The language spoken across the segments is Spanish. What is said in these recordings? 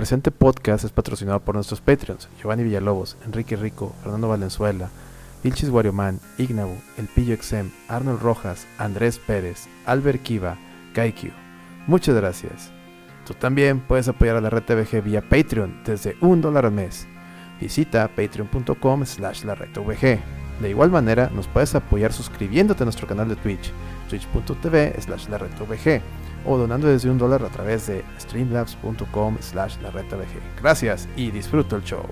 presente podcast es patrocinado por nuestros Patreons, Giovanni Villalobos, Enrique Rico, Fernando Valenzuela, Vilchis Warioman, Ignabu, El Pillo Exem, Arnold Rojas, Andrés Pérez, Albert Kiva, Kaikyu. Muchas gracias. Tú también puedes apoyar a la red TVG vía Patreon desde un dólar al mes. Visita patreon.com slash la. De igual manera, nos puedes apoyar suscribiéndote a nuestro canal de Twitch, twitch.tv slash la o donando desde un dólar a través de streamlabs.com slash la. Gracias y disfruta el show.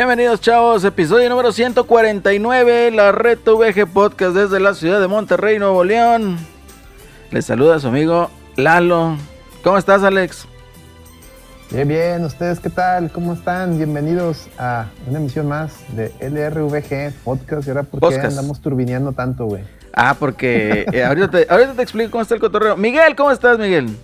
Bienvenidos chavos, episodio número 149, la Red VG Podcast desde la ciudad de Monterrey, Nuevo León. Les saluda su amigo Lalo. ¿Cómo estás Alex? Bien, bien, ¿ustedes qué tal? ¿Cómo están? Bienvenidos a una emisión más de LRVG Podcast. ¿Y ahora por qué Podcast. andamos turbineando tanto, güey? Ah, porque eh, ahorita, te, ahorita te explico cómo está el cotorreo. Miguel, ¿cómo estás Miguel?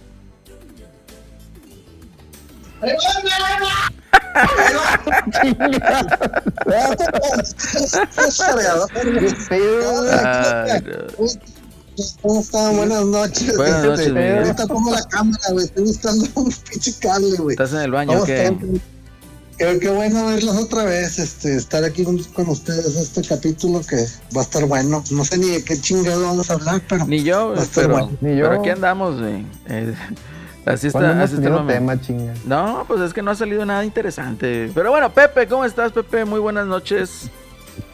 ¿Cómo están? Buenas noches. Buenas noches, Miguel. Ahorita pongo la cámara, güey. Estoy buscando un pinche cable, güey. ¿Estás en el baño ¿Cómo o qué? Qué, qué bueno verlos otra vez, este, estar aquí con, con ustedes este capítulo que va a estar bueno. No sé ni de qué chingado vamos a hablar, pero Ni yo, Va a estar pero, bueno. Ni yo. pero aquí andamos, güey. Eh, así ¿Cuándo está, hemos así está el tema, chinga? No, pues es que no ha salido nada interesante. Pero bueno, Pepe, ¿cómo estás, Pepe? Muy buenas noches.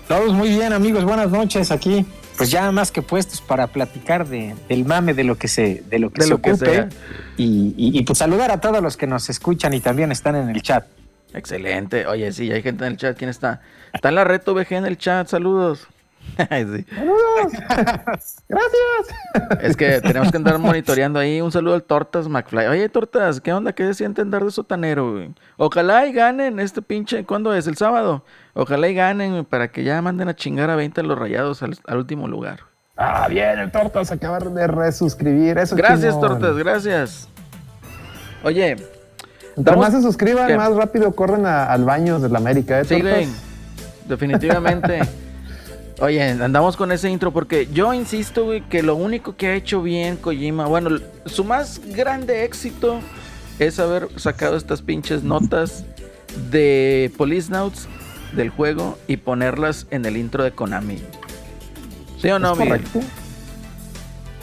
Todos muy bien, amigos. Buenas noches aquí. Pues ya más que puestos para platicar de, del mame de lo que se, de lo que De se lo ocupe. sea. Y, y- y, pues saludar a todos los que nos escuchan y también están en el chat. Excelente. Oye, sí, hay gente en el chat. ¿Quién está? Está en la red VG en el chat. Saludos. Ay, sí. ¡Gracias! Es que tenemos que andar monitoreando ahí. Un saludo al Tortas McFly. Oye, Tortas, ¿qué onda? ¿Qué se siente andar de sotanero, güey? Ojalá y ganen este pinche. ¿Cuándo es? ¿El sábado? Ojalá y ganen para que ya manden a chingar a 20 a los rayados al, al último lugar. Ah, bien, el Tortas acabar de resuscribir. Eso Gracias, chingón. Tortas, gracias. Oye, Entre más se suscriban, ¿Qué? más rápido corren a- al baño de la América, ¿eh, Sí, güey. Definitivamente. Oye, andamos con ese intro porque yo insisto, güey, que lo único que ha hecho bien Kojima, bueno, su más grande éxito es haber sacado estas pinches notas de Police Notes del juego y ponerlas en el intro de Konami. ¿Sí o no, ¿Es Miguel?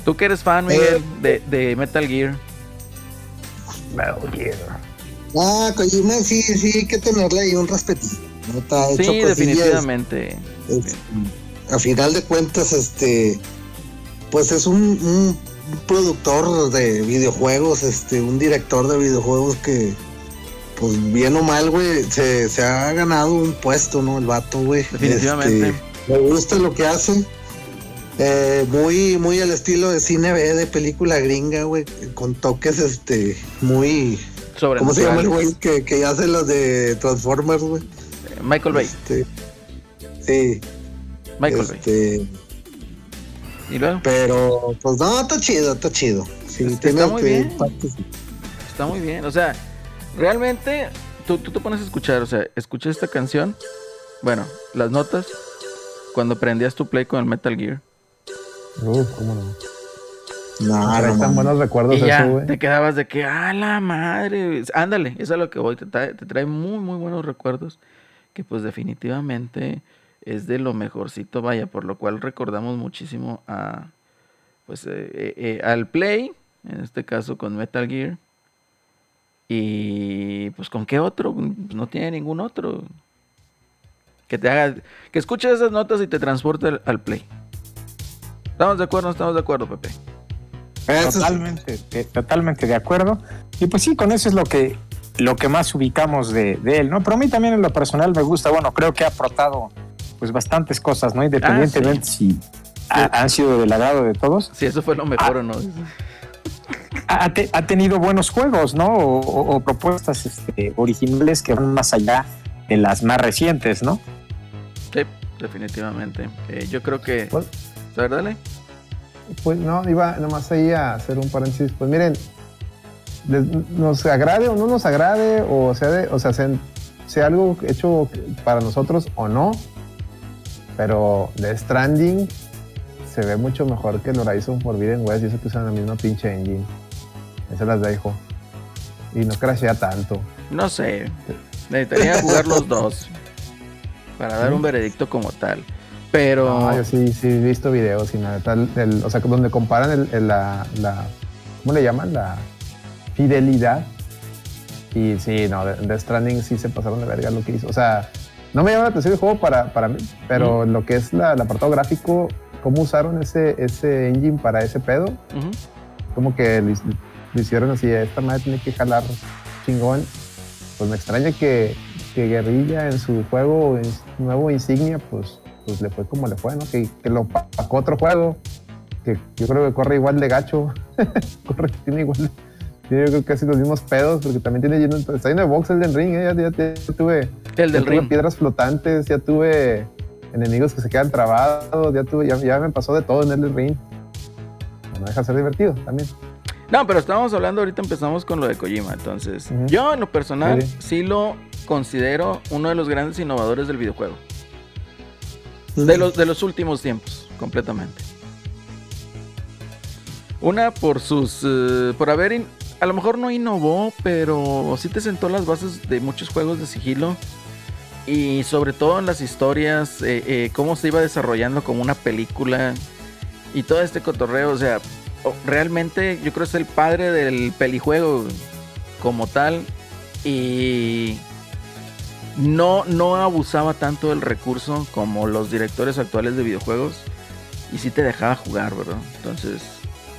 Tú que eres fan, Miguel, de, de Metal Gear. Metal Gear. Ah, Kojima sí, sí, hay que tenerle ahí un hecho Sí, definitivamente. este, a final de cuentas, este, pues es un, un productor de videojuegos, este, un director de videojuegos que, pues bien o mal, güey, se, se ha ganado un puesto, ¿no? El vato, güey. Definitivamente. Este, me gusta lo que hace. Eh, muy, muy al estilo de cine B de película gringa, güey, con toques, este, muy, Sobre ¿cómo se llama el güey que, que hace las de Transformers, güey? Michael Bay. Este, sí, Michael Bay. este, Y luego, pero pues no, está chido, está chido. Sí, Este, tiene está muy que- bien. partes- Está muy bien. O sea, realmente tú, tú te pones a escuchar, o sea, escuché esta canción. Bueno, las notas. Cuando prendías tu play con el Metal Gear. Uf, cómo no. No, no, tan buenos recuerdos y ya eso, güey. te quedabas de que, ¡ah, la madre! Ándale, eso es lo que voy. Te trae, te trae muy, muy buenos recuerdos. Que pues definitivamente es de lo mejorcito, vaya. Por lo cual recordamos muchísimo a. Pues eh, eh, eh, al Play. En este caso con Metal Gear. Y pues con qué otro? Pues, no tiene ningún otro. Que te haga. Que escuches esas notas y te transporte al, al Play. ¿Estamos de acuerdo? ¿No estamos de acuerdo, Pepe? Totalmente, totalmente de acuerdo. Y pues sí, con eso es lo que, lo que más ubicamos de, de él, ¿no? Pero a mí también en lo personal me gusta, bueno, creo que ha aportado pues bastantes cosas, ¿no? Independientemente si ha- han sido del agrado de todos. Sí, eso fue lo mejor o no. ha, te- ha tenido buenos juegos, ¿no? O, o- o propuestas este, originales que van más allá de las más recientes, ¿no? Sí, definitivamente. Eh, yo creo que. Pues- A ver, dale. Pues no, iba nomás ahí a hacer un paréntesis. Pues miren, les- nos agrade o no nos agrade, o sea, de- o sea, sea, sea algo hecho para nosotros o no, pero The Stranding se ve mucho mejor que el Horizon Forbidden West y eso que usan la misma pinche engine. Eso las dejo. Y no crashea tanto. No sé. Necesitaría jugar los dos. Para dar un veredicto como tal. Pero. No, yo sí, sí he visto videos y nada, tal, o sea, donde comparan el, el- la, la- ¿cómo le llaman? La fidelidad. Y sí, no, de Stranding sí se pasaron de verga lo que hizo. O sea, no me llama la atención el juego para, para mí, pero lo que es la, el apartado gráfico, cómo usaron ese, ese engine para ese pedo, como que lo, lo hicieron así, esta madre tiene que jalar chingón. Pues me extraña que, que Guerrilla en su juego en su nuevo insignia, pues, pues le fue como le fue, ¿no? Que, que lo pacó otro juego, que yo creo que corre igual de gacho, corre, tiene igual, tiene yo creo que casi los mismos pedos, porque también tiene lleno, está lleno de box el del ring, ¿eh? ya, ya- ya tuve, El ya del tuve ring. piedras flotantes, ya tuve enemigos que se quedan trabados, ya tuve, ya, ya me pasó de todo en el ring. No deja de ser divertido también. No, pero estábamos hablando, ahorita empezamos con lo de Kojima. Entonces, yo en lo personal Sí. sí lo considero uno de los grandes innovadores del videojuego. De los, de los últimos tiempos, completamente. Una por sus. eh, por haber. in- a lo mejor no innovó, pero sí te sentó las bases de muchos juegos de sigilo. Y sobre todo en las historias, eh, eh, cómo se iba desarrollando como una película. Y todo este cotorreo, o sea, realmente yo creo que es el padre del pelijuego como tal. Y no, no abusaba tanto del recurso como los directores actuales de videojuegos. Y sí te dejaba jugar, ¿verdad? Entonces,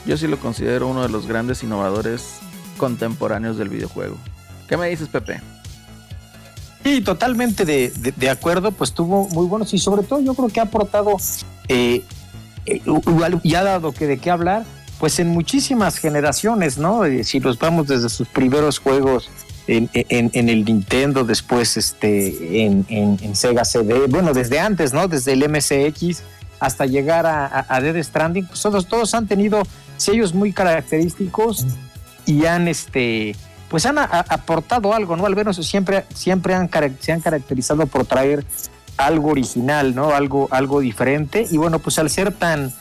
yo sí lo considero uno de los grandes innovadores contemporáneos del videojuego. ¿Qué me dices, Pepe? Sí, totalmente de, de- acuerdo, pues tuvo muy buenos y sobre todo yo creo que ha aportado, eh, eh, y ha dado que de qué hablar, pues en muchísimas generaciones, ¿no? Eh, si los vamos desde sus primeros juegos en, el Nintendo, después este, en, Sega CD, bueno, desde antes, ¿no? Desde el MSX hasta llegar a Dead Stranding, pues todos, todos han tenido sellos muy característicos y han este pues han aportado algo, ¿no? Al menos siempre, siempre han, se han caracterizado por traer algo original, ¿no? Algo, algo diferente. Y bueno, pues al ser tan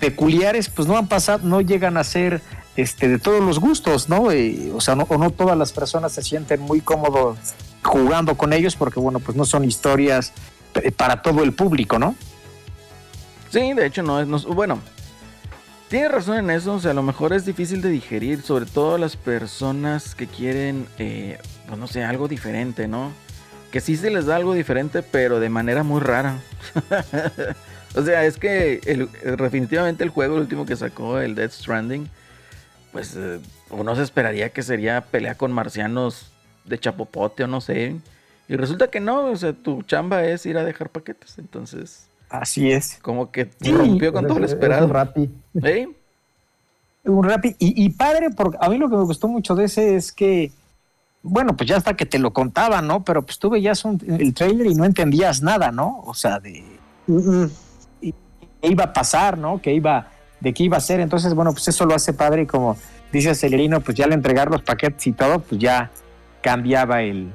peculiares, pues no han pasado, no llegan a ser este, de todos los gustos, ¿no? Eh, o sea, no, o no todas las personas se sienten muy cómodos jugando con ellos porque, bueno, pues no son historias eh, para todo el público, ¿no? Sí, de hecho no es- bueno, tiene razón en eso. O sea, a lo mejor es difícil de digerir, sobre todo las personas que quieren, eh, pues no sé, algo diferente, ¿no? Que sí se les da algo diferente, pero de manera muy rara. o sea, es que definitivamente el juego, último que sacó, el Dead Stranding, pues eh, uno se esperaría que sería pelea con marcianos de chapopote o no sé. Y resulta que no, o sea, tu chamba es ir a dejar paquetes. Entonces, Así es. como que Sí, rompió con todo lo Es- es esperado. un Rappi. ¿Eh? Un rapi. Y, y padre, porque a mí lo que me gustó mucho de ese es que, bueno, pues ya hasta que te lo contaban, ¿no? Pero pues tú veías un- el trailer y no entendías nada, ¿no? O sea, de qué iba a pasar, ¿no? Que iba, de qué iba a ser. Entonces, bueno, pues eso lo hace padre y como dice Celerino, pues ya al entregar los paquetes y todo, pues ya cambiaba el,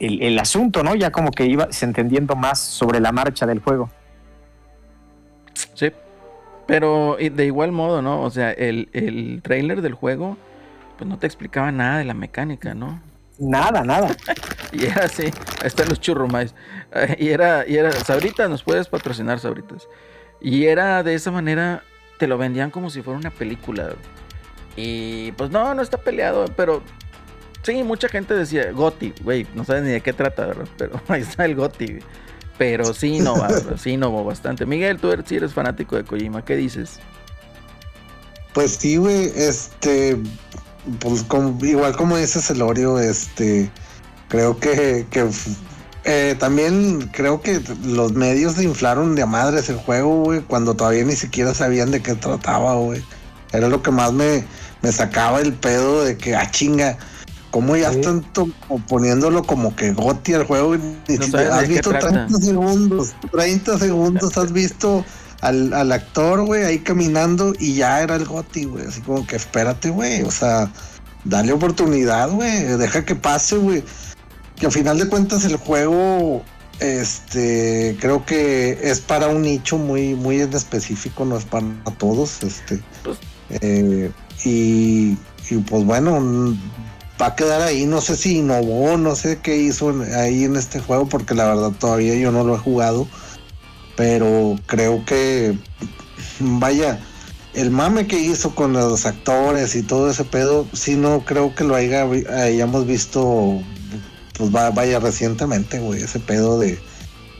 el, el asunto, ¿no? Ya como que iba entendiendo más sobre la marcha del juego. Sí. Pero de igual modo, ¿no? O sea, el, el trailer del juego, pues no te explicaba nada de la mecánica, ¿no? Nada, nada. Y era así, ahí están los churrumais. Eh, Y era, y era, Sabritas, nos puedes patrocinar, Sabritas. Y era de esa manera, te lo vendían como si fuera una película. Y pues no, no está peleado, pero sí, mucha gente decía, Goti, güey, no sabes ni de qué trata, ¿verdad? Pero ahí está el Goti. güey. Pero sí no va, sí no bastante. Miguel, tú eres, sí eres fanático de Kojima, ¿qué dices? Pues sí, güey, este, pues como- igual como dice Celorio, este, creo que, que eh, también creo que los medios se inflaron de a madres el juego, güey, cuando todavía ni siquiera sabían de qué trataba, güey. Era lo que más me, me sacaba el pedo de que, ah, chinga, cómo ya Sí. están to- poniéndolo como que goti al juego. No has visto trata. 30 segundos, 30 segundos, has visto al, al actor, güey, ahí caminando y ya era el goti, güey. Así como que espérate, güey, o sea, dale oportunidad, güey, deja que pase, güey. Que al final de cuentas el juego, este, creo que es para un nicho muy, muy en específico, no es para todos, este. Pues- eh, y, y pues bueno, va a quedar ahí, no sé si innovó, no sé qué hizo ahí en este juego, porque la verdad todavía yo no lo he jugado, pero creo que, vaya, el mame que hizo con los actores y todo ese pedo, sí no creo que lo haya, hayamos visto, pues va- vaya recientemente, güey, ese pedo de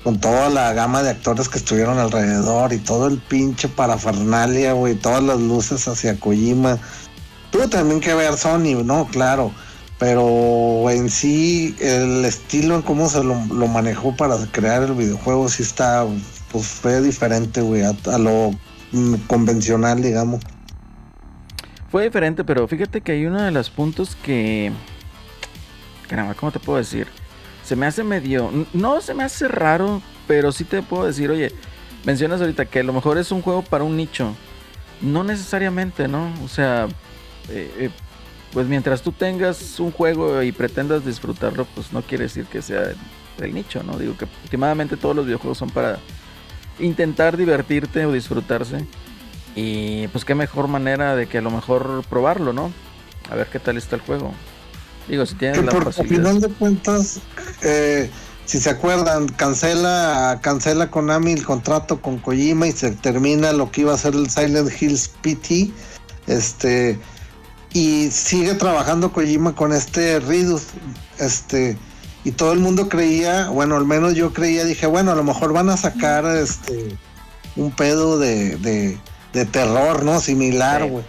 con toda la gama de actores que estuvieron alrededor y todo el pinche parafernalia, güey, todas las luces hacia Kojima. Tuvo también que ver Sony, no, claro, pero en sí el estilo en cómo se lo, lo manejó para crear el videojuego sí está, pues fue diferente, güey, a, lo convencional, digamos. Fue diferente, pero fíjate que hay uno de los puntos que. Caramba, ¿cómo te puedo decir? Se me hace medio. No se me hace raro, pero sí te puedo decir, oye, mencionas ahorita que a lo mejor es un juego para un nicho. No necesariamente, ¿no? O sea, eh, eh, pues mientras tú tengas un juego y pretendas disfrutarlo, pues no quiere decir que sea del nicho, ¿no? Digo que últimamente todos los videojuegos son para intentar divertirte o disfrutarse. Y pues qué mejor manera de que a lo mejor probarlo, ¿no? A ver qué tal está el juego. Digo, si tienes la porque al facilidad. final de cuentas, eh, si se acuerdan, cancela, cancela Konami el contrato con Kojima y se termina lo que iba a ser el Silent Hills PT. Este y sigue trabajando Kojima con este Ridus. Este y todo el mundo creía, bueno, al menos yo creía, dije, bueno, a lo mejor van a sacar este un pedo de, de, de terror, ¿no? Similar, Sí. güey.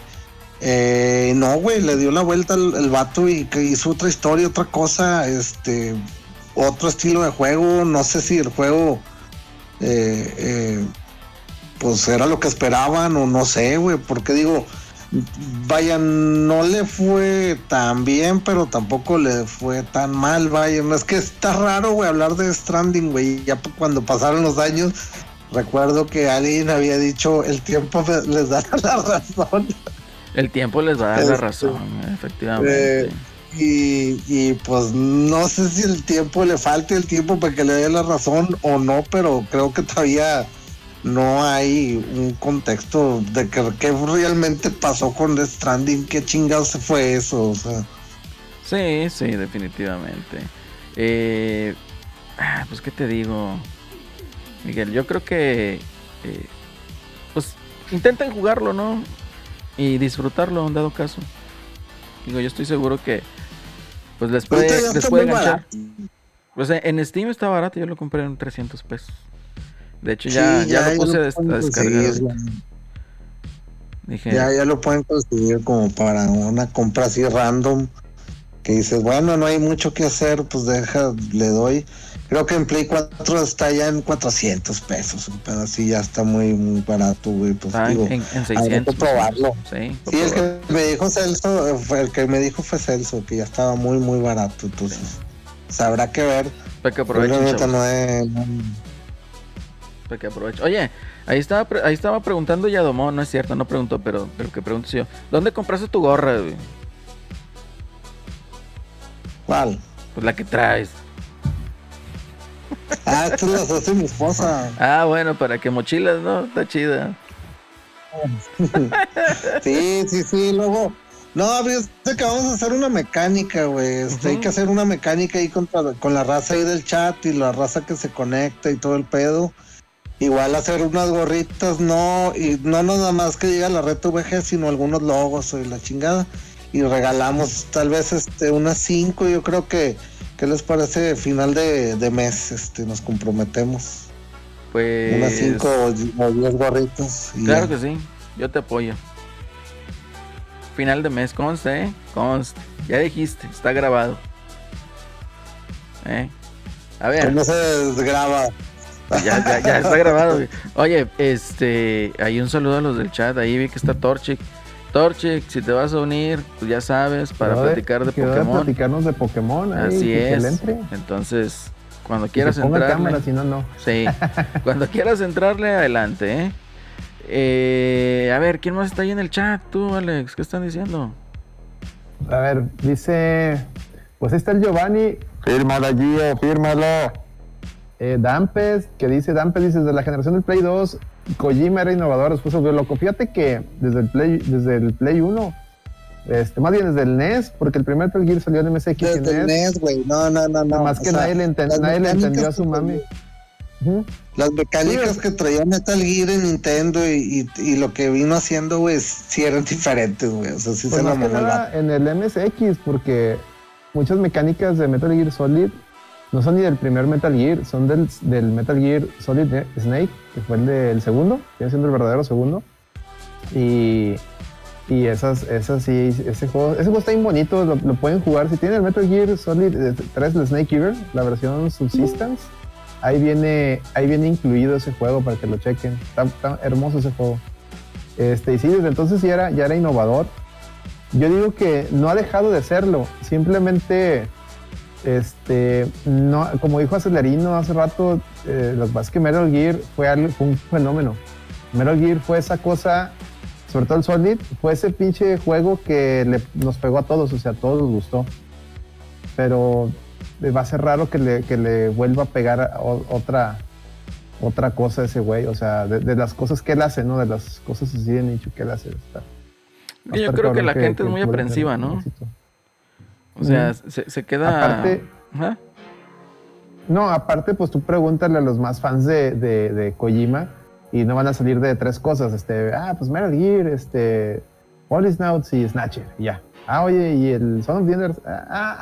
Eh, no, güey, le dio la vuelta el, el vato y que hizo otra historia, otra cosa, este, otro estilo de juego. No sé si el juego, eh, eh, pues era lo que esperaban o no sé, güey, porque digo, vaya, no le fue tan bien, pero tampoco le fue tan mal, vaya. Es que está raro, güey, hablar de Stranding, güey, ya cuando pasaron los años. Recuerdo que alguien había dicho el tiempo les da la razón. El tiempo les va a dar la Este, razón, efectivamente. eh, Y, y, pues no sé si el tiempo le falte el tiempo para que le dé la razón o no, pero creo que todavía no hay un contexto de que, realmente pasó con The Stranding, qué chingados fue eso, o sea. Sí, sí, definitivamente. Eh, ah, pues, ¿qué te digo? Miguel, yo creo que. eh, pues intenten jugarlo, ¿no? Y disfrutarlo en dado caso. Digo, yo estoy seguro que. Pues les puede, les puede. Pues en- en Steam está barato, yo lo compré en 300 pesos. De hecho, ya, Sí, ya, lo puse pueden a descargar. Dije, Ya, ya lo pueden conseguir como para una compra así random. Que dices, bueno, no hay mucho que hacer, pues deja, le doy. Creo que en Play 4 está ya en 400 pesos, pero así ya está muy, muy barato, güey. Pues en, digo, en- en hay 600. que probarlo. Sí, Sí, el que me dijo Celso, eh, fue el que me dijo fue Celso, que ya estaba muy, muy barato. Entonces, sabrá que ver. para que Yo aprovechen, chavos. no no- Para que aproveche. Oye, ahí estaba, ahí estaba preguntando Yadomón, no es cierto, no preguntó, pero, pero que pregunto yo. ¿Dónde compraste tu gorra, güey? ¿Cuál? Pues la que traes. Ah, esto las hace mi esposa. Ah, bueno, para que mochilas, ¿no? Está chida. Sí, sí, sí, luego. No, fíjate que vamos a hacer una mecánica, güey. Este, Hay que hacer una mecánica ahí contra- con la raza ahí del chat y la raza que se conecta y todo el pedo. Igual hacer unas gorritas, no, y no nada más que diga la red VG, sino algunos logos y la chingada. Y regalamos tal vez este unas cinco, yo creo que, ¿qué les parece? Final de, de mes, este, nos comprometemos. Pues. Unas cinco o diez gorritas. Claro ya. que sí, yo te apoyo. final de mes, conste, ¿eh? Conste. Ya dijiste, está grabado. ¿Eh? A ver. ¿Cómo se desgraba? Ya, ya, ya está grabado. güey. Oye, este, hay un saludo a los del chat. Ahí vi que está Torchic. Torchic, si te vas a unir, pues ya sabes, para Quedó platicar de quedó Pokémon. platicarnos de Pokémon. ahí, Así que es. entre. Entonces, cuando quieras entrarle. cámara, si no, no. Sí, cuando quieras entrarle, adelante, ¿eh? Eh, A ver, ¿quién más está ahí en el chat? Tú, Alex, ¿qué están diciendo? A ver, dice. Pues ahí está el Giovanni. Fírmalo, Gio, fírmalo. Eh, Dampes, que dice Dampes, dice, desde la generación del Play 2, Kojima era innovador, después se loco. Fíjate que desde el Play, desde el Play 1, este, más bien desde el NES, porque el primer Metal Gear salió en MSX y el NES. NES, güey. No, no, no, no. Más que sea, nadie, le, enten- las nadie le mecánicas entendió a su mami. Las mecánicas Sí, que traía Metal Gear en Nintendo y, y- y lo que vino haciendo, güey, sí eran diferentes, güey. O sea, sí Pues se la en el MSX, porque muchas mecánicas de Metal Gear Solid no son ni del primer Metal Gear, son del, del Metal Gear Solid Snake, que fue el del segundo, viene siendo el verdadero segundo. Y, y esas, esas sí, ese juego, ese juego está bien bonito, lo, pueden jugar. Si tienen el Metal Gear Solid eh, 3 de Snake Eater, la versión Subsistence, ahí viene, ahí viene incluido ese juego para que lo chequen. Está, está hermoso ese juego. Este, y sí, desde entonces ya era, ya era innovador. Yo digo que no ha dejado de serlo, simplemente, este, no, como dijo Acelerino hace rato, eh, lo que pasa es que Metal Gear fue, algo- fue un fenómeno. Metal Gear fue esa cosa, sobre todo el Solid, fue ese pinche juego que le- nos pegó a todos, o sea, a todos nos gustó. Pero eh, va a ser raro que le, que le vuelva a pegar a otra, otra cosa a ese güey, o sea, de, de las cosas que él hace, ¿no? De las cosas así de nicho que él hace. está- Yo creo que la gente es muy aprensiva, ¿no? éxito. O sea, se, se queda. Aparte-. No, aparte, pues tú pregúntale a los más fans de, de, de Kojima y no van a salir de tres cosas. Este, ah, pues Metal Gear, este, All Snouts y Snatcher, y ya. Ah, oye, y el Son of the Enders, ah, ah,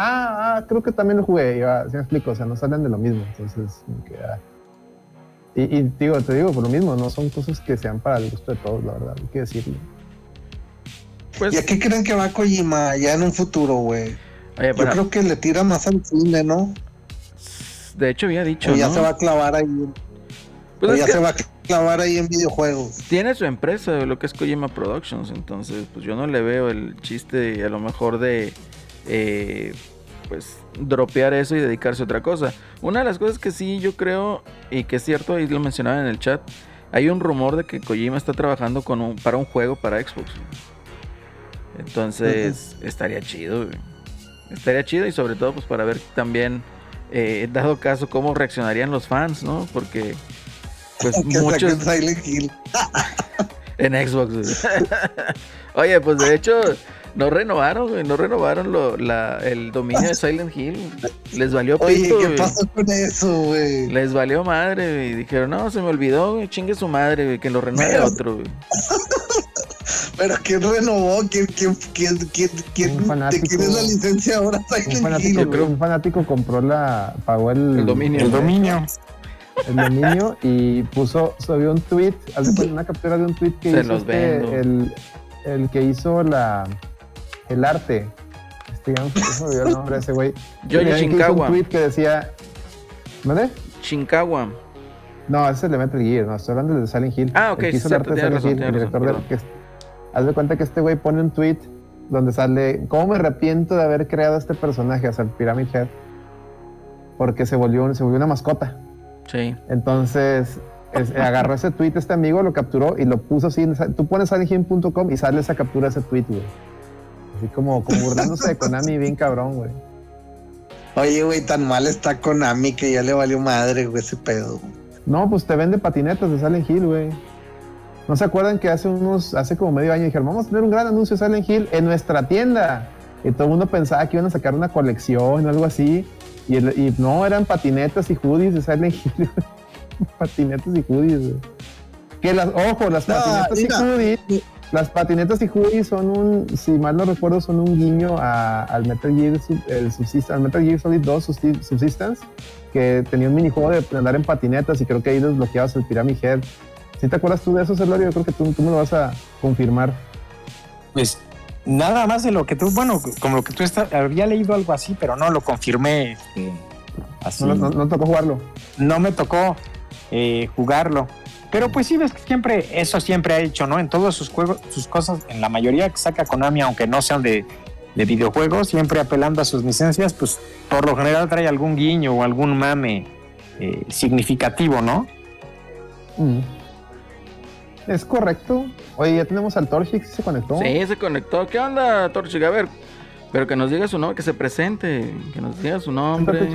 ah, creo que también lo jugué. Y, ah, ¿sí me explico? O sea, no salen de lo mismo. Entonces, que, ah. y, y digo, te digo, por lo mismo, no son cosas que sean para el gusto de todos, la verdad, hay que decirlo. Pues, ¿Y a qué creen que va Kojima ya en un futuro, güey? Oye, Yo creo que le tira más al cine, ¿no? de hecho había dicho, O ya ¿no? se va a clavar ahí. Pues o ya se va a clavar ahí en videojuegos. tiene su empresa, lo que es Kojima Productions, entonces pues yo no le veo el chiste a lo mejor de eh, pues dropear eso y dedicarse a otra cosa. Una de las cosas que sí yo creo y que es cierto, y lo mencionaba en el chat, hay un rumor de que Kojima está trabajando con un, para un juego para Xbox. Entonces estaría chido, güey. Estaría chido y sobre todo pues para ver también, eh, dado caso, cómo reaccionarían los fans, ¿no? Porque pues muchos... Silent Hill. En Xbox. Oye, pues de hecho, no renovaron, güey. No renovaron lo, la, el dominio de Silent Hill. Les valió Oye, pito, ¿qué güey. pasó con eso, güey? Les valió madre, güey. Dijeron, no, se me olvidó, güey. Chingue su madre, güey. Que lo renueve otro, güey. ¿Pero quién renovó? ¿Quién, quién, quién, quién, quién, fanático. ¿De quién es la licencia ahora Un fanático, yo creo. un fanático compró la, pagó el, El dominio. El dominio. el dominio y puso, subió un tweet, cuenta, una captura de un tweet que Se hizo los este, vendo. el, el que hizo la, el arte. Este, ya no me el nombre de ese güey. Que hizo Shinkawa. un tweet que decía, ¿vale? Shinkawa. No, ese es el de Metal Gear, no, estoy hablando de Silent Hill. Ah, ok, El que hizo el arte de Silent razón, Hill, el director razón, de, que, haz de cuenta que este güey pone un tweet donde sale, ¿cómo me arrepiento de haber creado este personaje, o sea, el Pyramid Head? Porque se volvió, se volvió una mascota. Sí. Entonces, es- agarró ese tweet este amigo, lo capturó y lo puso así. en- Tú pones silenthill.com y sale esa captura de ese tweet, güey. Así como, como burlándose de Konami, bien cabrón, güey. Oye, güey, tan mal está Konami que ya le valió madre, güey, ese pedo. No, pues te vende patinetas de Silent Hill, güey. ¿No se acuerdan que hace unos, hace como medio año dijeron, vamos a tener un gran anuncio de Silent Hill en nuestra tienda? Y todo el mundo pensaba que iban a sacar una colección o algo así. Y, el- y no, eran patinetas y hoodies de Silent Hill, patinetas y hoodies. Que las, ojo, las No, patinetas mira. y hoodies, las patinetas y hoodies son un, si mal no recuerdo, son un guiño a- al Metal Gear, el Subsist- al Metal Gear Solid 2 Subsi- Subsistence, que tenía un minijuego de andar en patinetas y creo que ahí desbloqueabas el Pyramid Head. ¿Sí te acuerdas tú de eso, Celorio? Yo creo que tú, tú me lo vas a confirmar. Pues nada más de lo que tú, bueno, como lo que tú está, había leído algo así, pero no lo confirmé. este, así. No, no, no tocó jugarlo. no me tocó eh, jugarlo. Pero pues sí, ves que siempre, eso siempre ha hecho, ¿no? En todos sus juegos, sus cosas, en la mayoría que saca Konami, aunque no sean de, de videojuegos, siempre apelando a sus licencias, pues por lo general trae algún guiño o algún mame eh, significativo, ¿no? Mm. Es correcto. Oye, ya tenemos al Torchix, se conectó. Sí, se conectó. ¿Qué onda, Torchik? A ver, pero que nos diga su nombre, que se presente, que nos diga su nombre.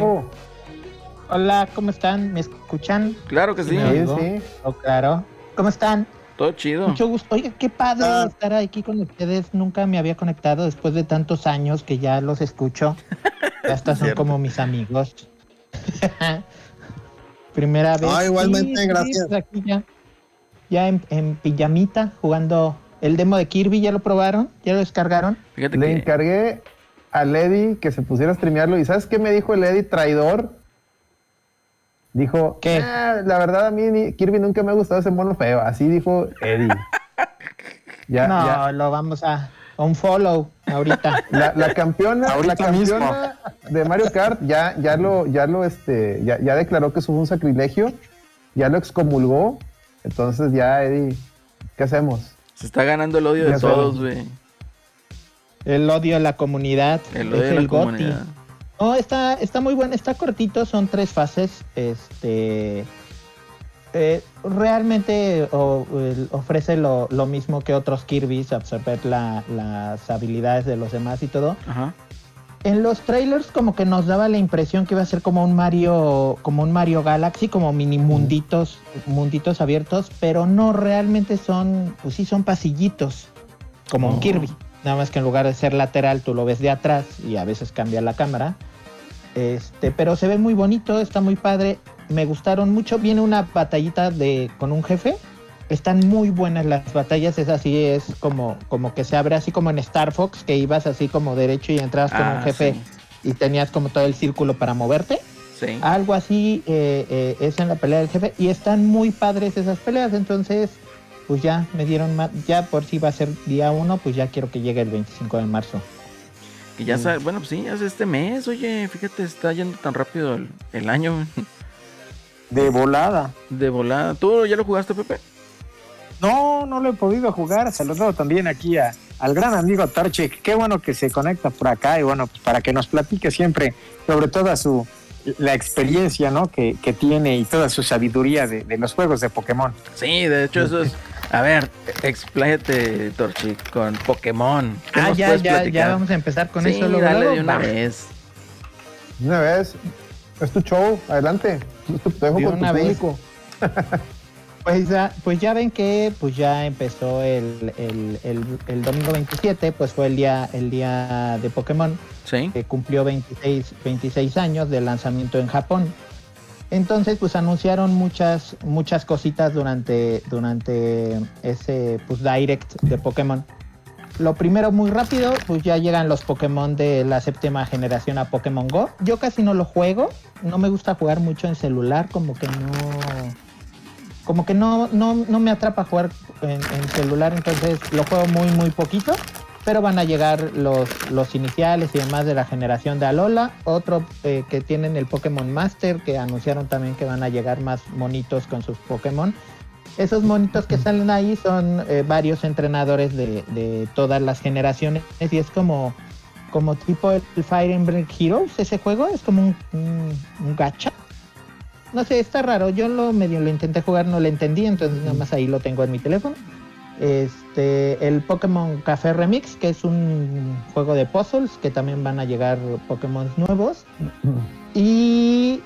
Hola, ¿cómo están? ¿Me escuchan? Claro que sí, Sí, sí. Oh, claro. ¿Cómo están? todo chido. Mucho gusto. Oiga, qué padre Ah. estar aquí con ustedes. Nunca me había conectado después de tantos años que ya los escucho. Ya hasta son como mis amigos. Primera vez. Ah, igualmente, Sí, gracias. aquí ya ya en, en pijamita jugando el demo de Kirby. ¿Ya lo probaron? ¿Ya lo descargaron? Fíjate Le que encargué al Eddie que se pusiera a streamearlo. ¿Y sabes qué me dijo el Eddie traidor? Dijo, ¿Qué? "Ah, la verdad a mí ni- Kirby nunca me ha gustado ese mono feo. Así dijo Eddie. ya, no, ya. lo vamos a un follow ahorita. La, la campeona, la campeona de Mario Kart ya, ya lo, ya lo, este, ya, ya declaró que eso fue un sacrilegio, ya lo excomulgó. Entonces ya, Eddie, ¿qué hacemos? se está ganando el odio de todos, güey. El odio a la comunidad. El es odio de la el comunidad. No, está, está muy bueno, está cortito, son tres fases. Este eh, realmente o- ofrece lo, lo mismo que otros Kirby's, absorber la- las habilidades de los demás y todo. Ajá. En los trailers como que nos daba la impresión que iba a ser como un Mario, como un Mario Galaxy, como mini munditos, munditos abiertos, pero no realmente son, pues sí son pasillitos, como Oh. un Kirby. Nada más que en lugar de ser lateral, tú lo ves de atrás y a veces cambia la cámara. Este, pero se ve muy bonito, está muy padre. Me gustaron mucho. Viene una batallita de con un jefe. Están muy buenas las batallas. Es así, es como, como que se abre así como en Star Fox, que ibas así como derecho y entrabas con Ah, un jefe sí. y tenías como todo el círculo para moverte. Sí. Algo así eh, eh, es en la pelea del jefe. Y están muy padres esas peleas. Entonces, pues ya me dieron más. Ya por si va a ser día uno, pues ya quiero que llegue el 25 de marzo. Que ya sa- bueno, pues sí, ya es este mes, oye, fíjate, está yendo tan rápido el, el año De volada. de volada. ¿Tú ya lo jugaste, Pepe? No, no lo he podido jugar. Saludo también aquí a, al gran amigo Torchik. Qué bueno que se conecta por acá y bueno, pues para que nos platique siempre sobre toda su la experiencia ¿no? que, que tiene y toda su sabiduría de, de los juegos de Pokémon. Sí, de hecho eso es... A ver, expláyate, Torchi, con Pokémon. ¿Qué Ah, ya, ya, platicar? ya vamos a empezar con sí, eso. luego, dale de una Va. vez. Una vez, es tu show, adelante. Te dejo De con tu una vez. público. Pues ya, pues ya ven que pues ya empezó el, el, el, el domingo 27, pues fue el día, el día de Pokémon, Sí. que cumplió 26, 26 años de lanzamiento en Japón. Entonces, pues anunciaron muchas, muchas cositas durante, durante ese pues, direct de Pokémon. Lo primero, muy rápido, pues ya llegan los Pokémon de la séptima generación a Pokémon Go. Yo casi no lo juego, no me gusta jugar mucho en celular, como que no como que no, no, no me atrapa jugar en, en celular, entonces lo juego muy, muy poquito. Pero van a llegar los, los iniciales y demás de la generación de Alola. Otro eh, que tienen el Pokémon Master, que anunciaron también que van a llegar más monitos con sus Pokémon. Esos monitos que salen ahí son eh, varios entrenadores de, de todas las generaciones y es como, como tipo el Fire Emblem Heroes, ese juego, es como un, un, un gacha. No sé, está raro. Yo lo medio lo intenté jugar, no lo entendí, entonces nada más ahí lo tengo en mi teléfono. Este, el Pokémon Café Remix, que es un juego de puzzles, que también van a llegar Pokémon nuevos. Y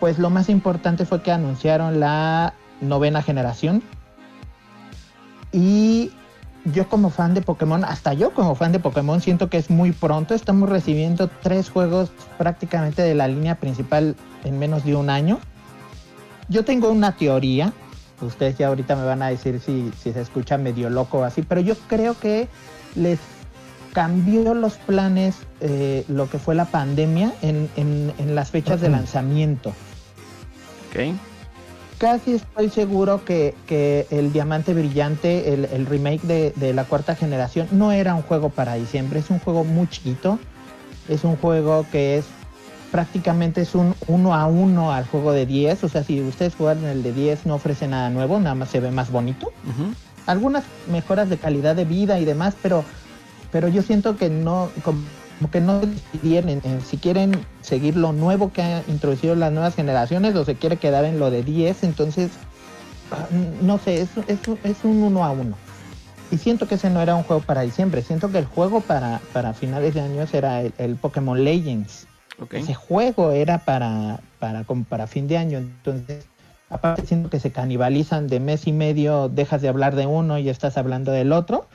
pues lo más importante fue que anunciaron la novena generación. Y yo como fan de Pokémon, hasta yo como fan de Pokémon, siento que es muy pronto. Estamos recibiendo tres juegos prácticamente de la línea principal en menos de un año. Yo tengo una teoría, ustedes ya ahorita me van a decir si, si se escucha medio loco o así, pero yo creo que les cambió los planes eh, lo que fue la pandemia en, en- en las fechas de lanzamiento. Ok. casi estoy seguro que, que el Diamante Brillante, el, el remake de, de la cuarta generación, no era un juego para diciembre, es un juego muy chiquito, es un juego que es prácticamente es un uno a uno al juego de 10, o sea, si ustedes juegan el de 10 no ofrece nada nuevo, nada más se ve más bonito. Algunas mejoras de calidad de vida y demás, pero, pero yo siento que no, como que no decidieron si quieren seguir lo nuevo que han introducido las nuevas generaciones o se quiere quedar en lo de 10, entonces, ah, no sé, es, es, es un uno a uno. Y siento que ese no era un juego para diciembre, siento que el juego para, para finales de años era el, el Pokémon Legends. Ese juego era para, para, como para fin de año. Entonces, aparte siento que se canibalizan de mes y medio, dejas de hablar de uno y estás hablando del otro.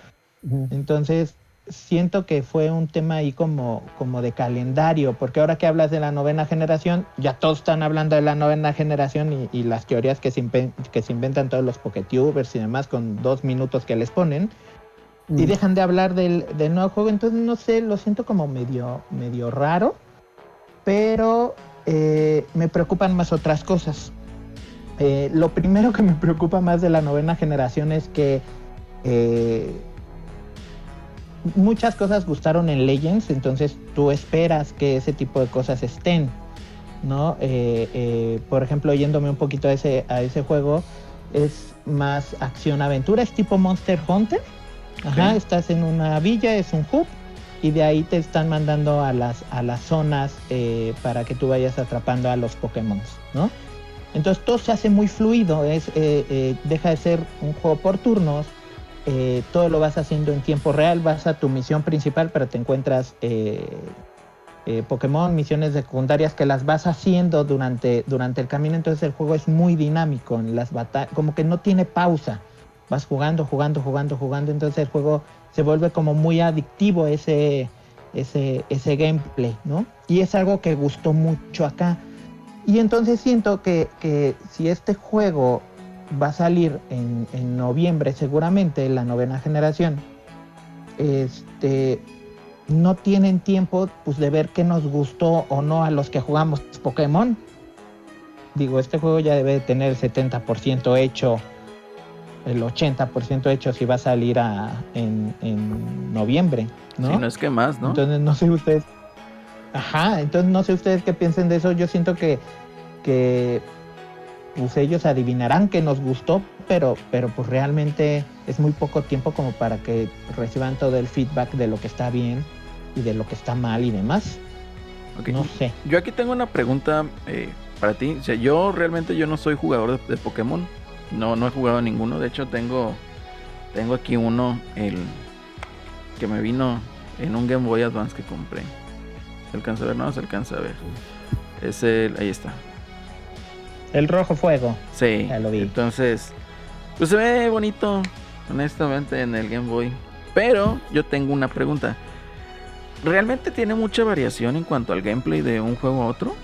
Entonces, siento que fue un tema ahí como, como de calendario, porque ahora que hablas de la novena generación, ya todos están hablando de la novena generación y, y las teorías que se, que se inventan todos los Poketubers y demás con dos minutos que les ponen. Y dejan de hablar del, del nuevo juego, entonces no sé, lo siento como medio, medio raro pero eh, me preocupan más otras cosas. Eh, lo primero que me preocupa más de la novena generación es que eh, muchas cosas gustaron en Legends, entonces tú esperas que ese tipo de cosas estén, ¿no? Por ejemplo, yéndome un poquito a ese, a ese juego, es más acción-aventura, es tipo Monster Hunter. Ajá, estás en una villa, es un hub, y de ahí te están mandando a las, a las zonas eh, para que tú vayas atrapando a los Pokémon, ¿no? Entonces todo se hace muy fluido, es, eh, eh, deja de ser un juego por turnos, todo lo vas haciendo en tiempo real, vas a tu misión principal, pero te encuentras Pokémon, misiones secundarias que las vas haciendo durante, durante el camino, entonces el juego es muy dinámico, en las como que no tiene pausa, vas jugando, jugando, jugando, jugando, entonces el juego se vuelve como muy adictivo ese, ese, ese gameplay, ¿no? Y es algo que gustó mucho acá. Y entonces siento que, que si este juego va a salir en, en noviembre seguramente, la novena generación, este no tienen tiempo pues de ver qué nos gustó o no a los que jugamos Pokémon. Digo, este juego ya debe de tener el 70% hecho, el 80% hecho si va a salir a, en, en noviembre, ¿no? Si no es que más, ¿no? Entonces no sé ustedes. Ajá, entonces no sé ustedes qué piensen de eso. Yo siento que, que pues ellos adivinarán que nos gustó, pero, pero pues realmente es muy poco tiempo como para que reciban todo el feedback de lo que está bien y de lo que está mal y demás. No sé. Yo aquí tengo una pregunta eh, para ti. O sea, yo realmente yo no soy jugador de, de Pokémon. No, no he jugado ninguno. De hecho, tengo, tengo aquí uno, el que me vino en un Game Boy Advance que compré. ¿Se alcanza a ver? No, se alcanza a ver. Es el, ahí está. El rojo fuego. Sí. Ya lo vi. Entonces, pues se ve bonito, honestamente, en el Game Boy. Pero yo tengo una pregunta. ¿Realmente tiene mucha variación en cuanto al gameplay de un juego a otro?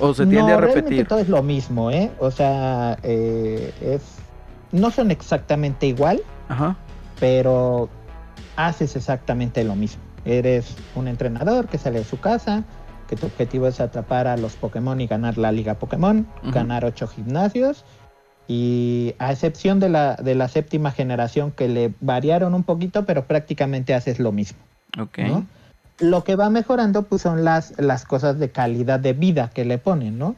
¿O se tiende no, a repetir? todo es lo mismo, ¿eh? O sea, eh, es no son exactamente igual, Ajá. pero haces exactamente lo mismo. Eres un entrenador que sale de su casa, que tu objetivo es atrapar a los Pokémon y ganar la Liga Pokémon, ganar ocho gimnasios. Y a excepción de la, de la séptima generación que le variaron un poquito, pero prácticamente haces lo mismo. Ok. ¿no? Lo que va mejorando pues son las, las cosas de calidad de vida que le ponen, ¿no?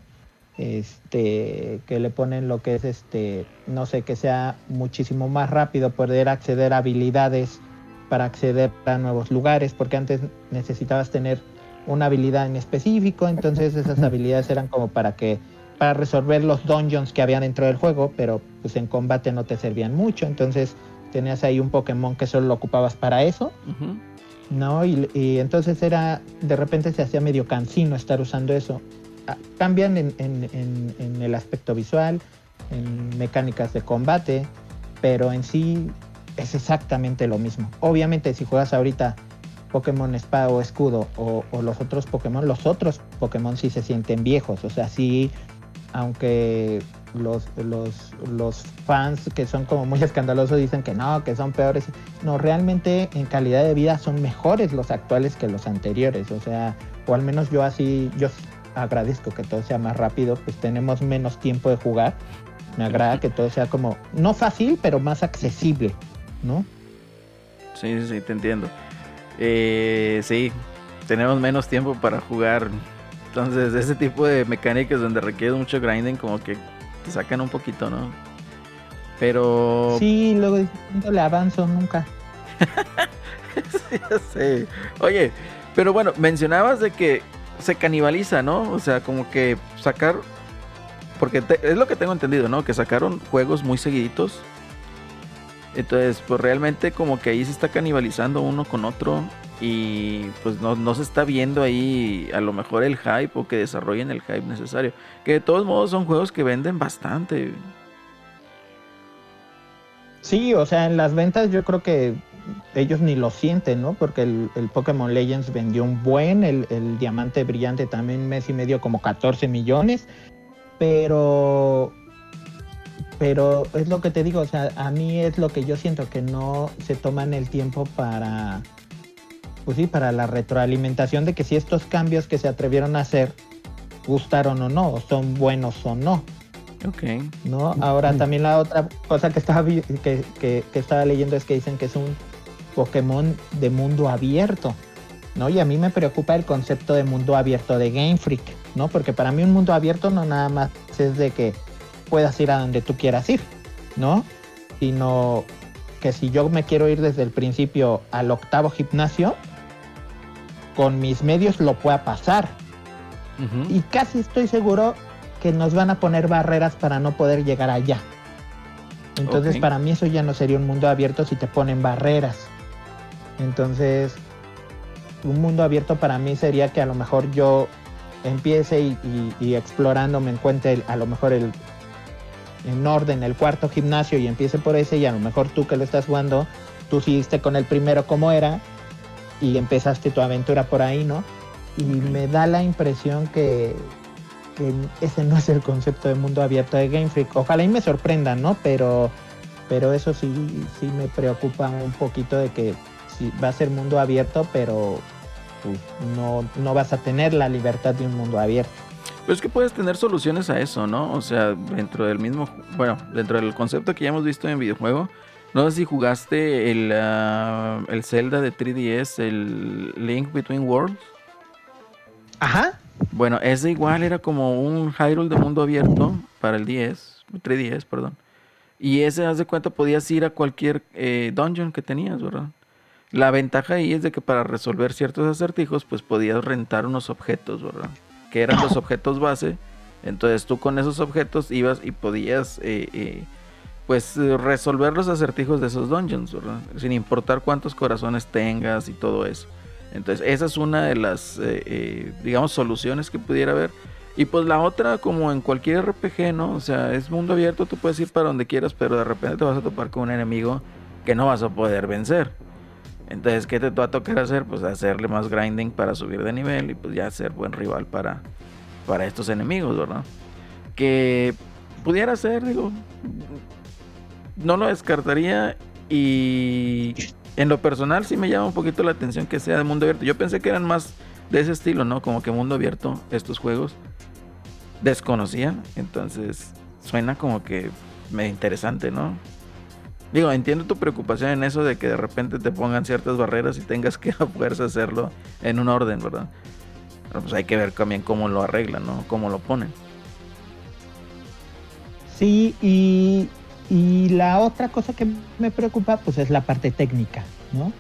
Este, que le ponen lo que es este, no sé, que sea muchísimo más rápido poder acceder a habilidades para acceder a nuevos lugares, porque antes necesitabas tener una habilidad en específico, entonces esas habilidades eran como para que para resolver los dungeons que había dentro del juego, pero pues en combate no te servían mucho, entonces tenías ahí un Pokémon que solo lo ocupabas para eso. Ujú. ¿No? Y, entonces era, de repente se hacía medio cansino estar usando eso. Ah, Cambian en el aspecto visual, en mecánicas de combate, pero en sí es exactamente lo mismo. Obviamente si juegas ahorita Pokémon Espada o Escudo o, o los otros Pokémon, los otros Pokémon sí se sienten viejos, o sea, sí, aunque los, los, los fans que son como muy escandalosos dicen que no, que son peores, no, realmente en calidad de vida son mejores los actuales que los anteriores, o sea, o al menos yo así, yo agradezco que todo sea más rápido, pues tenemos menos tiempo de jugar. Me agrada que todo sea como, no fácil, pero más accesible, ¿no? Sí, sí, te entiendo. Eh, sí, tenemos menos tiempo para jugar. Entonces, ese tipo de mecánicas donde requiere mucho grinding, como que te sacan un poquito, ¿no? Pero. Sí, luego no le avanzo nunca. sí, ya sé. Oye, pero bueno, mencionabas de que se canibaliza, ¿no? O sea, como que sacar. Porque te- es lo que tengo entendido, ¿no? Que sacaron juegos muy seguiditos. Entonces, pues realmente como que ahí se está canibalizando uno con otro. Y pues no, no se está viendo ahí a lo mejor el hype o que desarrollen el hype necesario. Que de todos modos son juegos que venden bastante. Sí, o sea, en las ventas yo creo que ellos ni lo sienten, ¿no? Porque el, Pokémon Legends vendió un buen, el, el Diamante Brillante también mes y medio como 14 millones, pero... Pero es lo que te digo, o sea, a mí es lo que yo siento, que no se toman el tiempo para, pues sí, para la retroalimentación de que si estos cambios que se atrevieron a hacer gustaron o no, o son buenos o no. Ok. ¿no? Ahora también la otra cosa que estaba, que, que- que estaba leyendo es que dicen que es un Pokémon de mundo abierto, ¿no? Y a mí me preocupa el concepto de mundo abierto de Game Freak, ¿no? Porque para mí un mundo abierto no nada más es de que puedas ir a donde tú quieras ir, ¿no? Sino que si yo me quiero ir desde el principio al octavo gimnasio, con mis medios lo pueda pasar, y casi estoy seguro que nos van a poner barreras para no poder llegar allá. Entonces, para mí eso ya no sería un mundo abierto si te ponen barreras. Entonces, un mundo abierto para mí sería que a lo mejor yo empiece y, y- y explorando me encuentre el- a lo mejor el en orden el cuarto gimnasio y empiece por ese y a lo mejor tú que lo estás jugando, tú seguiste con el primero como era y empezaste tu aventura por ahí, ¿no? Y me da la impresión que, que ese no es el concepto de mundo abierto de Game Freak. Ojalá y me sorprendan, ¿no? Pero, pero eso sí, sí me preocupa un poquito de que sí, va a ser mundo abierto, pero pues, no, no vas a tener la libertad de un mundo abierto. Pues es que puedes tener soluciones a eso, ¿no? O sea, dentro del mismo, bueno, dentro del concepto que ya hemos visto en videojuego. No sé si jugaste el, ah, el Zelda de 3DS, el Link Between Worlds. Ajá. Bueno, ese igual era como un Hyrule de mundo abierto para el 10, 3DS, perdón. Y ese, haz de cuenta, podías ir a cualquier eh, dungeon que tenías, ¿verdad? La ventaja ahí es de que para resolver ciertos acertijos, pues podías rentar unos objetos, ¿verdad? Que eran los objetos base. Entonces tú con esos objetos ibas y podías, eh, eh, pues, eh, resolver los acertijos de esos dungeons, ¿verdad? Sin importar cuántos corazones tengas y todo eso. Entonces, esa es una de las, eh, eh, digamos, soluciones que pudiera haber. Y pues la otra, como en cualquier RPG, ¿no? O sea, es mundo abierto, tú puedes ir para donde quieras, pero de repente te vas a topar con un enemigo que no vas a poder vencer. Entonces, ¿qué te va a tocar hacer? Pues hacerle más grinding para subir de nivel y pues ya ser buen rival para, para estos enemigos, ¿verdad? Que pudiera ser, digo, no lo descartaría y en lo personal sí me llama un poquito la atención que sea de mundo abierto. Yo pensé que eran más de ese estilo, ¿no? Como que mundo abierto estos juegos. Desconocía, entonces suena como que medio interesante, ¿no? Digo, entiendo tu preocupación en eso de que de repente te pongan ciertas barreras y tengas que a fuerza hacerlo en un orden, ¿verdad? Pero pues hay que ver también cómo lo arreglan, ¿no? Cómo lo ponen. Sí, y, y la otra cosa que me preocupa, pues es la parte técnica, ¿no?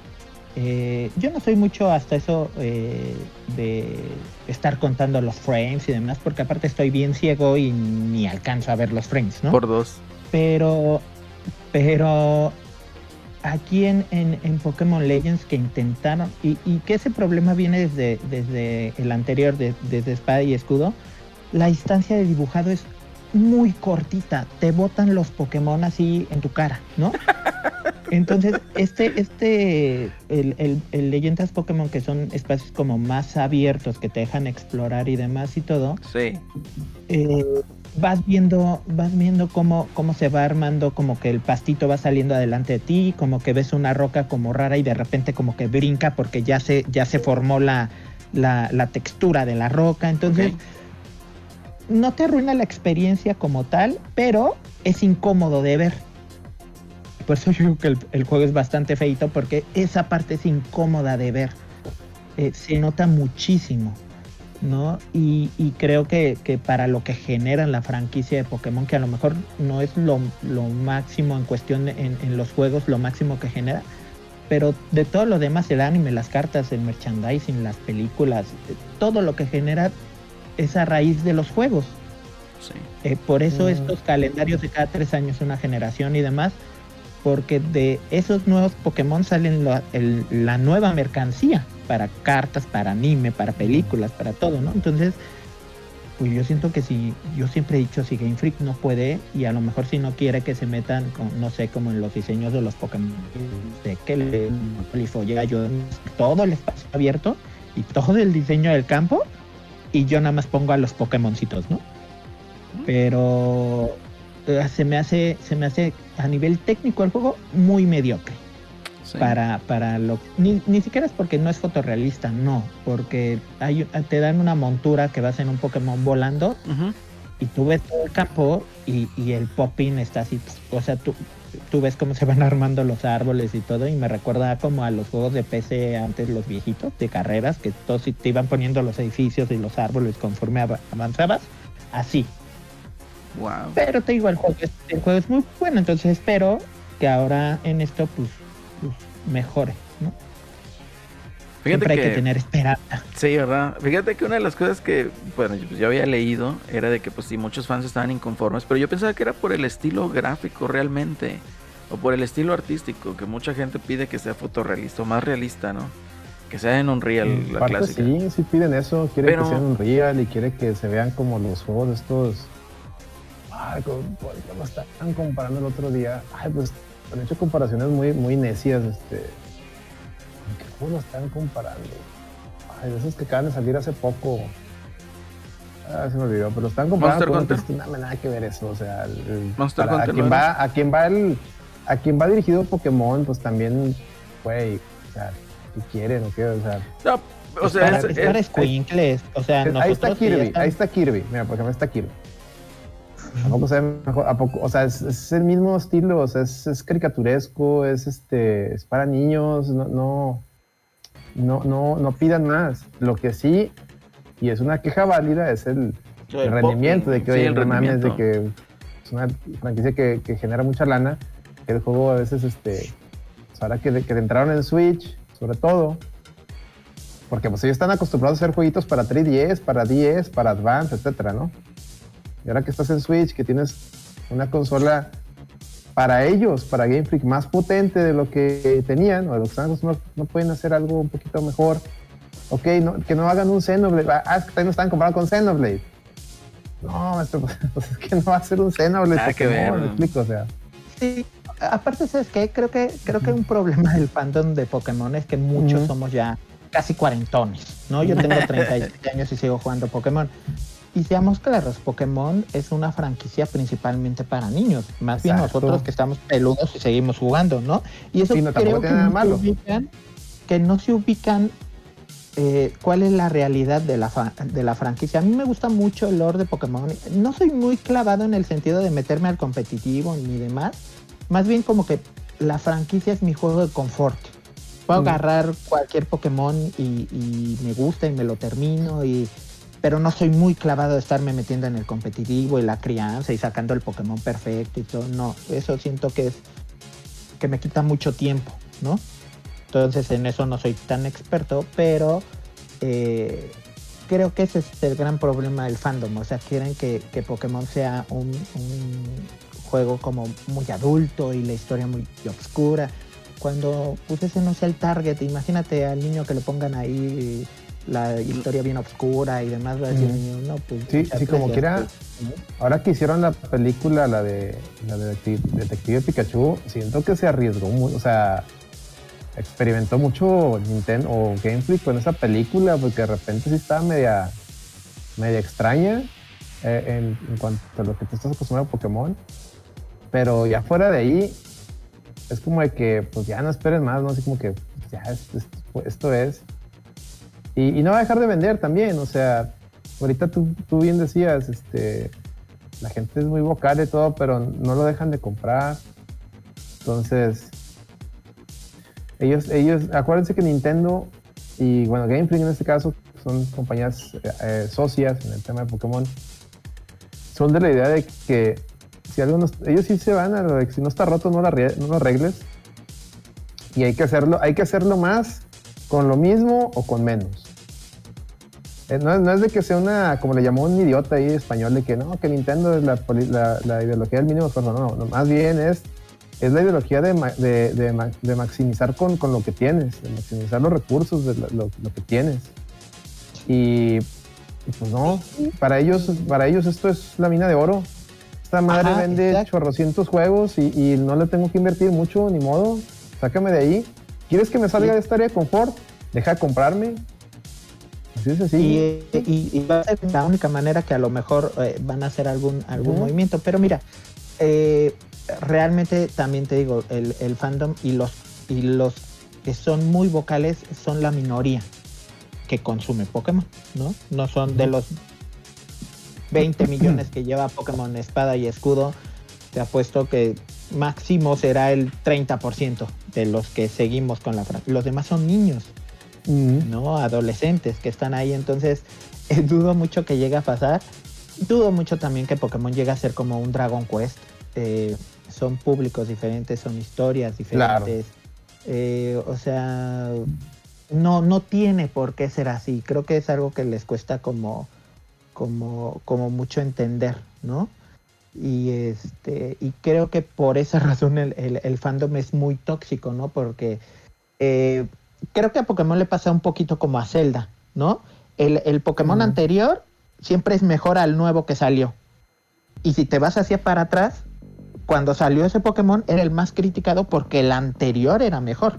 Eh, yo no soy mucho hasta eso eh, de estar contando los frames y demás, porque aparte estoy bien ciego y ni alcanzo a ver los frames, ¿no? Por dos. Pero, pero aquí en, en, en Pokémon Legends que intentaron, y, y que ese problema viene desde, desde el anterior, de- desde Espada y Escudo, la distancia de dibujado es muy cortita, te botan los Pokémon así en tu cara, ¿no? Entonces, este, este, el, el, el Leyendas Pokémon que son espacios como más abiertos, que te dejan explorar y demás y todo, Sí. eh, vas viendo, vas viendo cómo, cómo se va armando, como que el pastito va saliendo adelante de ti, como que ves una roca como rara y de repente como que brinca porque ya se, ya se formó la, la, la textura de la roca. Entonces. No te arruina la experiencia como tal, pero es incómodo de ver. Por eso yo creo que el, juego es bastante feito, porque esa parte es incómoda de ver. Eh, se nota muchísimo, ¿no? Y, creo que, para lo que genera la franquicia de Pokémon, que a lo mejor no es lo, máximo en cuestión en, en los juegos, lo máximo que genera, pero de todo lo demás, el anime, las cartas, el merchandising, las películas, eh, todo lo que genera es a raíz de los juegos. Sí. Eh, por eso Mm. estos calendarios de cada tres años una generación y demás, porque de esos nuevos Pokémon salen la, el- la nueva mercancía para cartas, para anime, para películas, para todo, ¿no? Entonces, pues yo siento que si, yo siempre he dicho, si Game Freak no puede, y a lo mejor si no quiere que se metan, con, no sé, como en los diseños de los Pokémon, de que le ya yo todo el espacio abierto y todo el diseño del campo, y yo nada más pongo a los Pokémoncitos, ¿no? Pero eh, se me hace, se me hace a nivel técnico el juego muy mediocre sí. para, para lo ni, ni siquiera es porque no es fotorrealista, no, porque hay, te dan una montura que vas en un Pokémon volando y tú ves todo el campo y, y el popping está así, o sea, tú, tú ves cómo se van armando los árboles y todo y me recuerda como a los juegos de PC antes, los viejitos de carreras, que todos te iban poniendo los edificios y los árboles conforme av- avanzabas, así, Wow. pero te digo, el juego, es, el juego es muy bueno, entonces espero que ahora en esto pues, pues, mejore. Fíjate Siempre hay que, que tener esperanza. Sí, ¿verdad? Fíjate que una de las cosas que, bueno, yo, yo había leído era de que pues sí, muchos fans estaban inconformes, pero yo pensaba que era por el estilo gráfico realmente, o por el estilo artístico, que mucha gente pide que sea fotorrealista o más realista, ¿no? Que sea en Unreal, En la parte clásica. sí, sí piden eso, quieren Pero- que sean un real y quiere que se vean como los juegos estos. Ay, como estaban comparando el otro día. Ay, pues han hecho comparaciones muy, muy necias, este. ¿Con qué juego lo están comparando? Ay, de esos que acaban de salir hace poco. Ah, se me olvidó, pero lo están comparando Monster con Hunter. otros que nada, nada que ver eso, o sea, el- el- Monster para- Hunter, a quien ¿no va, a quien va el, a quien va dirigido Pokémon, pues también, güey, o sea, ¿qué quieren o qué? O sea, No, o Es sea, para, es- es es- para escuincles, o sea, ahí está Kirby, ahí está Kirby. Mira, por ejemplo, está Kirby. ¿A poco se ve mejor? ¿A poco? O sea, es, es el mismo estilo, o sea, es, es caricaturesco, es este, es para niños, no, no, no, no, no pidan más. Lo que sí, y es una queja válida, es el, el el rendimiento, de que, Sí, el mames, de rendimiento. que es una franquicia que, que genera mucha lana, que el juego a veces, este, pues ahora que, que entraron en Switch, sobre todo, porque pues ellos están acostumbrados a hacer jueguitos para 3DS, para 10, para Advance, etcétera, ¿no? Y ahora que estás en Switch, que tienes una consola para ellos, para Game Freak, más potente de lo que tenían, o de lo que están no pueden hacer algo un poquito mejor. Ok, no- que no hagan un Xenoblade. Ah, es que también lo están comparando con Xenoblade. No, maestro, pues es que no va a ser un Xenoblade. Nada que ver. me explico, o sea. Sí, aparte, ¿sabes qué? Creo que, creo que un problema del fandom de Pokémon es que muchos somos ya casi cuarentones, ¿no? Yo tengo 37 años y sigo jugando Pokémon. Y seamos claros, Pokémon es una franquicia principalmente para niños. Más bien Exacto. nosotros que estamos peludos y seguimos jugando, ¿no? Y eso Sí, no, creo que nada no, se malo. ubican, que no se ubican eh, cuál es la realidad de la, de la franquicia. A mí me gusta mucho el lore de Pokémon. No soy muy clavado en el sentido de meterme al competitivo ni demás. Más bien como que la franquicia es mi juego de confort. Puedo Mm. agarrar cualquier Pokémon y, y me gusta y me lo termino y pero no soy muy clavado de estarme metiendo en el competitivo y la crianza y sacando el Pokémon perfecto y todo. No, eso siento que es que me quita mucho tiempo, ¿no? Entonces en eso no soy tan experto, pero eh, creo que ese es el gran problema del fandom. O sea, quieren que, que Pokémon sea un, juego como muy adulto y la historia muy oscura. Cuando pues ese no sea el target, imagínate al niño que le pongan ahí la historia bien oscura y demás, va a decir, no, pues Sí, sí, como quiera, ¿no? Ahora que hicieron la película, la de la de Detective, Pikachu, siento que se arriesgó mucho, o sea, experimentó mucho Nintendo o Game Freak con esa película, porque de repente sí estaba media, media extraña eh, en, en cuanto a lo que tú estás acostumbrado a Pokémon. Pero ya fuera de ahí, es como de que, pues ya no esperes más, ¿no? Así como que, ya, es- es- esto es. Y, no va a dejar de vender también, o sea, ahorita tú, tú bien decías, este, la gente es muy vocal y todo, pero no lo dejan de comprar. Entonces, ellos, ellos, acuérdense que Nintendo y bueno, Game Freak en este caso son compañías eh, socias en el tema de Pokémon. Son de la idea de que si algo ellos sí se van a lo de que si no está roto no, no lo arregles. Y hay que hacerlo, hay que hacerlo más con lo mismo o con menos. Eh, no, es de que sea una, como le llamó un idiota ahí español, de que no, que Nintendo es la, la, ideología del mínimo esfuerzo. No, no, más bien es, es la ideología de, de, de, maximizar con, con, lo que tienes, de maximizar los recursos de lo, lo, que tienes. Y, pues no, para ellos, para ellos esto es la mina de oro. Esta madre vende chorrocientos juegos y, y, no le tengo que invertir mucho, ni modo. Sácame de ahí. ¿Quieres que me salga de esta área de confort? Deja de comprarme y, y, va a ser la única manera que a lo mejor eh, van a hacer algún, algún movimiento. Pero mira, eh, realmente también te digo, el, el, fandom y los, y los que son muy vocales son la minoría que consume Pokémon, ¿no? No son de los 20 millones que lleva Pokémon Espada y Escudo. Te apuesto que máximo será el 30% de los que seguimos con la frase. Los demás son niños. ¿no? Adolescentes que están ahí. Entonces, dudo mucho que llegue a pasar. Dudo mucho también que Pokémon llegue a ser como un Dragon Quest. Eh, son públicos diferentes, son historias diferentes. Eh, o sea, no, no tiene por qué ser así. Creo que es algo que les cuesta como, como, como mucho entender, ¿no? Y este, y creo que por esa razón el, el, fandom es muy tóxico, ¿no? Porque eh, creo que a Pokémon le pasa un poquito como a Zelda, ¿no? El, Pokémon anterior siempre es mejor al nuevo que salió. Y si te vas hacia para atrás, cuando salió ese Pokémon era el más criticado porque el anterior era mejor.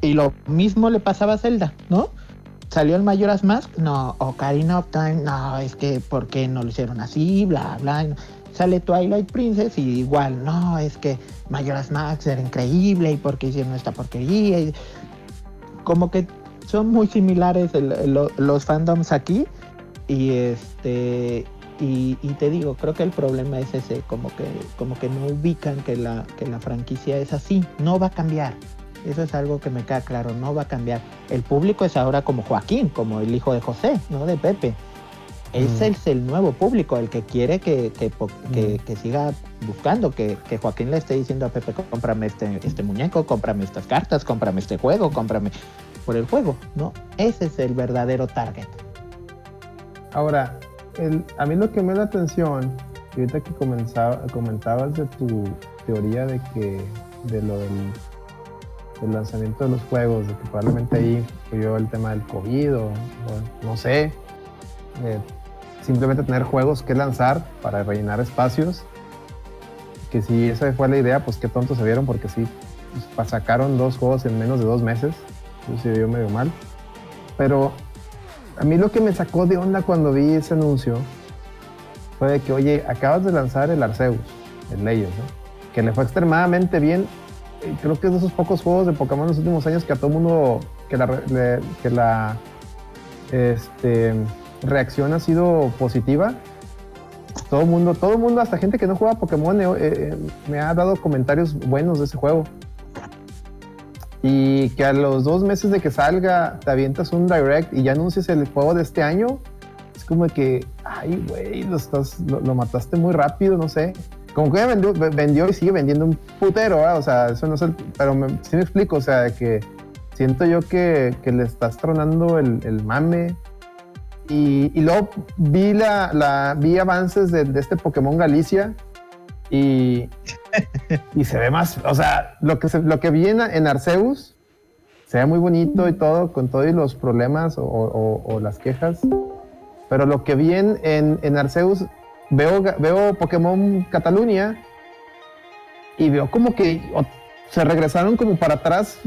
Y lo mismo le pasaba a Zelda, ¿no? Salió el Majora's Mask, no, Ocarina of Time, no, es que ¿por qué no lo hicieron así? Bla, bla. Sale Twilight Princess y igual, no, es que Majora's Mask era increíble y por qué hicieron esta porquería. Y como que son muy similares los fandoms aquí y este y, te digo creo que el problema es ese como que como que no ubican que la que la franquicia es así no va a cambiar. Eso es algo que me queda claro no va a cambiar. El público es ahora como Joaquín como el hijo de José no de Pepe ese mm. es el nuevo público, el que quiere que, que, mm. siga buscando, que, Joaquín le esté diciendo a Pepe, cómprame este, este muñeco, cómprame estas cartas, cómprame este juego, cómprame por el juego, ¿no? Ese es el verdadero target. Ahora, a mí lo que me da la atención, ahorita que comentabas de tu teoría de que, de lo del, lanzamiento de los juegos, de que probablemente ahí yo el tema del COVID o, no sé, simplemente tener juegos que lanzar para rellenar espacios. Que si esa fue la idea, pues qué tontos se vieron porque sí, pues, sacaron dos juegos en menos de dos meses. Eso se vio medio mal. Pero a mí lo que me sacó de onda cuando vi ese anuncio fue de que, oye, acabas de lanzar el Arceus, el Legends, que le fue extremadamente bien. Creo que es de esos pocos juegos de Pokémon en los últimos años que a todo mundo, que la, que la este, reacción ha sido positiva. Todo mundo, todo mundo, hasta gente que no juega Pokémon, eh, eh, me ha dado comentarios buenos de ese juego. Y que a los dos meses de que salga te avientas un direct y ya anuncias el juego de este año, es como que, ay, güey, lo, estás, lo, mataste muy rápido, no sé. Como que vendió, vendió y sigue vendiendo un putero, o sea, eso no es el. Pero me, sí me explico, o sea, que siento yo que, que le estás tronando el, el mame y, luego vi, la, vi avances de, este Pokémon Galicia y, y, se ve más, o sea, lo que, lo que vi en, Arceus se ve muy bonito y todo, con todos los problemas o, las quejas, pero lo que vi en, en, Arceus, veo, veo Pokémon Cataluña y veo como que se regresaron como para atrás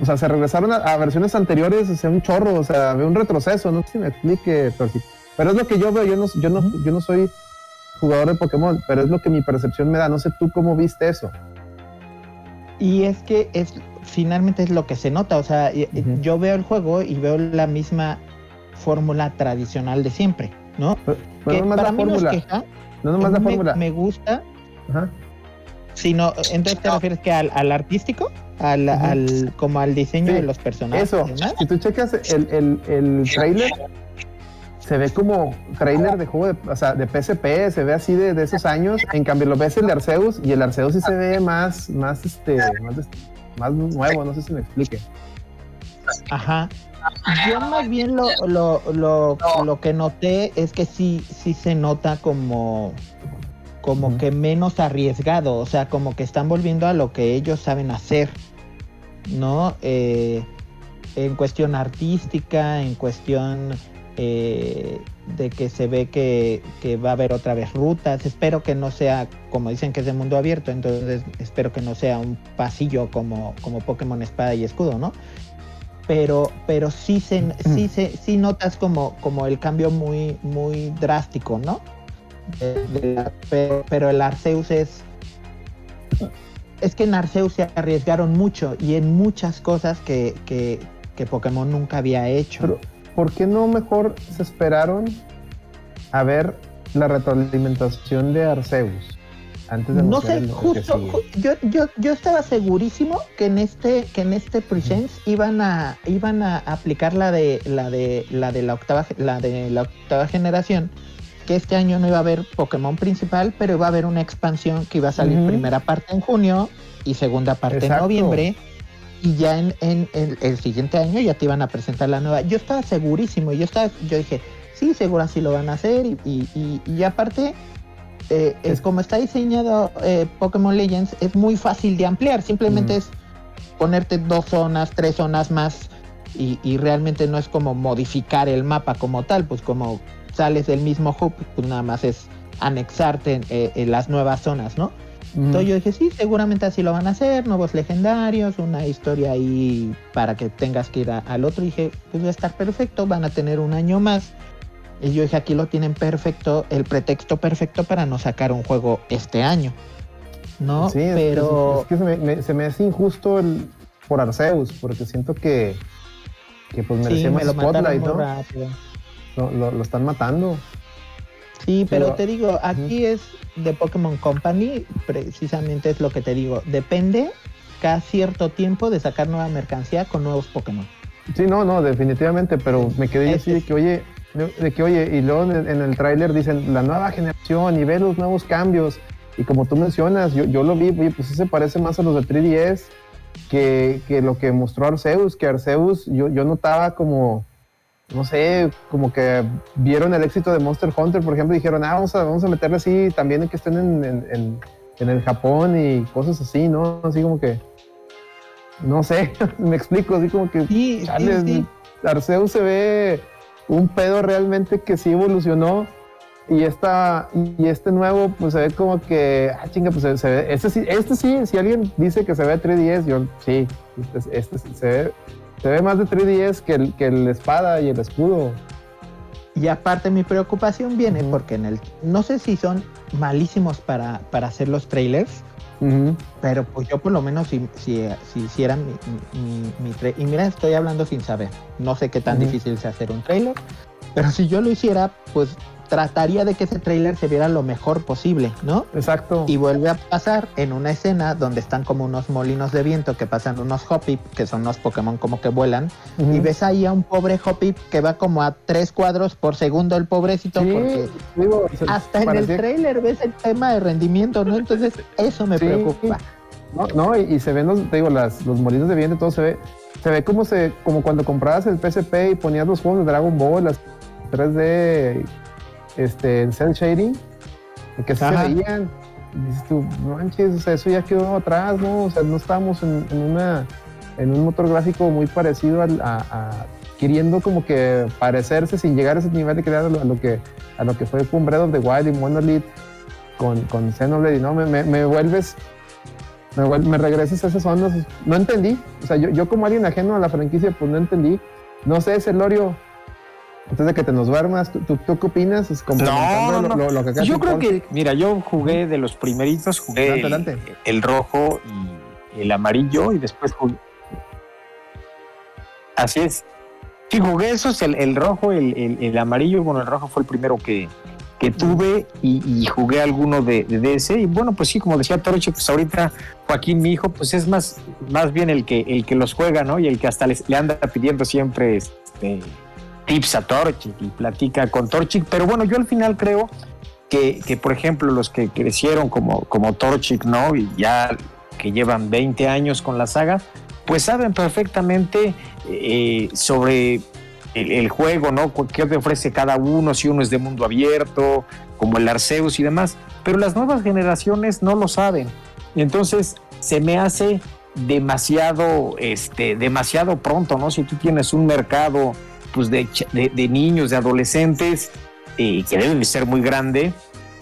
o sea, se regresaron a, versiones anteriores, o sea, un chorro, o sea, un retroceso, no sé si me explique, pero, sí. pero es lo que yo veo, yo no, yo, no, yo no soy jugador de Pokémon, pero es lo que mi percepción me da, no sé tú cómo viste eso. Y es que es finalmente es lo que se nota, o sea, yo veo el juego y veo la misma fórmula tradicional de siempre, ¿no? Pero, pero Que no para la mí no es fórmula. queja, No nomás la me, fórmula. me gusta, Ajá. Sino, entonces te refieres que al, al artístico, al, al, como al diseño Sí, de los personajes. Eso, si tú checas el, el, el trailer, se ve como trailer de juego de, o sea, de PSP, se ve así de, de esos años. En cambio, lo ves el de Arceus y el Arceus sí se ve más, más, este, más nuevo, no sé si me explique. Ajá. Yo más bien lo, lo, lo, lo que noté es que sí, sí se nota como, como que menos arriesgado, o sea, como que están volviendo a lo que ellos saben hacer, ¿no? Eh, en cuestión artística, en cuestión eh, de que se ve que, que va a haber otra vez rutas. Espero que no sea, como dicen que es de mundo abierto, entonces espero que no sea un pasillo como, como Pokémon Espada y Escudo, ¿no? Pero, pero sí, se, sí, se, sí notas como, como el cambio muy, muy drástico, ¿no? De- de la- pero, pero el Arceus es... Es que en Arceus se arriesgaron mucho y en muchas cosas que, que, que Pokémon nunca había hecho. Pero, ¿por qué no mejor se esperaron a ver la retroalimentación de Arceus? Antes de No sé, justo, ju- yo, yo, yo estaba segurísimo que en este, que en este Presents iban a, iban a aplicar la de la de la de la octava la de la octava generación, que este año no iba a haber Pokémon principal, pero iba a haber una expansión que iba a salir primera parte en junio y segunda parte Exacto. en noviembre. Y ya en, en- en el siguiente año ya te iban a presentar la nueva. Yo estaba segurísimo, yo estaba, yo dije, sí, seguro así lo van a hacer. Y, y, y- y aparte, eh, es como está diseñado eh, Pokémon Legends, es muy fácil de ampliar. Simplemente es ponerte dos zonas, tres zonas más. Y, y realmente no es como modificar el mapa como tal, pues como sales del mismo hub, pues nada más es anexarte eh, en las nuevas zonas, ¿no? Entonces yo dije, sí, seguramente así lo van a hacer, nuevos legendarios, una historia ahí para que tengas que ir a- al otro. Y dije, pues va a estar perfecto, van a tener un año más. Y yo dije, aquí lo tienen perfecto, el pretexto perfecto para no sacar un juego este año. ¿No? Sí, Pero es, es que se me, me- se me hace injusto el, por Arceus, porque siento que, que pues merecía sí, más me lo spotlight, ¿no? rápido. Lo, lo- lo están matando. Sí, pero Pero- te digo, aquí es de Pokémon Company, precisamente es lo que te digo, depende cada cierto tiempo de sacar nueva mercancía con nuevos Pokémon. Sí, no, no, definitivamente, pero me quedé así de que, oye, de, de que, oye, y luego en, en el tráiler dicen la nueva generación y ve los nuevos cambios. Y como tú mencionas, yo, yo lo vi, oye, pues se parece más a los de 3DS que, que lo que mostró Arceus, que Arceus yo, yo notaba como, no sé, como que vieron el éxito de Monster Hunter, por ejemplo, y dijeron, ah, vamos a, vamos a meterle así también que estén en, en, en- en el Japón y cosas así, ¿no? Así como que, no sé, me explico, así como que Sí, sí, Chale, sí. Arceus se ve un pedo realmente que sí evolucionó y esta y este nuevo pues se ve como que ah chinga pues se, se ve este sí este sí si alguien dice que se ve 3DS yo sí este, este sí se ve se ve más de 3DS que el, que el espada y el escudo. Y aparte mi preocupación viene porque en el no sé si son malísimos para, para hacer los trailers, pero pues yo por lo menos si, si, si hiciera mi, mi, mi y mira estoy hablando sin saber, no sé qué tan difícil sea hacer un trailer, pero si yo lo hiciera pues trataría de que ese trailer se viera lo mejor posible, ¿no? exacto Y vuelve a pasar en una escena donde están como unos molinos de viento que pasan unos Hoppip, que son unos Pokémon como que vuelan, y ves ahí a un pobre Hoppip que va como a tres cuadros por segundo el pobrecito, Sí, porque digo, hasta en el trailer ves el tema de rendimiento, ¿no? Entonces eso me Sí. preocupa. No, no, y, y se ven los, te digo, las, los molinos de viento, todo se ve, se ve como se, como cuando comprabas el PSP y ponías los juegos de Dragon Ball, las 3D, este, en cel shading, que se veían. Y dices tú, "No manches, o sea, eso ya quedó atrás, ¿no? O sea, no estábamos en, en una, en un motor gráfico muy parecido al, a, a- queriendo como que parecerse sin llegar a ese nivel de crear a lo, a lo que, a lo que fue con Breath of the Wild y Monolith con, con Xenoblade, no, me, me, me vuelves me, vuel- me regresas a esas ondas. No entendí. O sea, yo, yo como alguien ajeno a la franquicia, pues no entendí. No sé, Celorio, antes de que te nos duermas, ¿tú, tú, tú qué opinas? Es No, no, no. lo- lo que acá Yo creo que, mira, yo jugué de los primeritos, jugué Adelante, el, adelante. el rojo y el amarillo y después jugué. Así es. Sí, jugué esos, el, el rojo, el, el- el amarillo, bueno, el rojo fue el primero que, que tuve y, y jugué alguno de, de ese. Y bueno, pues sí, como decía Torche, pues ahorita Joaquín, mi hijo, pues es más, más bien el que, el que los juega, ¿no? Y el que hasta les- le anda pidiendo siempre este, tips a Torchic y platica con Torchic. Pero bueno, yo al final creo que, que, por ejemplo, los que crecieron como, como Torchic, ¿no? Y ya que llevan 20 años con la saga, pues saben perfectamente eh, sobre el, juego, ¿no? ¿Qué te ofrece cada uno? Si uno es de mundo abierto, como el Arceus y demás. Pero las nuevas generaciones no lo saben. Entonces se me hace demasiado, este, demasiado pronto, ¿no? Si tú tienes un mercado pues, de, ch- de- de niños, de adolescentes, eh, que deben de ser muy grande,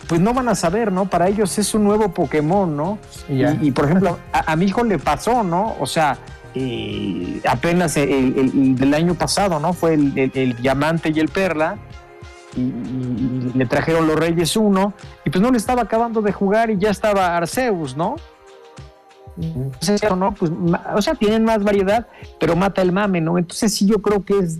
pues no van a saber, ¿no? Para ellos es un nuevo Pokémon, ¿no? Y ya. Y, y, por ejemplo, a, a mi hijo le pasó, ¿no? O sea, eh, apenas el, el- el del año pasado, ¿no? Fue el, el- diamante y el perla. Y, y- y le trajeron los Reyes 1. Y pues no le estaba acabando de jugar y ya estaba Arceus, ¿no? Entonces, ¿no? Pues, o sea, tienen más variedad, pero mata el mame, ¿no? Entonces sí, yo creo que es,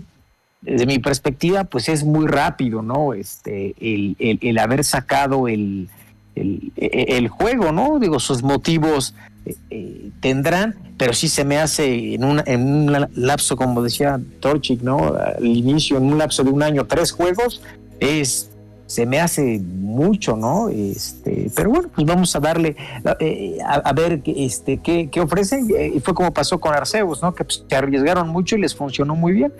desde mi perspectiva, pues es muy rápido, ¿no? Este, el, el- haber sacado el, el, e- el juego, ¿no? Digo, sus motivos eh, eh, tendrán, pero sí se me hace en, una- en un lapso, como decía Torchic, ¿no? Al inicio, en un lapso de un año, tres juegos, es se me hace mucho, ¿no? Este, pero bueno, pues vamos a darle eh, a, a ver este, qué, qué ofrecen. Y fue como pasó con Arceus, ¿no? Que pues, se arriesgaron mucho y les funcionó muy bien.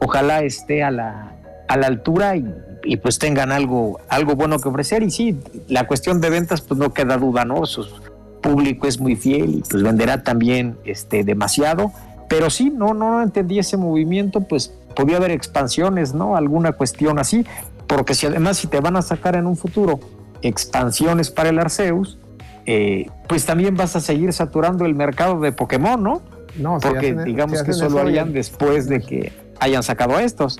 Ojalá esté a la, a la altura y, y, pues tengan algo, algo bueno que ofrecer. Y sí, la cuestión de ventas, pues no queda duda, ¿no? Su público es muy fiel y pues venderá también este, demasiado. Pero sí, no, no entendí ese movimiento, pues podía haber expansiones, ¿no? Alguna cuestión así porque si además si te van a sacar en un futuro expansiones para el Arceus, eh, pues también vas a seguir saturando el mercado de Pokémon, ¿no? No, si Porque hacen- digamos si que eso lo harían después de que hayan sacado estos.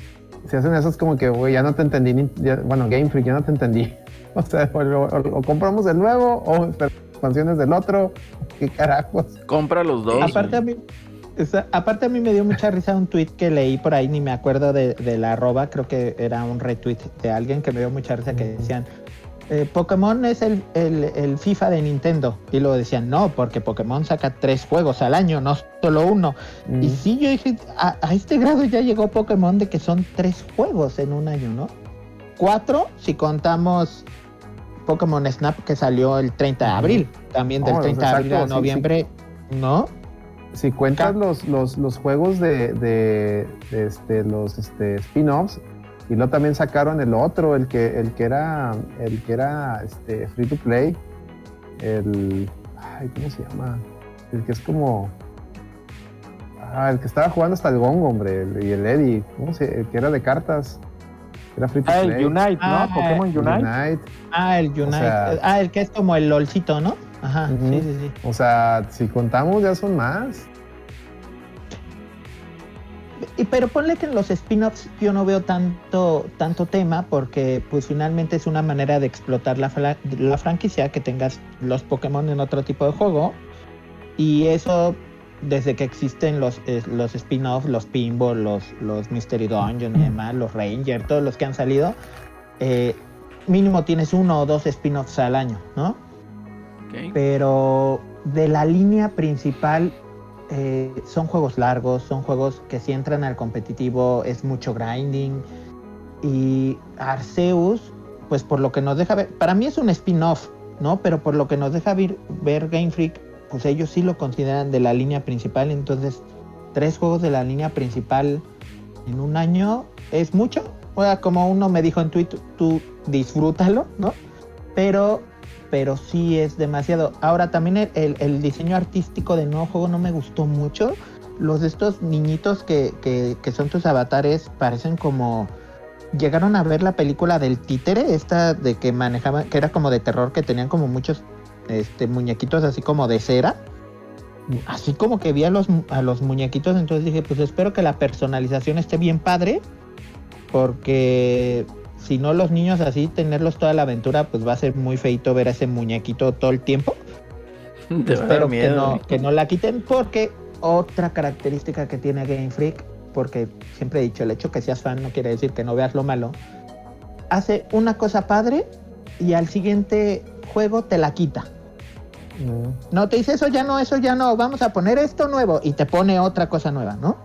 Si hacen eso es como que, güey, ya no te entendí. ni- ya- bueno, Game Freak, ya no te entendí. O sea, o, o- o compramos el nuevo o expansiones del otro. ¿Qué carajos? Compra los dos. Aparte a mí, esa- aparte a mí me dio mucha risa un tweet que leí por ahí, ni me acuerdo de, de la arroba, creo que era un retweet de alguien que me dio mucha risa que decían, eh, Pokémon es el, el- el FIFA de Nintendo. Y luego decían, no, porque Pokémon saca tres juegos al año, no solo uno. Mm. Y sí, yo dije, a, a este grado ya llegó Pokémon de que son tres juegos en un año, ¿no? Cuatro si contamos Pokémon Snap que salió el 30 de abril. También del Oh, 30 de abril a sí, noviembre, ¿no? Si cuentas los, los, los juegos de, de, de, este, los este, spin-offs, y luego también sacaron el otro, el que, el que era, el que era este, free to play, el, ay, ¿cómo se llama? El que es como, ah, el que estaba jugando hasta el Gong, hombre, el- y el Eddie, ¿cómo se, el que era de cartas, era free to Ah, play. el Unite, ¿no? Ah, Pokémon Unite. Unite. Ah, el Unite. sea- ah, el que es como el LOLcito, ¿no? Ajá, sí, sí, sí. O sea, si contamos ya son más. Pero ponle que en los spin-offs yo no veo tanto, tanto tema porque pues finalmente es una manera de explotar la, la franquicia, que tengas los Pokémon en otro tipo de juego. Y eso, desde que existen los, los spin-offs, los Pinball, los, los Mystery Dungeon y demás, los Ranger, todos los que han salido, eh, mínimo tienes uno o dos spin-offs al año, ¿no? Pero de la línea principal eh, son juegos largos, son juegos que si entran al competitivo es mucho grinding y Arceus, pues por lo que nos deja ver, para mí es un spin-off, ¿no? Pero por lo que nos deja ver, ver Game Freak, pues ellos sí lo consideran de la línea principal, entonces tres juegos de la línea principal en un año es mucho. O sea, como uno me dijo en Twitter, tú disfrútalo, ¿no? Pero pero sí es demasiado. Ahora también el, el- diseño artístico del nuevo juego no me gustó mucho. Los de estos niñitos que, que- que son tus avatares parecen como... Llegaron a ver la película del títere, esta de que manejaban, que era como de terror, que tenían como muchos este, muñequitos así como de cera. Así como que vi a los, a los muñequitos, entonces dije, pues espero que la personalización esté bien padre, porque si no los niños así, tenerlos toda la aventura, pues va a ser muy feito ver a ese muñequito todo el tiempo. Te Espero que no, que no la quiten porque otra característica que tiene Game Freak porque siempre he dicho, el hecho que seas fan no quiere decir que no veas lo malo, hace una cosa padre y al siguiente juego te la quita. Mm. No te dice eso ya no, eso ya no, vamos a poner esto nuevo y te pone otra cosa nueva, ¿no?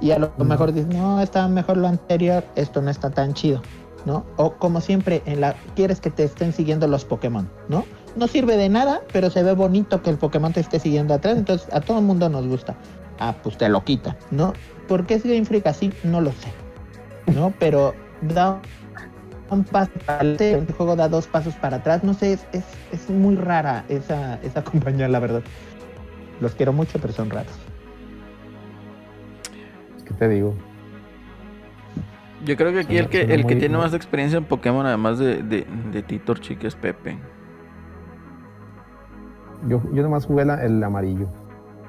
Y a lo Ujú. mejor dices, no, está mejor lo anterior, esto no está tan chido, ¿no? O como siempre, en la quieres que te estén siguiendo los Pokémon, ¿no? No sirve de nada, pero se ve bonito que el Pokémon te esté siguiendo atrás, entonces a todo el mundo nos gusta. Ah, pues te lo quita, ¿no? ¿Por qué es Game Freak así? No lo sé, ¿no? Pero da un paso para adelante, el juego da dos pasos para atrás, no sé, es, es, es muy rara esa, esa compañía, la verdad. Los quiero mucho, pero son raros. ¿Qué te digo? Yo creo que aquí el que, el que tiene más experiencia en Pokémon, además de, de, de Titor Chica, es Pepe. Yo, yo nomás jugué la- el amarillo,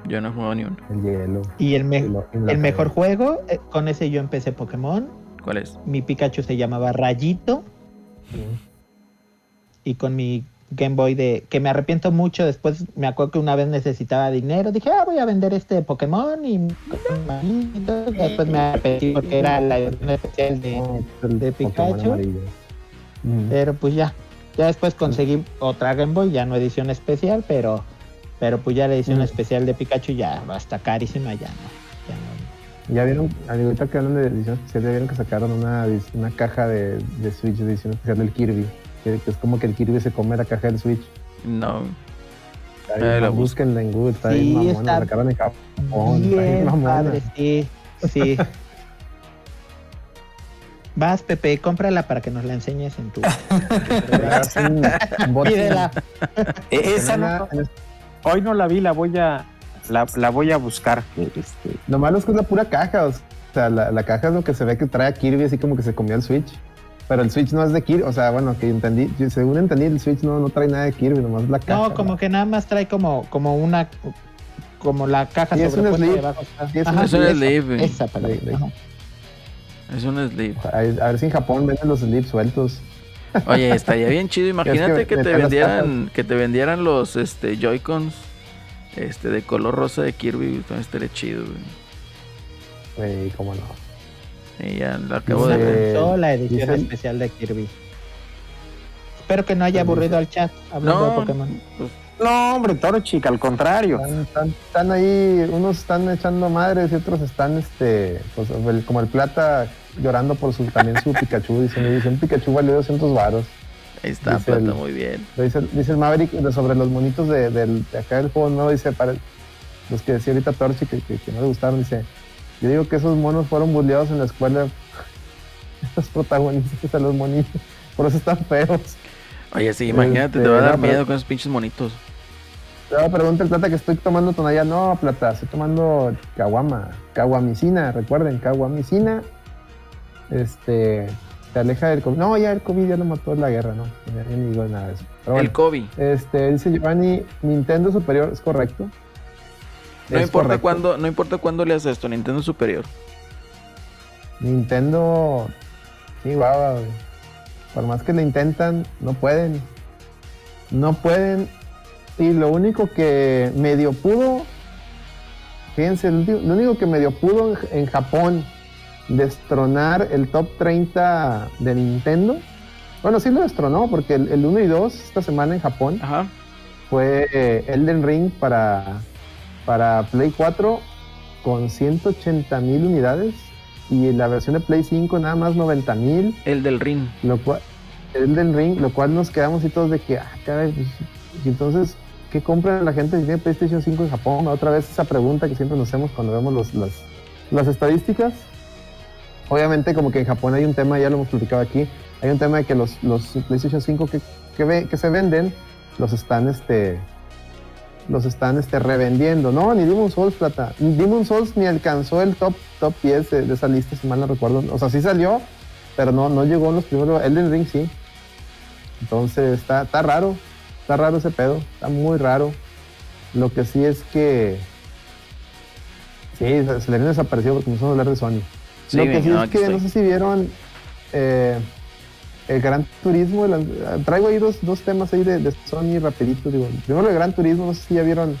Yo no he jugado ni uno. el hielo. Y el, me- mejor juego, eh, con ese yo empecé Pokémon. ¿Cuál es? Mi Pikachu se llamaba Rayito. Y con mi Game Boy de que me arrepiento mucho. Después me acuerdo que una vez necesitaba dinero. Dije, ah, voy a vender este Pokémon. Y después me arrepentí porque era la edición especial de. El de Pikachu. Mm. Pero pues ya. Ya después conseguí otra Game Boy, ya no edición especial, pero. Pero pues ya la edición Mm. especial de Pikachu ya va a estar carísima, ya no. Ya no. Ya vieron, ahorita que hablan de edición especial, ya vieron que sacaron una, una caja de, de Switch de edición especial del Kirby. Que, que es como que el Kirby se come la caja del Switch. No. Ahí la ma- búsquenla en Google, está Sí, bien mamona, está la en Japón. bien mamona. padre, sí, sí. Vas, Pepe, cómprala para que nos la enseñes en tu. Pídela. Eh, esa no- hoy no la vi, la voy a, la, la voy a buscar. Este, Lo malo es que es la pura caja. O sea, la, la caja es lo que se ve que trae a Kirby, así como que se comió el Switch. Pero el Switch no es de Kirby. O sea, bueno, que entendí, según entendí, el Switch no, no trae nada de Kirby, nomás la caja. No, como que nada más trae como, como una. Como la caja Sí, es un debajo. Sí, es un Ajá, Es un esa, sleeve. Esa, sí. ajá. Es un sleeve. A ver, a ver si en Japón venden los slips sueltos. Oye, estaría bien chido. Imagínate que, te vendieran, que te vendieran los este Joy-Cons este de color rosa de Kirby. También estaría chido. güey. Güey, cómo no. Y ya lo acabo de ver. La edición dice- especial de Kirby. Espero que no haya aburrido al chat hablando de No, Pokémon. pues, no, hombre, Toro Chica, al contrario. Están, están- están ahí, unos están echando madres y otros están, este, pues, el- como el plata llorando por su, también su Pikachu. Dice, dice, un Pikachu valió 200 varos. ahí está, Dice plata, el- muy bien. Dice, dice el Maverick de- sobre los monitos de, del- de acá del juego nuevo, dice, para los que decía ahorita Torchi que, que, que no le gustaron, dice, yo digo que esos monos fueron bulleados en la escuela, estos protagonistas a los monitos, por eso están feos. Oye, sí, imagínate, te Este, va a dar no, pero- miedo con esos pinches monitos. Luego pregunta el plata que estoy tomando tonalla. No, plata, estoy tomando caguama, caguamicina, recuerden, caguamicina. Este, te aleja del COVID. No, ya el COVID ya lo mató la guerra, ¿no? Ya, ya ni digo nada de eso. Pero El bueno, Kobe. este, dice Giovanni, Nintendo Superior, ¿es correcto? No Es importa correcto. cuándo, no importa cuándo le haces esto, Nintendo Superior. Nintendo, sí, guau, güey. Por más que lo intentan, no pueden. No pueden. Y lo único que medio pudo, fíjense, lo único- que medio pudo en, en Japón destronar el top 30 de Nintendo. Bueno, sí lo destronó, porque el, el 1 y 2 esta semana en Japón Ajá. fue eh, Elden Ring para, para Play 4 con 180 mil unidades y la versión de Play 5 nada más 90 mil, El del Ring. lo cual Elden Ring, lo cual nos quedamos y todos de que, ah, caray, pues, entonces, ¿qué compra la gente que tiene PlayStation 5 en Japón? Otra vez esa pregunta que siempre nos hacemos cuando vemos los, las, las estadísticas. Obviamente como que en Japón hay un tema, ya lo hemos platicado aquí, hay un tema de que los, los PlayStation 5 que, que, ve- que se venden, los están este los están este revendiendo. No, ni Demon Souls plata. Demon Souls ni alcanzó el top top 10 de, de esa lista, si mal no recuerdo. O sea, sí salió, pero no, no llegó en los primeros. Elden Ring sí. Entonces está, está raro. Está raro ese pedo. Está muy raro. Lo que sí es que. Sí, se, se le viene desaparecido porque comenzamos a hablar de Sony. Sí, Lo que sí no, es que estoy. no sé si vieron eh, el Gran Turismo. el- traigo ahí dos, dos temas ahí de, de Sony rapidito. Digo, primero el Gran Turismo, no sé si ya vieron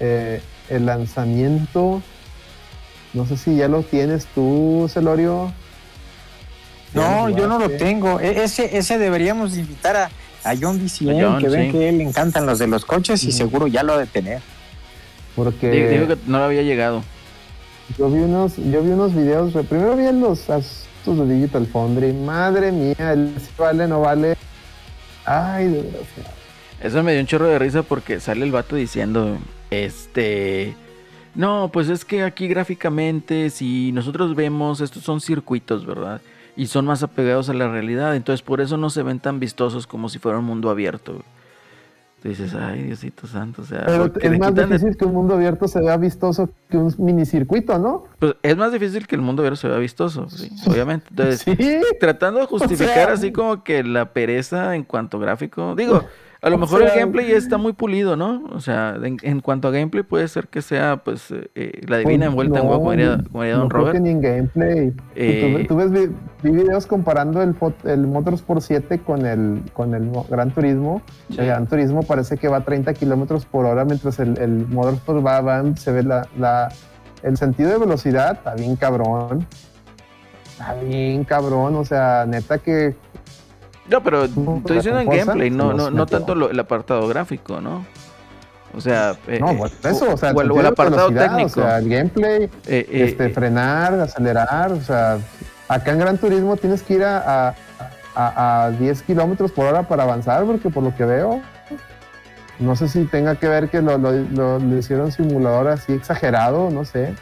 eh, el lanzamiento No sé si ya lo tienes tú, Celorio. No, yo no lo tengo. E- ese, ese deberíamos invitar a, a John A John, que ven sí. que le encantan los de los coches y seguro ya lo ha de tener. Porque Digo, digo que no lo había llegado. yo vi unos, yo vi unos videos, primero vi los de Digital Foundry. Madre mía, el si vale, no vale. Ay, desgraciado. Eso me dio un chorro de risa porque sale el vato diciendo, este, no, pues es que aquí gráficamente, si nosotros vemos, estos son circuitos, ¿verdad? Y son más apegados a la realidad, entonces por eso no se ven tan vistosos como si fuera un mundo abierto. Tú dices, ay, Diosito Santo, o sea, Pero es más de- difícil que un mundo abierto se vea vistoso que un minicircuito, ¿no? pues, es más difícil que el mundo abierto se vea vistoso, sí, obviamente. Entonces, Sí. tratando de justificar sea- así como que la pereza en cuanto gráfico. Digo, a lo O mejor el gameplay ya está muy pulido, ¿no? O sea, en, en cuanto a gameplay puede ser que sea, pues, eh, eh, la divina envuelta en huevo, como diría, como no Don creo Robert. que ni en gameplay. Eh, Tú, tú ves vi, vi videos comparando el, el Motorsport 7 con el, con el Gran Turismo. Sí. El Gran Turismo parece que va a 30 kilómetros por hora, mientras el, el Motorsport va, va- se ve la, la- el sentido de velocidad, está bien cabrón. Está bien cabrón, o sea, neta que No, pero estoy diciendo en gameplay, no, no, no tanto lo- el apartado gráfico, ¿no? O sea, eh, no, eh, pues eso, o sea, o el, o el apartado técnico. O sea, el gameplay, Eh, eh, este, frenar, acelerar, o sea, acá en Gran Turismo tienes que ir a, a, a- a 10 kilómetros por hora para avanzar, porque por lo que veo, no sé si tenga que ver que lo, lo, lo- lo hicieron simulador así exagerado, no sé.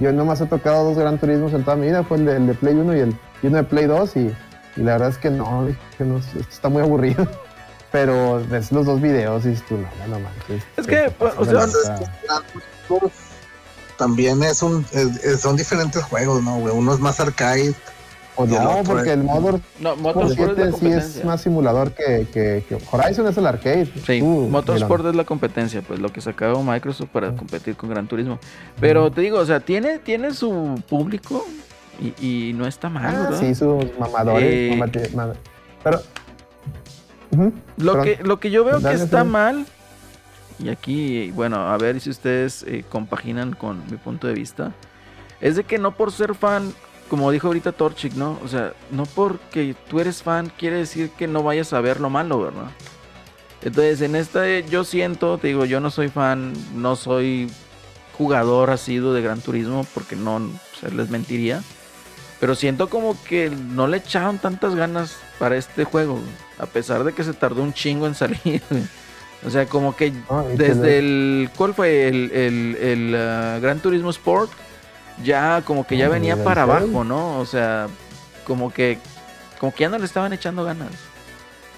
Yo nomás he tocado dos Gran Turismos en toda mi vida, fue el de, el de Play 1 y el y uno de Play 2, y, y la verdad es que no, dije, no, esto está muy aburrido. Pero ves los dos videos y dices tú, no, no manches. Es que, pasó o sea. También es un, es- son diferentes juegos, ¿no, güey? Uno es más arcade. O el no, porque es- el Motor no, Motorsport es la 7 sí es más simulador que, que, que- Horizon es el arcade. Sí, Uh, Motorsport es la competencia, pues lo que sacaba Microsoft para competir con Gran Turismo. Pero te digo, o sea, tiene, tiene su público y, y no está mal, Ah, ¿verdad? sí, sus mamadores. Eh, mamate- ma- Pero. Lo perdón. que, lo que yo veo que está mal, y aquí, bueno, a ver si ustedes eh, compaginan con mi punto de vista, es de que no por ser fan, como dijo ahorita Torchic, ¿no? O sea, no porque tú eres fan quiere decir que no vayas a ver lo malo, ¿verdad? Entonces, en esta yo siento, te digo, yo no soy fan, no soy jugador asiduo de Gran Turismo, porque no, o sea, les mentiría. Pero siento como que no le echaron tantas ganas para este juego, a pesar de que se tardó un chingo en salir. O sea, como que que desde el. ¿Cuál fue? El, el, el, ah, Gran Turismo Sport. Ya como que ya No, venía para abajo. ¿no? O sea, como que. Como que ya no le estaban echando ganas.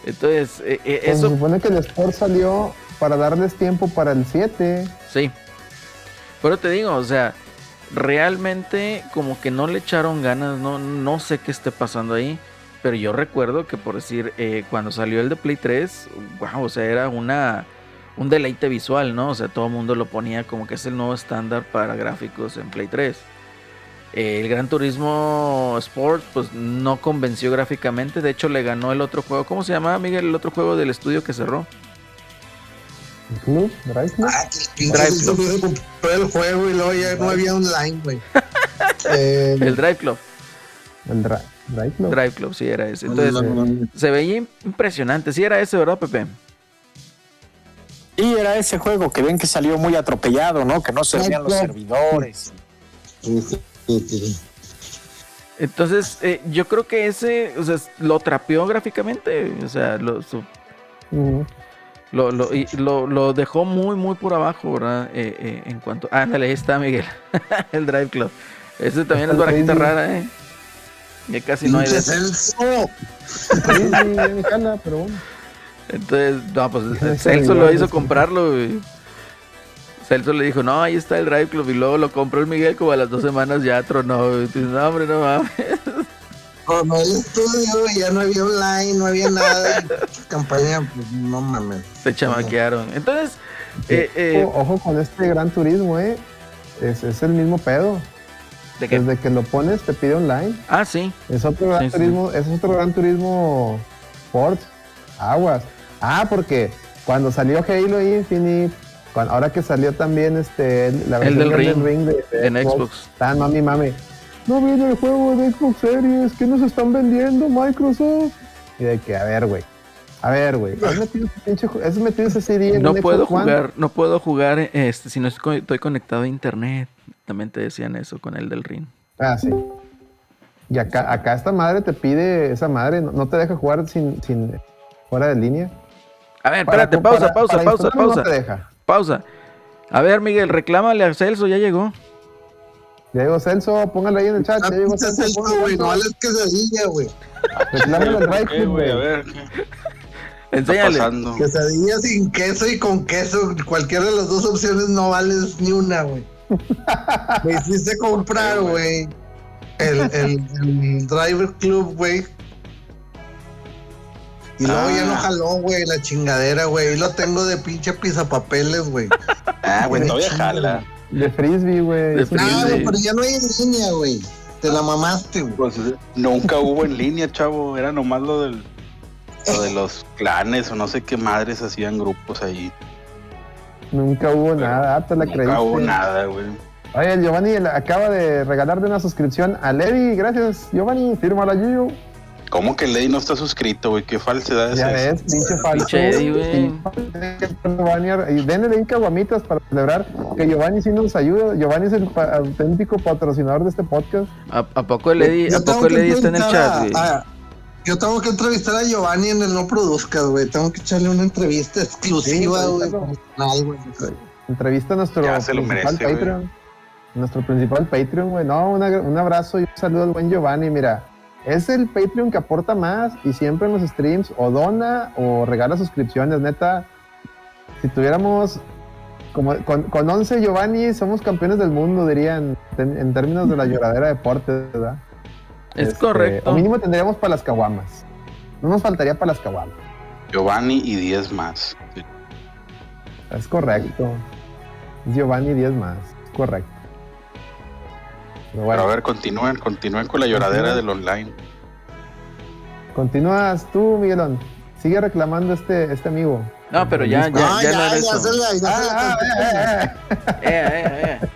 Entonces, eh, eh, Pues eso Se supone que el Sport salió para darles tiempo para el 7. Sí. Pero te digo, o sea, realmente como que no le echaron ganas, no, no sé qué esté pasando ahí. Pero yo recuerdo que por decir, eh, cuando salió el de Play 3, wow, o sea, era una un deleite visual, ¿no? O sea, todo el mundo lo ponía como que es el nuevo estándar para gráficos en Play 3. Eh, el Gran Turismo Sport, pues no convenció gráficamente. De hecho, le ganó el otro juego. ¿Cómo se llamaba, Miguel? El otro juego del estudio que cerró. Club, Drive Club. Ah, que el pinche Drive hubiera comprado el juego y luego ya no había online, güey. Eh, El Drive Club. El Dri- Drive Club. Drive Club, sí, era ese. no, Entonces, no, no. Se veía im- impresionante. Sí, era ese, ¿verdad, Pepe? Y era ese juego que ven que salió muy atropellado, ¿no? Que no servían los servidores. Sí, sí, sí, sí. Entonces, eh, yo creo que ese, o sea, lo trapeó gráficamente. O sea, lo, su-. Lo, lo, y lo, lo dejó muy, muy por abajo, ¿verdad? Eh, eh, en cuanto. Ándale, ahí está, Miguel. el Drive Club. Ese también es El barajita Crazy. rara, ¿eh? Ya casi no hay de. Celso. Sí, sí, pero bueno. Entonces, no, pues Celso lo hizo comprarlo, güey. Celso le dijo, no, ahí está el Drive Club. Y luego lo compró el Miguel, como a las dos semanas ya tronó. güey. Dice, no, hombre, no mames. Con el estudio ya no había online, no había nada. Campaña, pues no mames. Se chamaquearon. Entonces, eh, eh, Ojo, ojo con este Gran Turismo, ¿eh? Es, es el mismo pedo. ¿de qué? Desde que lo pones te pide online. Ah, sí. Es otro Gran Sí, sí. Turismo, es otro Gran Turismo Sport. Aguas. Ah, porque cuando salió Halo Infinite, cuando- ahora que salió también este, la El del Ring, Ring de, de en Xbox. Estaban mami mami. No viene el juego de Xbox Series, que nos están vendiendo Microsoft. Y de que, a ver, güey. A ver, güey. ¿Has metido ese pinche ju- has metido ese CD en No puedo Xbox One? jugar, no puedo jugar este, si no estoy, estoy conectado a internet. También te decían eso con el del ring. Ah, sí. Y acá, acá esta madre te pide, esa madre no, no te deja jugar sin, sin fuera de línea. A ver, Para- espérate, pausa, para- pausa, para pausa, pausa, No te deja. pausa. A ver, Miguel, reclámale a Celso, ya llegó. Ya llegó Celso, póngalo ahí en el chat. Ah, Ya llegó Celso, güey, no vales quesadilla, güey. Reclámale al ¿Qué, Raikkonen, güey? A ver, ¿qué está Enséñale. Quesadilla sin queso y con queso. Cualquiera de las dos opciones no vales ni una, güey. Me hiciste comprar, güey. El, el, el Driver Club, güey. Y luego ya no Ah. jaló, güey, la chingadera, güey. Y lo tengo de pinche pizapapeles, güey. Ah, güey, todavía jala. De frisbee, güey. De Ah, frisbee. güey, pero ya no hay en línea, güey. Te la mamaste, güey. Pues nunca hubo en línea, chavo. Era nomás lo del. Lo de los clanes o no sé qué madres hacían grupos ahí. Nunca hubo nada. Ah, te la Nunca creíste. hubo nada, güey. Oye, el Giovanni acaba de regalarle una suscripción a Levi. Gracias, Giovanni. Fírmala, Gio. ¿Cómo que Lady no está suscrito, güey? ¿Qué falsedad es Ya esa? ves, pinche falso. Eddie, güey. Y denle link caguamitas para celebrar que Giovanni sí nos ayuda. Giovanni es el auténtico patrocinador de este podcast. ¿A, a poco el Eddie, Yo a poco el Eddie está en el chat, a- güey? a- Yo tengo que entrevistar a Giovanni en el No Produzcas, güey. Tengo que echarle una entrevista exclusiva, güey. Entrevista a nuestro Ya se lo principal merece. Patreon. Nuestro principal Patreon, güey. No, una- un abrazo y un saludo al buen Giovanni. Mira, es el Patreon que aporta más y siempre en los streams o dona o regala suscripciones, neta. Si tuviéramos como con, con 11 Giovanni somos campeones del mundo, dirían, en, en términos de la lloradera de deporte, ¿verdad? Es Este, correcto. O mínimo tendríamos para las caguamas. No nos faltaría para las caguamas. Giovanni y 10 más. Sí. Es correcto. Es Giovanni 10 más. Es correcto. Pero bueno, Pero a ver, continúen, continúen con la lloradera del online. continúas tú, Miguelón. Sigue reclamando este, este amigo. No, pero ya, ya, No, ya, ya, no era ya eso. se la, ya se la Ah, conté. eh, eh, Eh, eh, eh.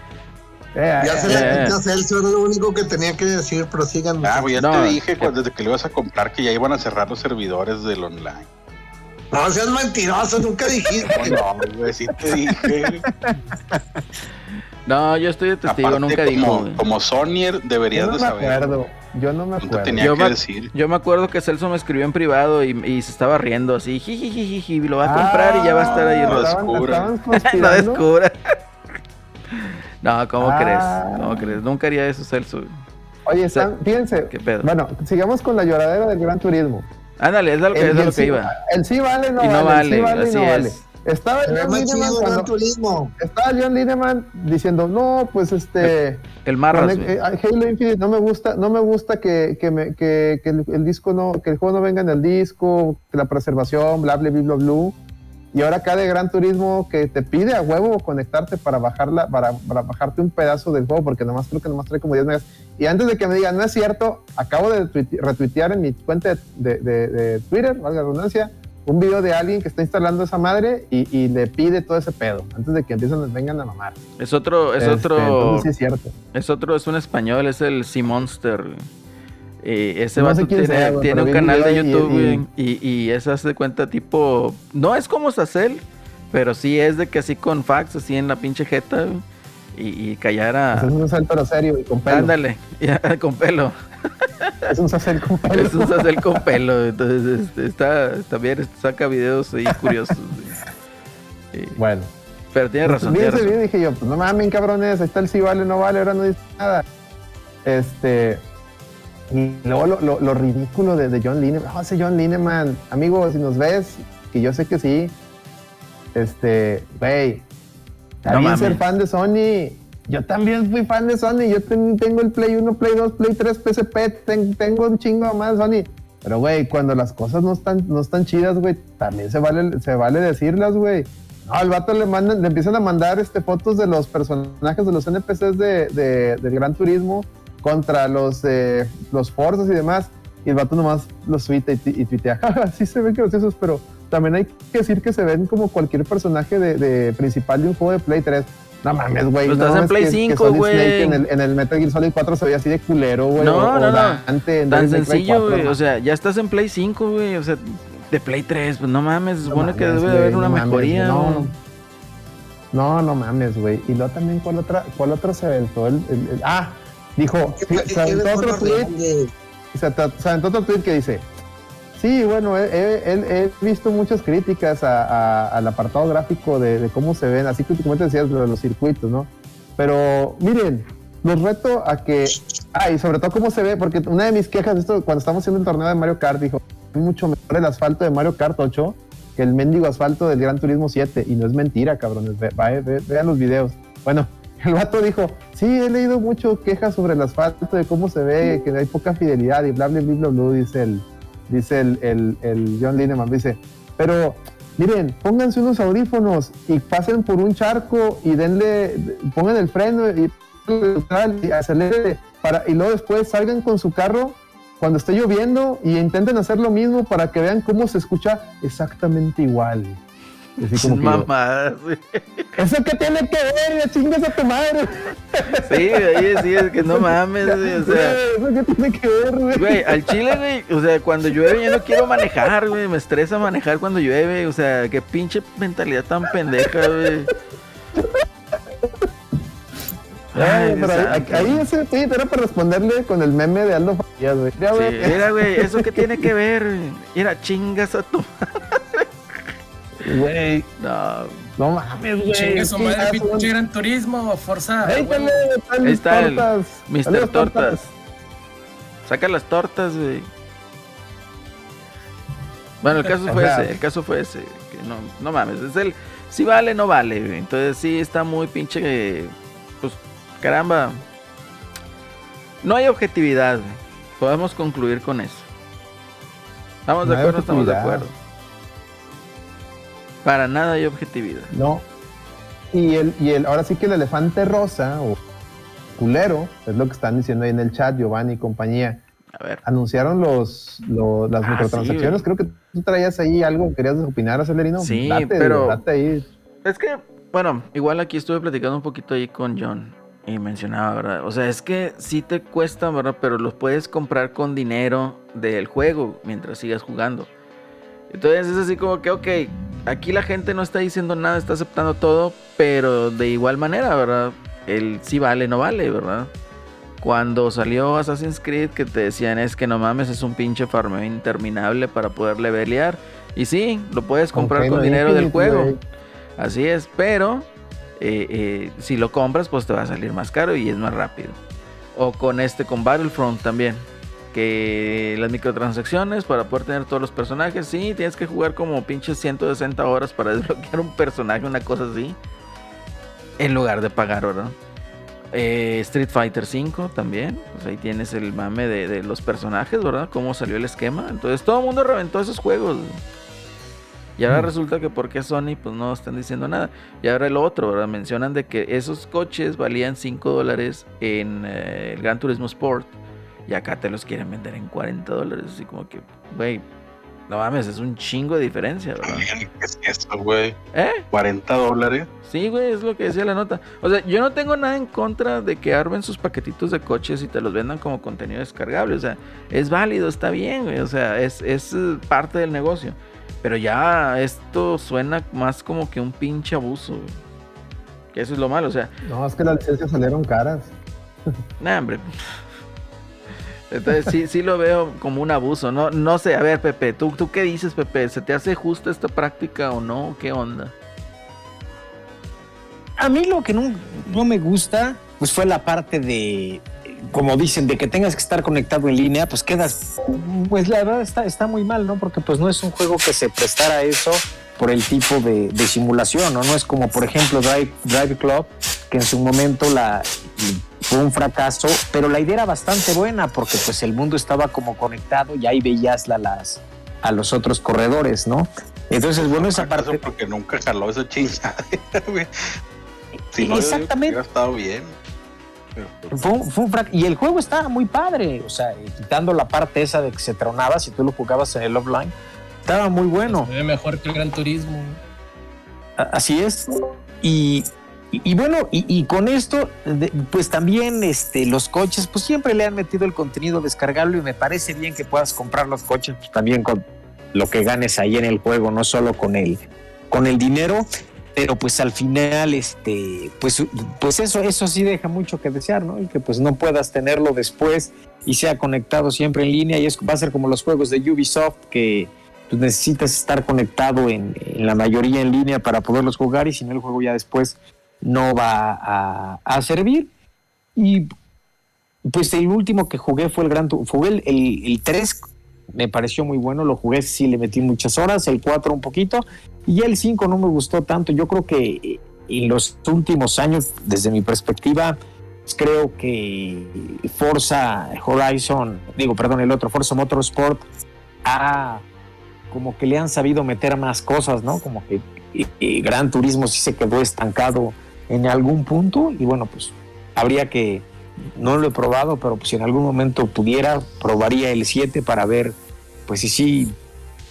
eh, Ya eh, se eh. la eh. quité a Celso, era lo único que tenía que decir, pero sigan. Ah, güey, ya No, te dije que- cuando, desde que lo ibas a comprar que ya iban a cerrar los servidores del online. No seas mentiroso, nunca dijiste. No, no, güey, sí te dije. No, yo estoy de testigo, Aparte, nunca como, dijo. güey. como Sonier Yo deberías no de me saber. acuerdo. Yo no me acuerdo. tenía Yo que me- decir. Yo me acuerdo que Celso me escribió en privado y, y se estaba riendo así, jijijiji, y lo va a comprar y ya va a estar ahí. Ah, no, descubra. no descubra. No, ¿cómo Ah. crees? ¿Cómo crees? Nunca haría eso, Celso. Oye, están, fíjense. ¿Qué pedo? Bueno, sigamos con la lloradera del Gran Turismo. Ándale, es lo que, es a El, lo que iba. el sí vale, no Y no vale. el sí vale, así no es. Estaba John Lineman cuando- turismo. estaba John Lineman diciendo, no, pues este... El Marras, eh, Halo Infinite no me gusta, no me gusta que, que, me- que- que el, el disco no, que el juego no venga en el disco, que la preservación, bla bla bla bla bla. Y ahora acá de Gran Turismo que te pide a huevo conectarte para bajarla, para, para bajarte un pedazo del juego, porque nomás creo que nomás trae como 10 megas. Y antes de que me digan, no es cierto, acabo de tuite- retuitear en mi cuenta de, de- de Twitter, valga la redundancia, un video de alguien que está instalando esa madre y, y le pide todo ese pedo, antes de que empiecen, vengan a mamar. Es otro, es Este, otro, sí es cierto. es otro, es un español, es el Sea Monster. güey. Eh, ese No vato tiene, sea, tiene un canal de YouTube, y- y, hace de cuenta tipo, no es como Sacel, pero sí es de que así con fax, así en la pinche jeta, güey, y, y callar Es a... un salto serio y con pelo. Ándale, ya, con pelo. Es un sacel con pelo. Es un Sacel con pelo, entonces este, está, también saca videos ahí curiosos. Y- Bueno, pero tiene razón, vi tiene ese razón. video dije yo, pues no mames, cabrones, ahí está el sí vale, no vale, ahora no dice nada. Este. Y luego lo, lo- lo ridículo de, de John Lineman. Oh, ese John Lineman, amigo, si nos ves, que yo sé que sí. Este, güey, está No bien mames. ser fan de Sony. Yo también fui fan de Sony. Yo ten- tengo el Play 1, Play 2, Play 3, PSP. ten- tengo un chingo más de Sony. Pero, güey, cuando las cosas no están, no están chidas, güey, también se vale, se vale decirlas, güey. No, al vato le mandan, le empiezan a mandar este, fotos de los personajes de los NPCs de, de- del Gran Turismo contra los, eh, los Forzas y demás. Y el vato nomás los tuitea y, y tuitea, "Jaja, sí se ven graciosos, pero también hay que decir que se ven como cualquier personaje de, de principal de un juego de Play 3. No mames, güey. Pues no estás en Play que- que 5, Solid güey. En el, en el Metal Gear Solid 4 se veía así de culero, güey. No, o- o no, no. Dante en Tan sencillo, 4, güey. no O sea, ya estás en Play 5, güey. O sea, de Play 3, pues no mames. Se supone No que debe de haber una no mejoría. no, no. No, no mames, güey. Y luego también, ¿cuál otra, cuál otra se aventó? El, el- el- ah, dijo, ¿Qué- se aventó otro tweet, grande? se, aventó otro tweet que dice, sí, bueno, he, he- he- visto muchas críticas a- a- al apartado gráfico de, de cómo se ven, así que como te decías lo de los circuitos, ¿no? Pero miren, los reto a que, ah, y sobre todo cómo se ve, porque una de mis quejas, esto cuando estamos haciendo el torneo de Mario Kart, dijo, es mucho mejor el asfalto de Mario Kart 8 que el mendigo asfalto del Gran Turismo 7. Y no es mentira, cabrones. Ve- ve- ve- vean los videos. Bueno, el vato dijo, sí, he leído mucho quejas sobre el asfalto, de cómo se ve, que hay poca fidelidad y bla, bla, bla, bla, bla, dice el, dice el, el, el John Lineman, dice, pero miren, pónganse unos audífonos y pasen por un charco y denle, pongan el freno y, y acelere para, y luego después salgan con su carro cuando esté lloviendo y intenten hacer lo mismo para que vean cómo se escucha exactamente igual. Así como que yo, Mamadas, güey. ¿Eso qué tiene que ver? Chingas a tu madre. Sí, ahí sí, es que no mames, güey. O sea, ¿Eso qué tiene que ver, güey? güey, al chile, güey. O sea, cuando llueve yo no quiero manejar, güey. Me estresa manejar cuando llueve. O sea, qué pinche mentalidad tan pendeja, güey. Ay, pero ahí, ahí ese tweet era para responderle con el meme de Aldo Farías, güey. Sí, mira, güey, ¿eso qué tiene que ver? güey? Mira, chingas a tu... Güey, No, no mames, güey. Chingue su madre, pinche. Gran Turismo, Forza. Ahí huevo. está, Ahí está el. Mr. Tortas. Saca las tortas, güey. Bueno, el caso fue ese, el caso fue ese. Que no, no mames, es el... Si vale, no vale, güey. Entonces sí está muy pinche... eh, Pues, caramba. No hay objetividad, güey. Podemos concluir con eso. ¿Estamos de No acuerdo? Estamos de acuerdo. Para nada hay objetividad. No. Y el, y el, ahora sí que el elefante rosa o culero, es lo que están diciendo ahí en el chat, Giovanni y compañía. A ver. Anunciaron los, los- las Ah, microtransacciones. sí, Creo que tú traías ahí algo, querías opinar, Acelerino. Sí, Date, pero- Date ahí. Es que, bueno, igual aquí estuve platicando un poquito ahí con John y mencionaba, ¿verdad? O sea, es que sí te cuesta, ¿verdad? Pero los puedes comprar con dinero del juego mientras sigas jugando. Entonces es así como que, ok, aquí la gente no está diciendo nada, está aceptando todo, pero de igual manera, ¿verdad? El sí vale, no vale, ¿verdad? Cuando salió Assassin's Creed que te decían es que no mames, es un pinche farmeo interminable para poder levelear. Y sí, lo puedes comprar con dinero del juego. Así es, pero eh, eh, si lo compras, pues te va a salir más caro y es más rápido. O con este, con Battlefront también. Que las microtransacciones para poder tener todos los personajes, sí, tienes que jugar como pinches 160 horas para desbloquear un personaje, una cosa así. En lugar de pagar, ¿verdad? Eh, Street Fighter 5 también. Pues ahí tienes el mame de, de los personajes, ¿verdad? Cómo salió el esquema. Entonces todo el mundo reventó esos juegos. Y ahora resulta que porque Sony pues no están diciendo nada. Y ahora el otro, ¿verdad? Mencionan de que esos coches valían 5 dólares en eh, el Gran Turismo Sport. Y acá te los quieren vender en 40 dólares. Así como que, güey, no mames, es un chingo de diferencia, ¿verdad? ¿qué es eso, güey? ¿Eh? 40 dólares. Sí, güey, es lo que decía la nota. O sea, yo no tengo nada en contra de que armen sus paquetitos de coches y te los vendan como contenido descargable. O sea, es válido, está bien, güey. O sea, es, es eh, parte del negocio. Pero ya esto suena más como que un pinche abuso, güey. Que eso es lo malo, o sea, No, es que las licencias salieron caras. nah, hombre. Entonces sí, sí lo veo como un abuso. No, no sé, a ver, Pepe, ¿tú, ¿tú qué dices, Pepe? ¿Se te hace justa esta práctica o no? ¿Qué onda? A mí lo que no, no me gusta, pues fue la parte de, como dicen, de que tengas que estar conectado en línea, pues quedas, pues la verdad está, está muy mal, ¿no? Porque pues no es un juego que se prestara a eso por el tipo de, de simulación, ¿no? No es como, por ejemplo, Drive, Drive Club, que en su momento la, fue un fracaso, pero la idea era bastante buena porque pues el mundo estaba como conectado y ahí veías la, las, a los otros corredores, ¿no? Entonces, bueno, esa Fracaso parte... porque nunca jaló esa chingada, güey. Si no, Exactamente. hubiera estado bien. Pues, Fue un, fue un frac- y el juego estaba muy padre, o sea, y quitando la parte esa de que se tronaba si tú lo jugabas en el offline, estaba muy bueno. Se ve mejor que el Gran Turismo. Así es. Y, y- bueno, y, con esto, pues también este, los coches, pues siempre le han metido el contenido descargable y me parece bien que puedas comprar los coches pues, también con lo que ganes ahí en el juego, no solo con el, con el dinero. Pero pues al final, este, pues, pues eso, eso sí deja mucho que desear, ¿no? Y que pues no puedas tenerlo después y sea conectado siempre en línea. Y es, va a ser como los juegos de Ubisoft que pues necesitas estar conectado en, en la mayoría en línea para poderlos jugar y si no el juego ya después no va a, servir. Y pues el último que jugué fue el Gran jugué el, el, el 3, me pareció muy bueno, lo jugué, sí le metí muchas horas, el 4 un poquito, y el 5 no me gustó tanto. Yo creo que en los últimos años, desde mi perspectiva, pues creo que Forza Horizon, digo, perdón, el otro, Forza Motorsport, ha como que le han sabido meter más cosas, ¿no? Como que eh, eh, Gran Turismo sí se quedó estancado en algún punto y bueno, pues habría que, no lo he probado, pero pues si en algún momento pudiera, probaría el 7 para ver, pues si sí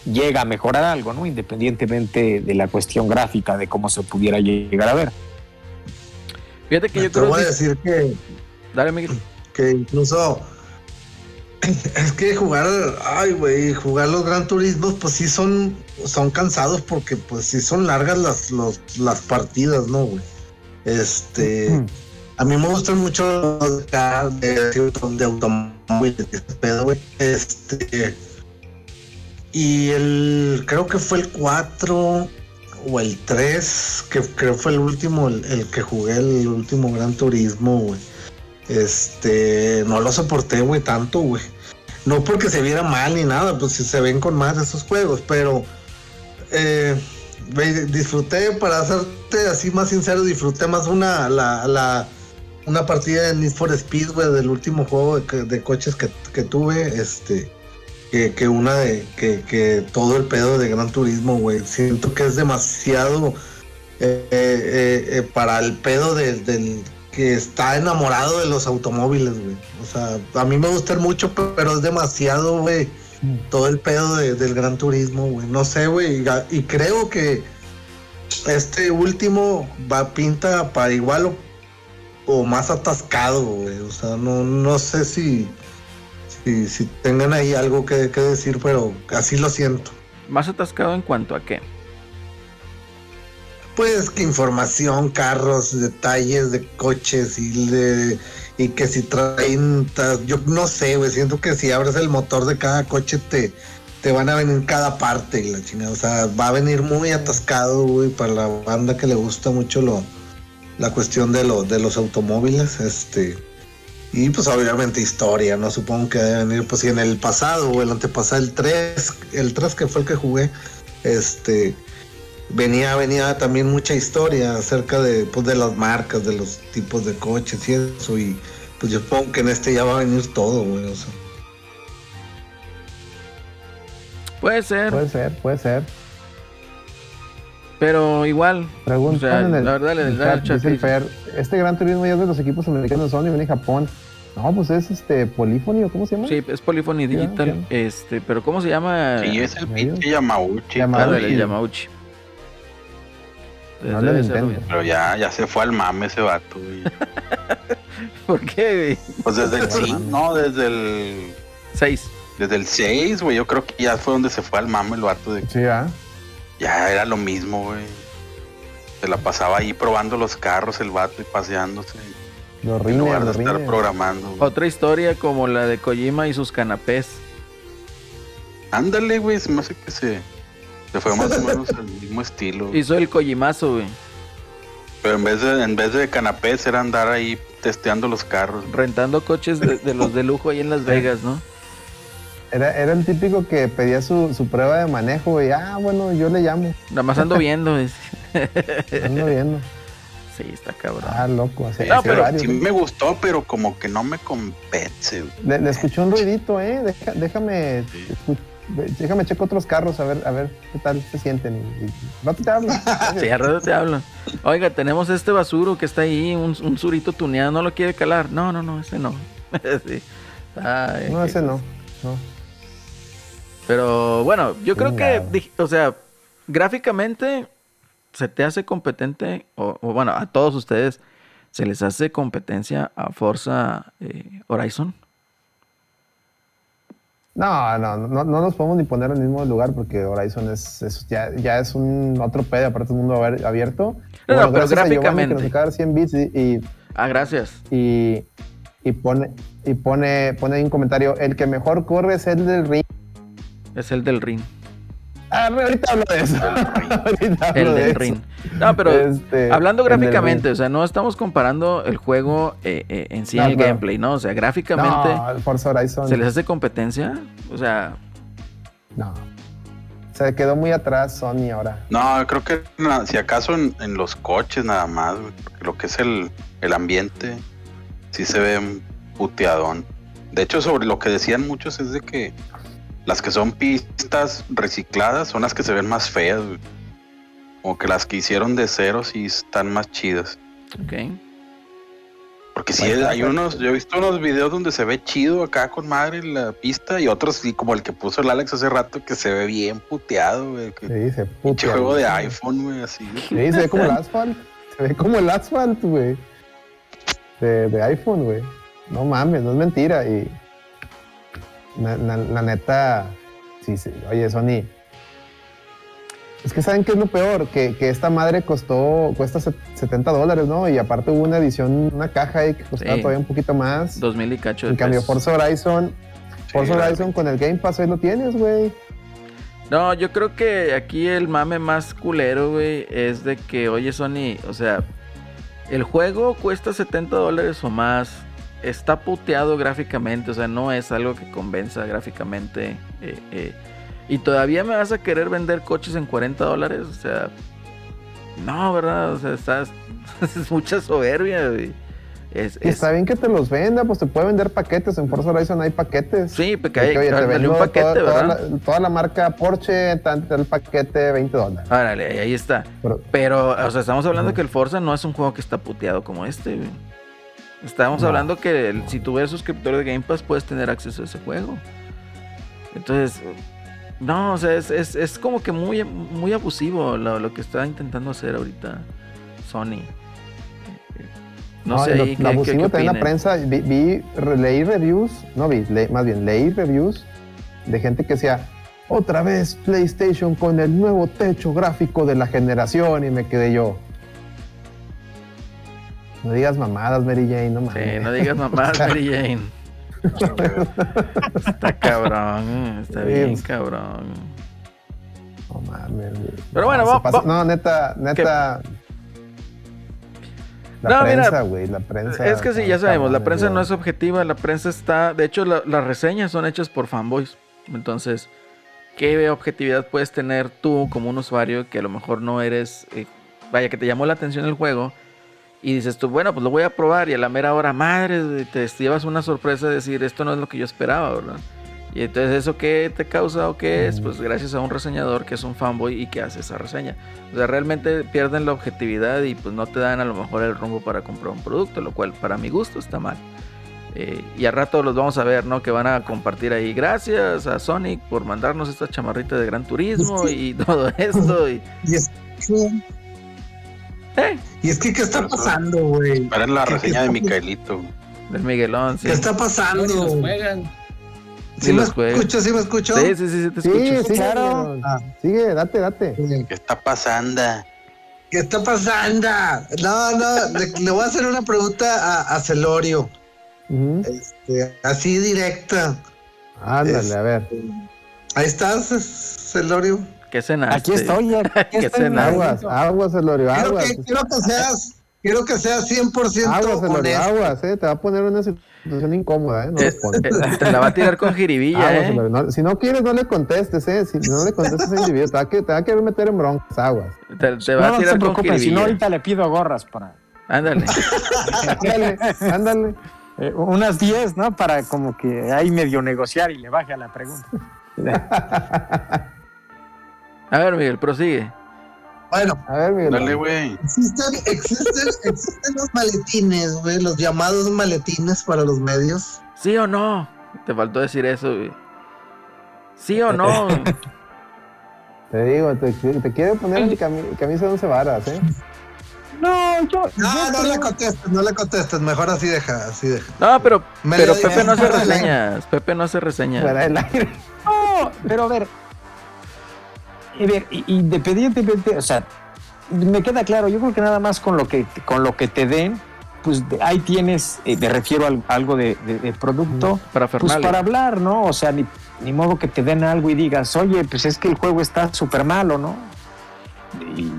llega a mejorar algo, ¿no? Independientemente de la cuestión gráfica, de cómo se pudiera llegar a ver. Fíjate que yo Te creo voy a que. decir que, Dale, Miguel. que incluso es que jugar, ay güey, jugar los Gran Turismos, pues sí son, son cansados porque pues sí son largas las, los- las partidas, ¿no, güey? Este, a mí me gustan mucho los de, de, automóviles, pedo, güey. Este, y el, creo que fue el 4 o el 3, que creo fue el último, el, el que jugué, el último Gran Turismo, güey. Este, no lo soporté, güey, tanto, güey. No porque se viera mal ni nada, pues si se ven con más esos juegos, pero eh, disfruté, para hacerte así más sincero, disfruté más una, la, la- una partida de Need for Speed, güey, del último juego de, de coches que, que tuve, este, que, que una de, que, que todo el pedo de Gran Turismo, güey. Siento que es demasiado eh, eh, eh, para el pedo del, del que está enamorado de los automóviles, güey. O sea, a mí me gustan mucho, pero es demasiado, güey. Todo el pedo de- del Gran Turismo, güey. No sé, güey. y- Y creo que este último va pinta para igual o, o más atascado, güey. O sea, no, no sé si, si, si tengan ahí algo que, que decir, pero así lo siento. Más atascado en cuanto a qué. Pues que información, carros, detalles de coches y de y que si traen, yo no sé, güey, siento que si abres el motor de cada coche te, te van a venir cada parte y la chingada, o sea, va a venir muy atascado, güey, para la banda que le gusta mucho lo, la cuestión de, lo, de los automóviles, este, y pues obviamente historia, ¿no? Supongo que debe venir, pues si en el pasado o el antepasado, el 3, el 3 que fue el que jugué, este, venía, venía también mucha historia acerca de, pues, de las marcas, de los tipos de coches y eso, y pues yo supongo que en este ya va a venir todo, güey, o sea. Puede ser, Puede ser, puede ser. pero igual. Preguntan O sea, en el, la verdad, le- chat, chat, dice. Fer, este Gran Turismo ya es de los equipos americanos de Sony, viene Japón. No, pues es este Polyphony o cómo se llama? Sí, es Polyphony Digital. Este, pero ¿cómo se llama? Sí, es el pinche Yamauchi. Yamauchi. Yamauchi. No Nintendo. Pero ya, ya se fue al mame ese vato, güey. ¿Por qué? Pues desde el No 5, mames. no, desde el. 6. Desde el 6, güey. Yo creo que ya fue donde se fue al mame el vato de Sí, ¿ah? Ya era lo mismo, güey. Se la pasaba ahí probando los carros el vato y paseándose. Los En lugar de estar rines. programando. güey. Otra historia como la de Kojima y sus canapés. Ándale, güey. Se me hace que se, se fue más o menos al mismo estilo. Hizo el Kojimazo, güey. Pero en vez de, en vez de canapés era andar ahí testeando los carros. Rentando coches de, de los de lujo ahí en Las Vegas, ¿no? Era, era el típico que pedía su, su prueba de manejo y, ah, bueno, yo le llamo. Nada más ando viendo. es- Ando viendo. Sí, está cabrón. Ah, loco. Así, Sí, No, pero varios, sí me gustó, pero como que no me güey. le, le escuché un ruidito, ¿eh? Deja- déjame. ve, déjame checo otros carros a ver, a ver qué tal se sienten. Y, y- rato te hablo. Sí, rato te hablo. Oiga, tenemos este basuro que está ahí, un, un surito tuneado, ¿no lo quiere calar? No, no, no, ese no. sí. Ay, No, ese no. no. Pero bueno, yo creo que, o sea, gráficamente se te hace competente, o, o bueno, a todos ustedes se les hace competencia a Forza eh, Horizon. No, no, no, no nos podemos ni poner en el mismo lugar porque Horizon es, es- ya, ya es un otro pedo, aparte un mundo abierto. No, no, pero gracias a gráficamente. Que nos acaba de dar 100 bits y, y, Ah, gracias. y, y pone, y pone, pone ahí un comentario, el que mejor corre es el del ring. Es el del ring. Ah, ahorita hablo de eso. ahorita hablo El de del eso. ring. No, pero Este, hablando gráficamente, o sea, no estamos comparando el juego eh, eh, en sí, No, el claro. gameplay, ¿no? O sea, gráficamente No, el Forza Horizon. se les hace competencia. O sea, No. Se quedó muy atrás Sony ahora. No, creo que na- si acaso en, en los coches nada más, porque lo que es el, el ambiente, sí se ve un puteadón. De hecho, sobre lo que decían muchos es de que las que son pistas recicladas son las que se ven más feas, güey. Como que las que hicieron de cero sí están más chidas. ok. Porque sí, hay unos, yo he visto unos videos donde se ve chido acá con madre la pista y otros sí, como el que puso el Alex hace rato, que se ve bien puteado, güey. que- Se puta. juego de iPhone, güey, así. Sí, se ve como el asfalt. Se ve como el asfalt, güey. De, de iPhone, güey. No mames, no es mentira. Y la neta, sí, sí. Oye, Sony. Es que saben qué es lo peor, que, que esta madre costó, cuesta set- 70 dólares, ¿no? Y aparte hubo una edición, una caja ahí que costaba Sí. todavía un poquito más. Dos mil y cacho de En cambio, pesos. Forza Horizon, Forza Sí, Horizon con el Game Pass ahí lo tienes, güey. No, yo creo que aquí el mame más culero, güey, es de que, oye, Sony, o sea, el juego cuesta 70 dólares o más, está puteado gráficamente, o sea, no es algo que convenza gráficamente. eh, eh, y todavía me vas a querer vender coches en 40 dólares, o sea, no, ¿verdad? O sea, estás, es mucha soberbia. Es, Y es- está bien que te los venda, pues te puede vender paquetes. En Forza Horizon hay paquetes. sí, porque De hay, que, oye, te un paquete, toda, toda ¿verdad? la, toda la marca Porsche, tanto el paquete 20 dólares. Árale, ahí está. Pero- Pero, o sea, estamos hablando que el Forza no es un juego que está puteado como este, güey. Estamos No. hablando que el- si tú eres suscriptor de Game Pass puedes tener acceso a ese juego. Entonces, no, o sea, es, es, es como que muy, muy abusivo lo, lo que está intentando hacer ahorita Sony. No, sé, lo- ahí, lo ¿qué- qué- abusivo qué también la prensa. Vi, vi- leí reviews, no vi, le- más bien leí reviews de gente que decía, otra vez PlayStation con el nuevo techo gráfico de la generación. Y me quedé yo. No digas mamadas, Mary Jane, no mames. Sí, no digas mamás, Mary Jane. Está cabrón, está bien pues. cabrón. No mames. Pero bueno, se va- pasa- va- No, neta, neta. La No, prensa, güey, la prensa. Es que sí, ya sabemos, la prensa no es objetiva, la prensa está, de hecho la- las reseñas son hechas por fanboys, entonces, ¿qué objetividad puedes tener tú como un usuario que a lo mejor no eres, eh, vaya, que te llamó la atención el juego y dices tú, bueno, pues lo voy a probar y a la mera hora, madre, te llevas una sorpresa de decir, esto no es lo que yo esperaba, ¿verdad? Y entonces, ¿eso qué te causa o qué es? Pues gracias a un reseñador que es un fanboy y que hace esa reseña. O sea, realmente pierden la objetividad y pues no te dan a lo mejor el rumbo para comprar un producto, lo cual para mi gusto está mal. Eh, y al rato los vamos a ver, ¿no? Que van a compartir ahí. Gracias a Sonic por mandarnos esta chamarrita de Gran Turismo y todo esto. Y, Y es que, eh, y es que ¿qué está pasando, güey? Esperen la ¿Qué- reseña de Micaelito. del Miguelón, sí. ¿Qué está pasando? ni los juegan. ¿Sí Ni me escucho? ¿Sí me escucho? Sí, sí, sí, sí, te escucho. sí, Claro. claro. Ah. Sigue, date, date. ¿Qué está pasando? ¿Qué está pasando? No, no, le, le voy a hacer una pregunta a, a Celorio. Este, así directa. Ándale, Es- a ver. Ahí estás, Celorio. ¿Qué cenaste? Aquí estoy, aquí ¿Qué estoy. cenaste? Aguas, aguas, Elorio, Quiero aguas. que, quiero que seas, quiero que seas 100% Aguas, honesto. aguas, eh. Te va a poner una situación incómoda, eh. No Eh, eh, te la va a tirar con jiribilla, Aguas, ¿eh? No- si no quieres, no le contestes, eh. Si no le contestes a ese individuo, te va, a, que- te va a querer meter en broncas, aguas. Te, te va No, a no tirar se con preocupen, si no jiribilla. ahorita le pido gorras para Ándale. Ándale, ándale. eh, unas 10, ¿no? Para como que ahí medio negociar y le baje a la pregunta. A ver, Miguel, prosigue. Bueno, A ver, Miguel. Dale, güey. existen, existen, existen los maletines, güey, los llamados maletines para los medios. ¿Sí o no? Te faltó decir eso, güey. ¿Sí o no? Te digo, te, te quiero poner mi cami- camisa de once varas, ¿eh? No, yo. No, yo no le contestes, no le contestes, mejor así deja, así deja. No, pero, pero Pepe no hace reseñas. Pepe no hace reseñas. Fuera del aire. No, pero a ver. Independientemente, o sea, me queda claro, yo creo que nada más con lo que, con lo que te den, pues de- ahí tienes, eh, me refiero a algo de, de- de producto, Para pues para hablar, ¿no? O sea, ni, ni modo que te den algo y digas, oye, pues es que el juego está súper malo, ¿no? Y,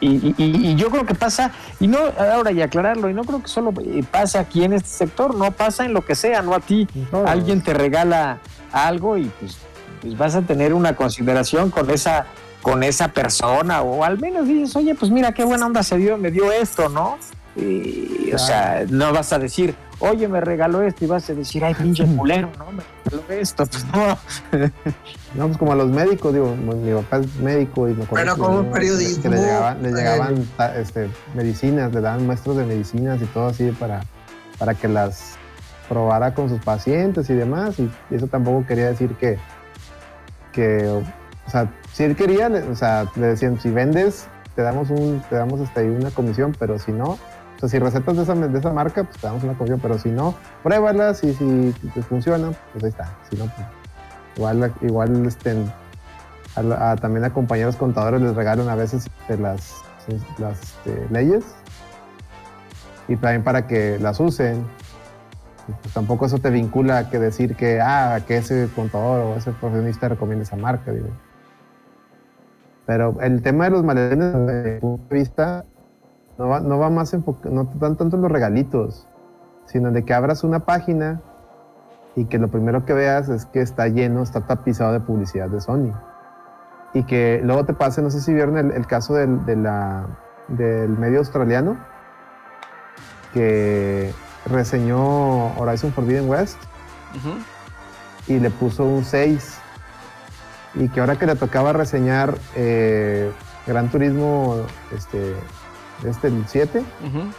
y- y- y yo creo que pasa, y no, ahora y aclararlo, y no creo que solo eh, pasa aquí en este sector, no pasa en lo que sea, no a ti. No, Alguien te regala algo y pues, pues vas a tener una consideración con esa con esa persona o al menos dices, oye, pues mira qué buena onda se dio, me dio esto, ¿no? Y, O sea, no vas a decir, oye, me regaló esto y vas a decir, ay, pinche culero, ¿no? Me regaló esto, pues no. No, pues como a los médicos, digo, mi, mi papá es médico y me acuerdo Pero como le- periodismo, que le llegaban, le eh. llegaban este, medicinas, le daban muestras de medicinas y todo así para, para que las probara con sus pacientes y demás. Y eso tampoco quería decir que, que o sea, si él quería, o sea, le decían, si vendes, te damos un, te damos hasta ahí una comisión, pero si no, o sea, si recetas de esa, de esa marca, pues te damos una comisión, pero si no, pruébalas y si te funcionan, pues ahí está. Si no, pues igual, igual este, a a- también a compañeros contadores les regalan a veces este, las, las este, leyes y también para que las usen. Pues, tampoco eso te vincula a que decir que, ah, que ese contador o ese profesionista recomienda esa marca, digo. Pero el tema de los maletines, desde mi punto de vista, no va, no va más enfocado, no tan tanto en los regalitos, sino de que abras una página y que lo primero que veas es que está lleno, está tapizado de publicidad de Sony. Y que luego te pase, no sé si vieron el, caso del, del medio australiano que reseñó Horizon Forbidden West y le puso un 6. Y que ahora que le tocaba reseñar eh, Gran Turismo, este, este el 7, Ujú.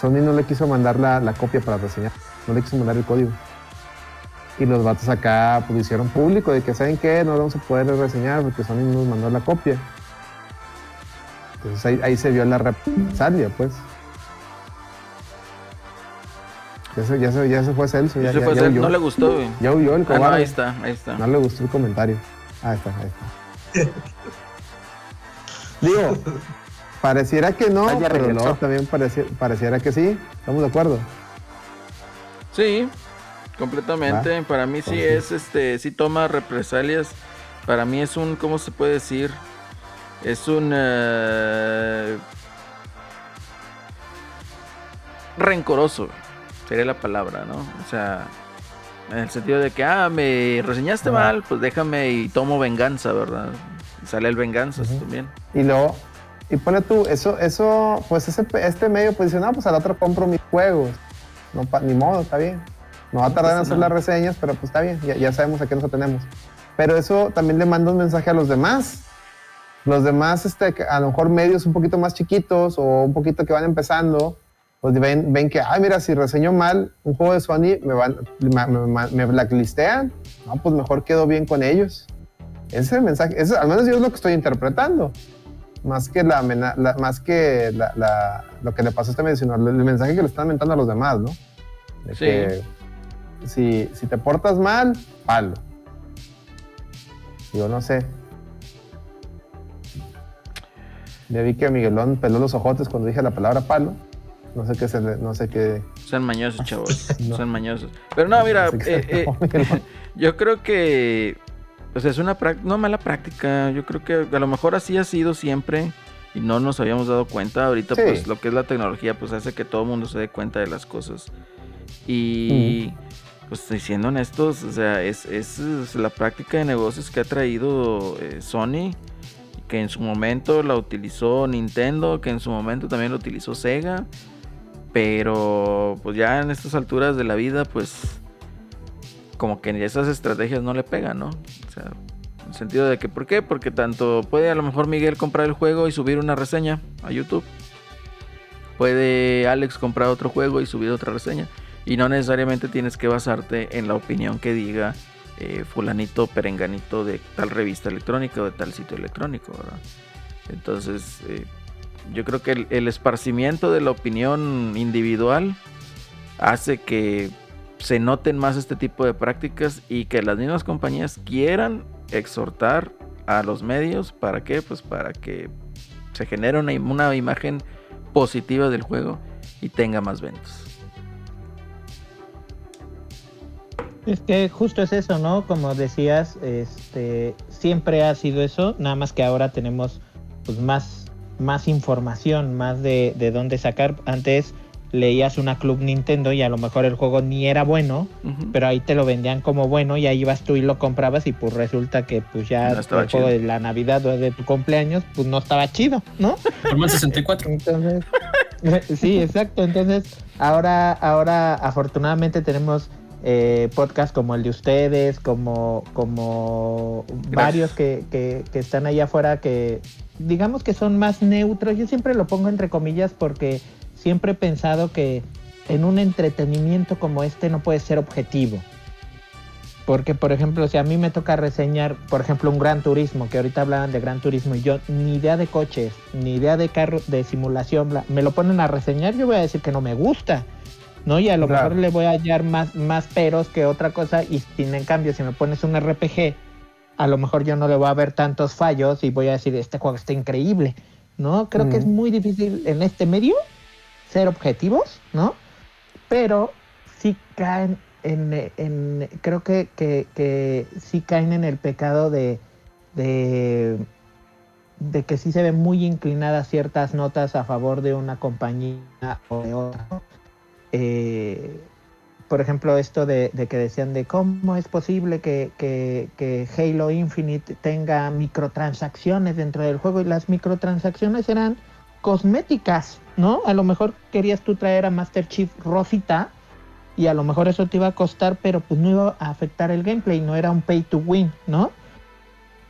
Sony no le quiso mandar la, la copia para reseñar, no le quiso mandar el código. Y los vatos acá pues, hicieron público de que, ¿saben qué? No lo vamos a poder reseñar porque Sony no nos mandó la copia. Entonces ahí, ahí se vio la represalia, pues. Ya se, ya se, ya se fue Celso, ya, fue huyó. no le gustó, güey. Ya huyó el Ah, no, cobarde. ahí está, ahí está. No le gustó el comentario. Ahí está, ahí está. Digo, pareciera que no, pero regresó. luego también pareci- pareciera que sí. ¿Estamos de acuerdo? Sí, completamente. Para mí sí es, este, sí toma represalias. Para mí es un, ¿cómo se puede decir? Es un eh, rencoroso, sería la palabra, ¿no? O sea, en el sentido de que, ah, me reseñaste Ajá. mal, pues déjame y tomo venganza, ¿verdad? Y sale el venganzas Ujú. también. Y luego, y pone tú, eso, eso, pues ese, este medio pues dice, no, pues al otro compro mis juegos. No, pa- ni modo, está bien. No va a tardar en hacer las reseñas, pero pues está bien, ya, ya sabemos a qué nos atenemos. Pero eso también le manda un mensaje a los demás. Los demás, este, a lo mejor medios un poquito más chiquitos o un poquito que van empezando, pues ven, ven que, ay, mira, si reseño mal un juego de Sony, me, van, me, me- me blacklistean. No, pues mejor quedo bien con ellos. Ese es el mensaje, al menos yo es lo que estoy interpretando. Más que, la, la- más que la- la- lo que le pasó a este medio, sino el, el mensaje que le están mentando a los demás, ¿no? De Sí. que si, si te portas mal, palo. Yo no sé. Ya vi que Miguelón peló los ojotes cuando dije la palabra palo. No sé qué se le- no sé qué. Sean mañosos, chavos. No. Sean mañosos. Pero no, mira, no sé qué eh, eh. Yo creo que, o sea, es una no mala práctica. Yo creo que a lo mejor así ha sido siempre y no nos habíamos dado cuenta. Ahorita, Sí. pues, lo que es la tecnología, pues, hace que todo el mundo se dé cuenta de las cosas. Y, pues, estoy siendo honestos, o sea, es, es, es la práctica de negocios que ha traído eh, Sony, que en su momento la utilizó Nintendo, que en su momento también la utilizó Sega. Pero, pues, ya en estas alturas de la vida, pues como que esas estrategias no le pegan, ¿no? O sea, en el sentido de que, ¿por qué? Porque tanto puede a lo mejor Miguel comprar el juego y subir una reseña a YouTube. Puede Alex comprar otro juego y subir otra reseña. Y no necesariamente tienes que basarte en la opinión que diga eh, fulanito perenganito de tal revista electrónica o de tal sitio electrónico, ¿verdad? Entonces, eh, yo creo que el, esparcimiento de la opinión individual hace que se noten más este tipo de prácticas y que las mismas compañías quieran exhortar a los medios. Para qué pues para que se genere una, una imagen positiva del juego y tenga más ventas. Es que justo es eso, ¿no? Como decías, este siempre ha sido eso, nada más que ahora tenemos pues más, más información, más de, de dónde sacar. Antes leías una Club Nintendo y a lo mejor el juego ni era bueno, pero ahí te lo vendían como bueno y ahí ibas tú y lo comprabas y pues resulta que pues ya No el juego chido. de la Navidad o de tu cumpleaños pues no estaba chido, ¿no? Forman 64. Entonces, sí, exacto. Entonces, ahora, ahora afortunadamente tenemos eh, podcasts como el de ustedes, como, como varios que, que, que están allá afuera que digamos que son más neutros. Yo siempre lo pongo entre comillas porque siempre he pensado que en un entretenimiento como este no puede ser objetivo. Porque, por ejemplo, si a mí me toca reseñar, por ejemplo, un Gran Turismo, que ahorita hablaban de Gran Turismo y yo ni idea de coches, ni idea de carro, de simulación, bla, me lo ponen a reseñar, yo voy a decir que no me gusta, ¿no? Y a lo Claro. mejor le voy a hallar más, más peros que otra cosa y sin en cambio, si me pones un RPG, a lo mejor yo no le voy a ver tantos fallos y voy a decir, este juego está increíble, ¿no? Creo que es muy difícil en este medio ser objetivos, ¿no? Pero sí caen en, en- creo que, que, que sí caen en el pecado de, de, de que sí se ven muy inclinadas ciertas notas a favor de una compañía o de otra. Eh, por ejemplo, esto de, que decían de cómo es posible que, que- que Halo Infinite tenga microtransacciones dentro del juego y las microtransacciones eran cosméticas, ¿no? A lo mejor querías tú traer a Master Chief Rosita y a lo mejor eso te iba a costar, pero pues no iba a afectar el gameplay, no era un pay to win, ¿no?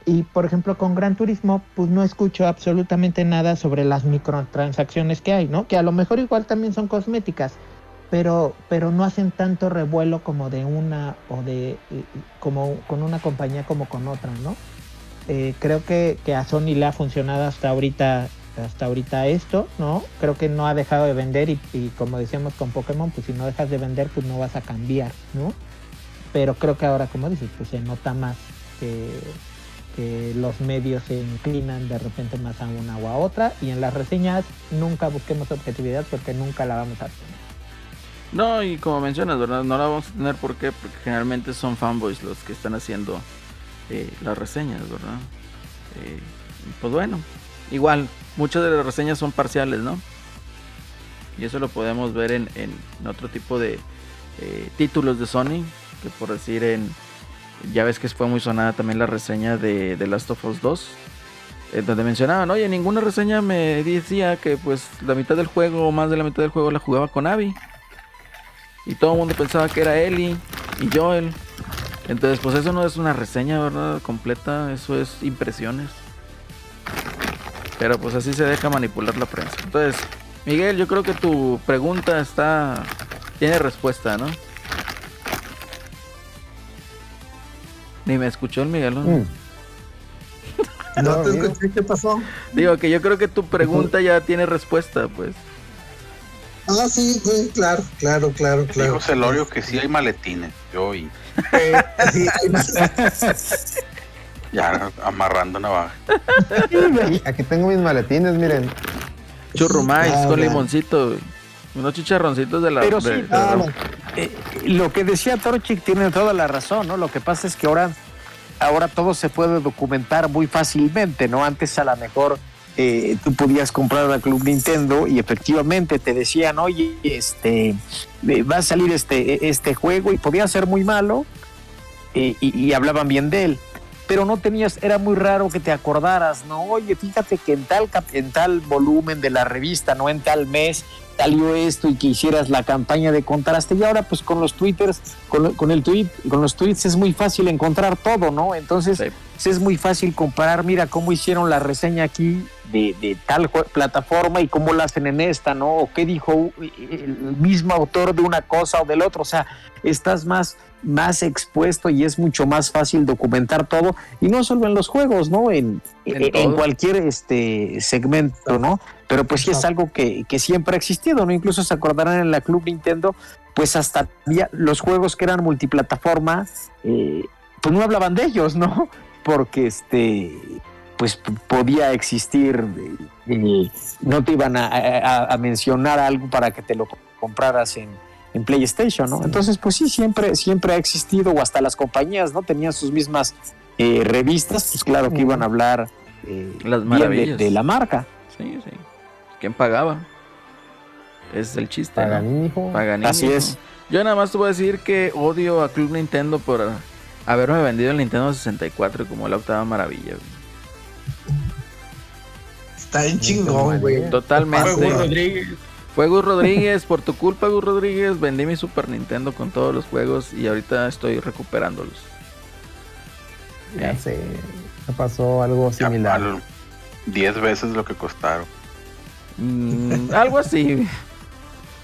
Y por ejemplo con Gran Turismo, pues no escucho absolutamente nada sobre las microtransacciones que hay, ¿no? Que a lo mejor igual también son cosméticas, pero, pero no hacen tanto revuelo como de una o de eh, como con una compañía como con otra, ¿no? Eh, creo que, que a Sony le ha funcionado hasta ahorita hasta ahorita esto, ¿no? Creo que no ha dejado de vender y, como decíamos con Pokémon, pues si no dejas de vender, pues no vas a cambiar, ¿no? Pero creo que ahora, como dices, pues se nota más que, que los medios se inclinan de repente más a una o a otra y en las reseñas nunca busquemos objetividad porque nunca la vamos a tener. No, y como mencionas, ¿verdad? No la vamos a tener ¿por qué? porque generalmente son fanboys los que están haciendo eh, las reseñas, ¿verdad? Eh, pues bueno, igual, muchas de las reseñas son parciales, ¿no? Y eso lo podemos ver en, en otro tipo de eh, títulos de Sony, que por decir en... Ya ves que fue muy sonada también la reseña de The Last of Us 2, en donde mencionaban, oye, ninguna reseña me decía que pues la mitad del juego o más de la mitad del juego la jugaba con Abby. Y todo el mundo pensaba que era Ellie y Joel. Entonces, pues eso no es una reseña, ¿verdad? Completa, eso es impresiones. Pero pues así se deja manipular la prensa. Entonces, Miguel, yo creo que tu pregunta está... Tiene respuesta, ¿no? Ni me escuchó el Miguel. ¿no? Mm. No te amigo. escuché, ¿qué pasó? Digo que yo creo que tu pregunta ya tiene respuesta, pues. Ah, sí, sí, claro, claro, claro, claro. Dijo Celorio que sí hay maletines. Yo oí. Eh, sí, hay más- Ya amarrando navaja. Aquí tengo mis maletines, miren. Churrumais Ah, con limoncito, güey. Unos chicharroncitos de la. Pero de- sí, de- Ah. Eh, lo que decía Torchic tiene toda la razón, ¿no? Lo que pasa es que ahora, ahora todo se puede documentar muy fácilmente, ¿no? Antes a lo mejor eh, tú podías comprar una Club Nintendo y efectivamente te decían, oye, este, eh, va a salir este, este juego y podía ser muy malo eh, y, y hablaban bien de él. Pero no tenías, era muy raro que te acordaras, ¿no? Oye, fíjate que en tal, en tal volumen de la revista, no en tal mes, salió esto y que hicieras la campaña de contraste. Y ahora, pues con los twitters, con, con el tweet, con los tweets es muy fácil encontrar todo, ¿no? Entonces. Pues, es muy fácil comparar, mira cómo hicieron la reseña aquí de, de tal plataforma y cómo la hacen en esta, ¿no? O qué dijo el mismo autor de una cosa o del otro. O sea, estás más, más expuesto y es mucho más fácil documentar todo. Y no solo en los juegos, ¿no? En, En en, todo. cualquier este segmento, ¿no? Pero pues sí es algo que, que siempre ha existido, ¿no? Incluso se acordarán en la Club Nintendo, pues hasta los juegos que eran multiplataforma, eh, pues no hablaban de ellos, ¿no? Porque este pues podía existir, eh, no te iban a, a- a mencionar algo para que te lo compraras en, en PlayStation, ¿no? Entonces, pues sí, siempre, siempre ha existido, o hasta las compañías, ¿no? Tenían sus mismas eh, revistas, pues claro que iban a hablar eh, Las bien de, maravillas. de la marca. Sí, sí. ¿Quién pagaba? Ese es el chiste. ¿no? Paganín, hijo. Paganini, Así ¿no? es. Yo nada más te voy a decir que odio a Club Nintendo por haberme vendido el Nintendo 64 como la octava maravilla. güey. Está bien chingón, güey. Totalmente. Fue Gus Rodríguez. Fue Gus Rodríguez, por tu culpa Gus Rodríguez, vendí mi Super Nintendo con todos los juegos y ahorita estoy recuperándolos. Ya sé. Me pasó algo similar. al- 10 veces lo que costaron. Mm, algo así.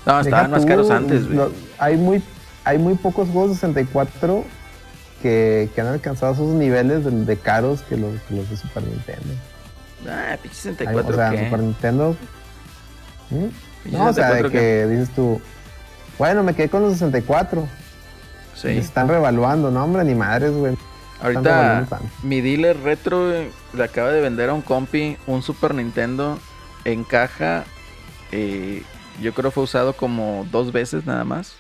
No, Deja estaban más tú, caros antes, güey. lo- hay, muy, hay muy pocos juegos de 64 que, que han alcanzado esos niveles de, de caros que los, que los de Super Nintendo. Ah, pinche Hay- 64, o sea, ¿qué? Super Nintendo. ¿Mm? Pinche No, o sea, de 64, ¿qué? que dices tú, bueno, me quedé con los 64. Sí. Se están revaluando, no, hombre, ni madres, güey. Ahorita mi dealer retro güey, le acaba de vender a un compi un Super Nintendo en caja. eh, yo creo fue usado como dos veces nada más.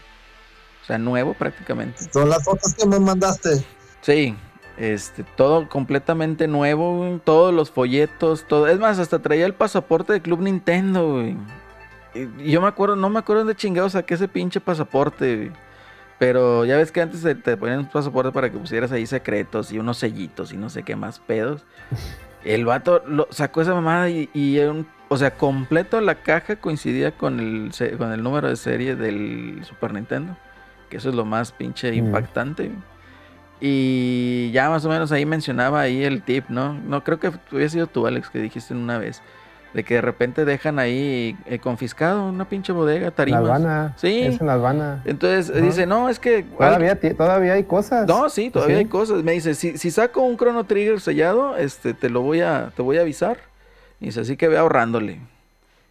Sea, nuevo prácticamente. Son las fotos que me mandaste. Sí, este, todo completamente nuevo, todos los folletos, todo. Es más, hasta traía el pasaporte de Club Nintendo, güey. Y yo me acuerdo, no me acuerdo de chingados saqué ese pinche pasaporte, güey. Pero ya ves que antes te, te ponían un pasaporte para que pusieras ahí secretos y unos sellitos y no sé qué más pedos. El vato lo, sacó esa mamada y, y era un- o sea, completo la caja coincidía con el, con el número de serie del Super Nintendo. Que eso es lo más pinche Mm. impactante. Y ya más o menos ahí mencionaba ahí el tip, ¿no? No creo que había sido tú, Alex, que dijiste una vez. De que de repente dejan ahí eh, confiscado una pinche bodega, La tarimas. Habana. Sí. Es en La Habana. Entonces dice, no, es que... Todavía, todavía hay cosas. No, sí, todavía Sí. hay cosas. Me dice, si, si saco un Chrono Trigger sellado, este, te lo voy a, te voy a avisar. Y dice, así que ve ahorrándole.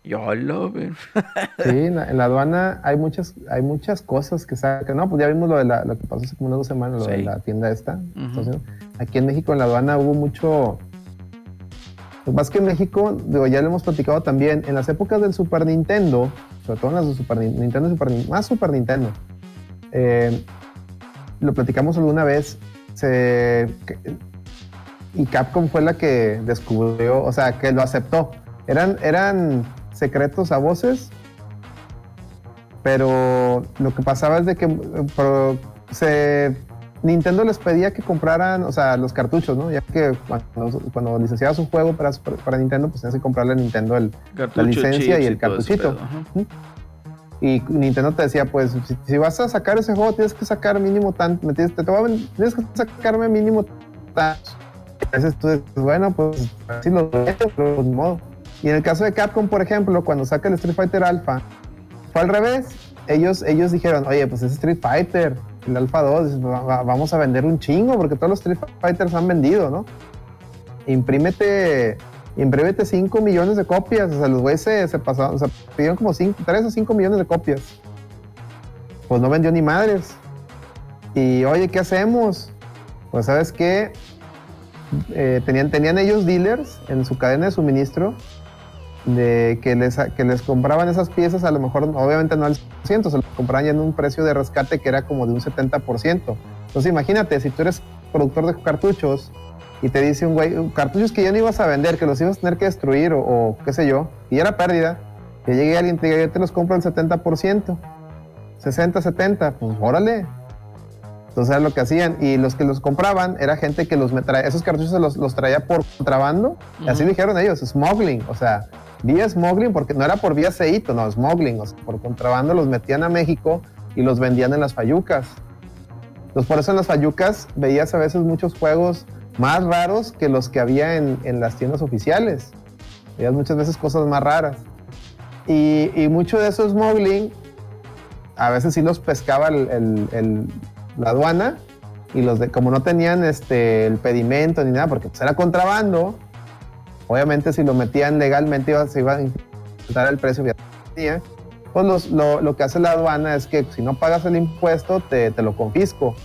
Yo lo ve. Sí, en la, en la aduana hay muchas, hay muchas cosas que sacan. No, pues ya vimos lo, de la, lo que pasó hace como unas dos semanas, lo de la tienda esta. Entonces, aquí en México, en la aduana, hubo mucho. Lo más que en México, digo, ya lo hemos platicado también, en las épocas del Super Nintendo, sobre todo en las de Super Nin- Nintendo, Super, más Super Nintendo, eh, lo platicamos alguna vez, se, y Capcom fue la que descubrió, o sea, que lo aceptó. Eran, eran secretos a voces, pero lo que pasaba es de que se, Nintendo les pedía que compraran, o sea, los cartuchos, ¿no? Ya que cuando, cuando licenciabas un juego para, Nintendo, pues tenías que comprarle a Nintendo el, Cartucho, licencia y el cartuchito. pedo, y Nintendo te decía, pues, si, si vas a sacar ese juego, tienes que sacar mínimo tanto, tienes, te, te voy a ven- tienes que sacarme mínimo tantos. Entonces tú dices, bueno, pues, así lo vendo, pero ni modo. Y en el caso de Capcom, por ejemplo, cuando saca el Street Fighter Alpha, fue al revés. Ellos, ellos dijeron, oye, pues es Street Fighter, el Alpha 2, dices, "Va- va- vamos a vender un chingo, porque todos los Street Fighters han vendido, ¿no? Imprímete, imprímete 5 millones de copias. O sea, los güeyes se, pasaron, o sea, pidieron como 3 o 5 millones de copias. Pues no vendió ni madres. Y oye, ¿qué hacemos? Pues sabes qué, Eh, tenían, tenían ellos dealers en su cadena de suministro de que les, que les compraban esas piezas, a lo mejor, obviamente no al 100%, se las compraban ya en un precio de rescate que era como de un 70%. Entonces imagínate, si tú eres productor de cartuchos y te dice un güey, cartuchos que ya no ibas a vender, que los ibas a tener que destruir o, o qué sé yo, y era pérdida, que llegue alguien y te diga, yo te los compro al 70%, 60, 70, pues órale. Entonces era lo que hacían. Y los que los compraban era gente que los traía, esos cartuchos los, los traía por contrabando. Así Ujú. dijeron ellos, smuggling. O sea, vía smuggling, porque no era por vía aceito, no, smuggling, o sea, por contrabando los metían a México y los vendían en las fayucas. Entonces, por eso en las fayucas veías a veces muchos juegos más raros que los que había en, en las tiendas oficiales. Veías muchas veces cosas más raras. Y, y mucho de esos smuggling, a veces sí los pescaba el- el- el- la aduana y los de, como no tenían este, el pedimento ni nada, porque pues era contrabando, obviamente si lo metían legalmente iba, se iba a incrementar el precio que. Pues los- lo, lo que hace la aduana es que si no pagas el impuesto, te, te lo confisco.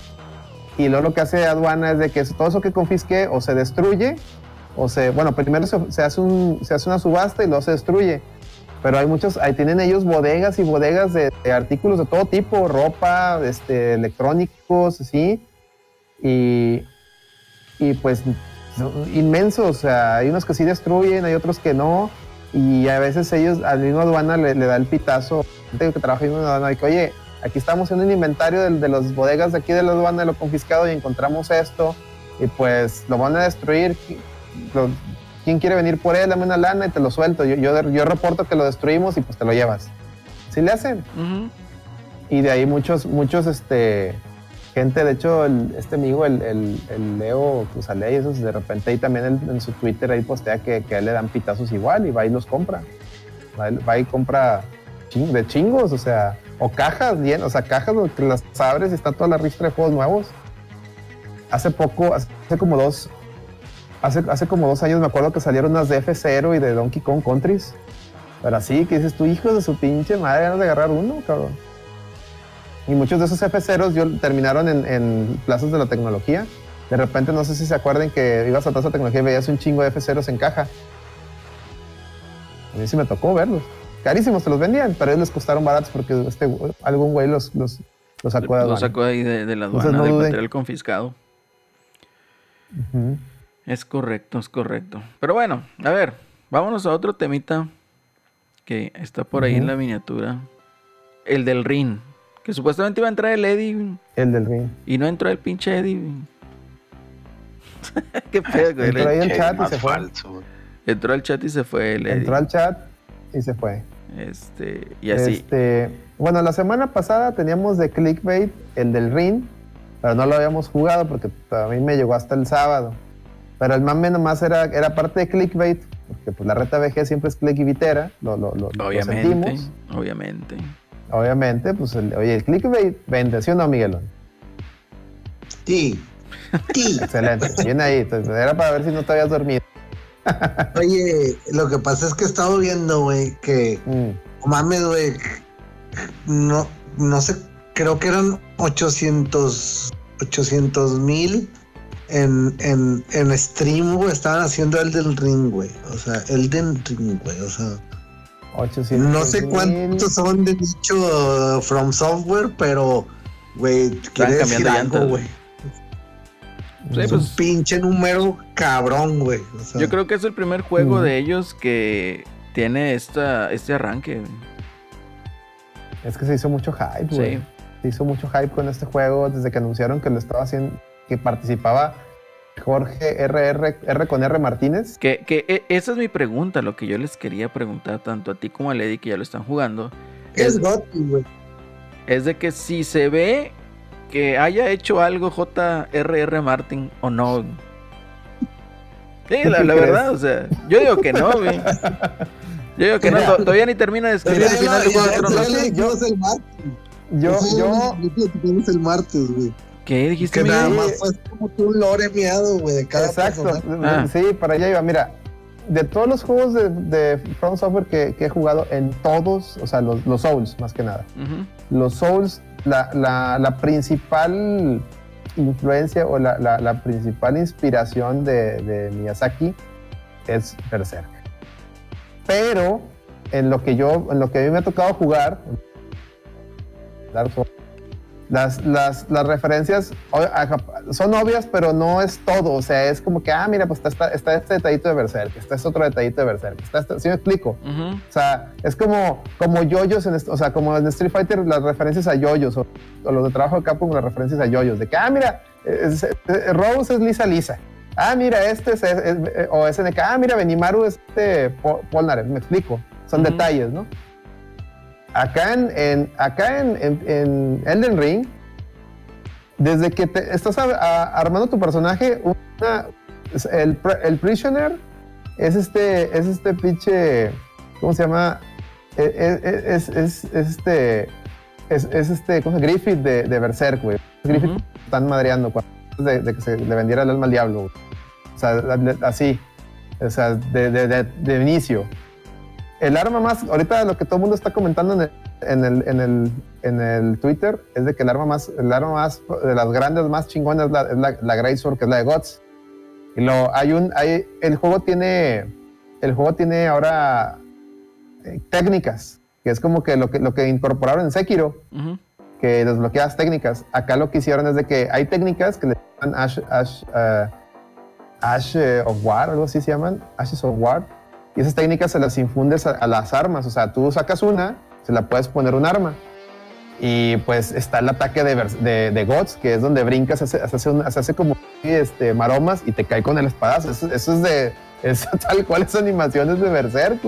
Y luego lo que hace la aduana es de que todo eso que confisque o se destruye, o se, bueno, primero se, hace, un, se hace una subasta y luego se destruye. Pero hay muchos, ahí tienen ellos bodegas y bodegas de, de artículos de todo tipo, ropa, este, electrónicos, así. Y, y pues inmensos, o sea, hay unos que sí destruyen, hay otros que no. Y a veces ellos, al mismo aduana le, le da el pitazo, gente que trabaja en una aduana, de que, oye, aquí estamos haciendo un inventario de, de las bodegas de aquí de la aduana de lo confiscado y encontramos esto, y pues lo van a destruir. Lo- ¿Quién quiere venir por él? Dame una lana y te lo suelto. Yo, yo, yo reporto que lo destruimos y pues te lo llevas. Sí le hacen. Y de ahí muchos, muchos, este, gente, de hecho, este amigo, el, el, el Leo Cruzaley, esos de repente ahí también en su Twitter ahí postea que, a él le dan pitazos igual y va y los compra. Va, va y compra de chingos, o sea, o cajas bien, o sea, cajas que las abres y está toda la ristra de juegos nuevos. Hace poco, hace como dos, hace, hace como dos años me acuerdo que salieron unas de F0 y de Donkey Kong Countries. Pero así que dices, tú hijos de su pinche madre, ganas de agarrar uno, cabrón. Y muchos de esos F0s yo, terminaron en, en plazas de la tecnología. De repente, no sé si se acuerdan que ibas a plaza de tecnología y veías un chingo de F0s en caja. A mí sí me tocó verlos. Carísimos te los vendían, pero ellos les costaron baratos porque este, algún güey los, los, los sacó de Lo aduana. sacó ahí de, de la Entonces, aduana, no del material confiscado. Es correcto, es correcto. Pero bueno, a ver, vámonos a otro temita que está por ahí en la miniatura. El del ring. Que supuestamente iba a entrar el Eddie El del ring. y no entró el pinche Eddie. Qué pedo, güey. Entró ahí el chat y se fue. falso. Entró al chat y se fue el Eddie. Entró al chat y se fue. Este, y así. Este, bueno, la semana pasada teníamos de clickbait el del ring, pero no lo habíamos jugado porque a mí me llegó hasta el sábado. Pero el mame nomás era, era parte de clickbait, porque pues la reta VG siempre es clickbaitera, lo, lo, lo, lo obviamente, sentimos. obviamente. Obviamente, pues el, oye, el clickbait vende, ¿sí o no, Miguelón? Sí. Sí. Excelente, viene ahí, entonces, era para ver si no te habías dormido. Oye, lo que pasa es que he estado viendo, güey, que Mm, mames, güey. No, no sé, creo que eran 800 mil en, en, en stream, güey. Estaban haciendo el del ring, güey. O sea, el del ring, güey. O sea, 800 no sé mil. cuántos son de dicho uh, From Software, pero, güey, quiere decir algo, güey. Sí, Es pues, un pinche número cabrón, güey. O sea, yo creo que es el primer juego Mm. de ellos que tiene esta, este arranque. Es que se hizo mucho hype, güey. Sí. Se hizo mucho hype con este juego desde que anunciaron que lo estaba haciendo, que participaba Jorge RR, R con R Martínez. Que, que e- esa es mi pregunta, lo que yo les quería preguntar tanto a ti como a Lady que ya lo están jugando. es Gotti, güey. Es de que si se ve que haya hecho algo J.R.R. Martin o no. Sí, la, verdad, o sea, yo digo que no, güey. Yo digo que no, to- todavía ni termina de escribir el final de ya, Juego de Tronos. Yo, yo, platicamos el martes, güey. ¿Qué dijiste, Que nada más fue como un lore miado, güey, de cada exacto. Ah. sí, para allá iba. Mira, de todos los juegos de, de From Software que, que he jugado, en todos, o sea, los, los Souls, más que nada, los Souls, la, la- la principal influencia o la, la- la principal inspiración de, de Miyazaki es Berserk. Pero en lo que yo, en lo que a mí me ha tocado jugar, Dark Souls, las, las, las referencias son obvias, pero no es todo. O sea, es como que, ah, mira, pues está, está este detallito de Berserk, está este otro detallito de Berserk, está este, ¿sí me explico? Ujú. O sea, es como, como yoyos, en o sea, como en Street Fighter las referencias a yoyos, o, o los de trabajo de Capcom las referencias a yoyos, de que, ah, mira, es- es- Rose es lisa lisa, ah, mira, este es, es- es- o SNK, ah, mira, Benimaru es este Po- Polnareff, me explico. Son Ujú. detalles, ¿no? Acá en, en- acá en, en- en Elden Ring, desde que te estás a- a- armando tu personaje, una- el, el Prisoner es este, es este pinche, ¿cómo se llama? E- e- Es, es- es este, es, es este, ¿cómo se? Griffith de, de Berserk, güey. Griffith Ujú. están madreando cuando, de, de que se le vendiera el alma al diablo. güey. O sea, así, o sea, de- de inicio. El arma más, ahorita lo que todo el mundo está comentando en el, en el, en el, en el Twitter es de que el arma más, el arma más, de las grandes, más chingonas es la, es la, la Great Sword, que es la de Gods. Y lo, hay un, hay, el juego tiene, el juego tiene ahora eh, técnicas, que es como que lo que, lo que incorporaron en Sekiro, Ujú. que desbloqueas técnicas. Acá lo que hicieron es de que hay técnicas que le llaman Ash, Ash, eh, Ash eh, of War, algo así se llaman, Ashes of War. Y esas técnicas se las infundes a, las armas. O sea, tú sacas una, se la puedes poner un arma. Y pues está el ataque de, de, Gods, que es donde brincas, se hace, hace, hace como este, maromas y te cae con el espadazo. Eso, es de. Eso tal cual es animaciones de Berserk.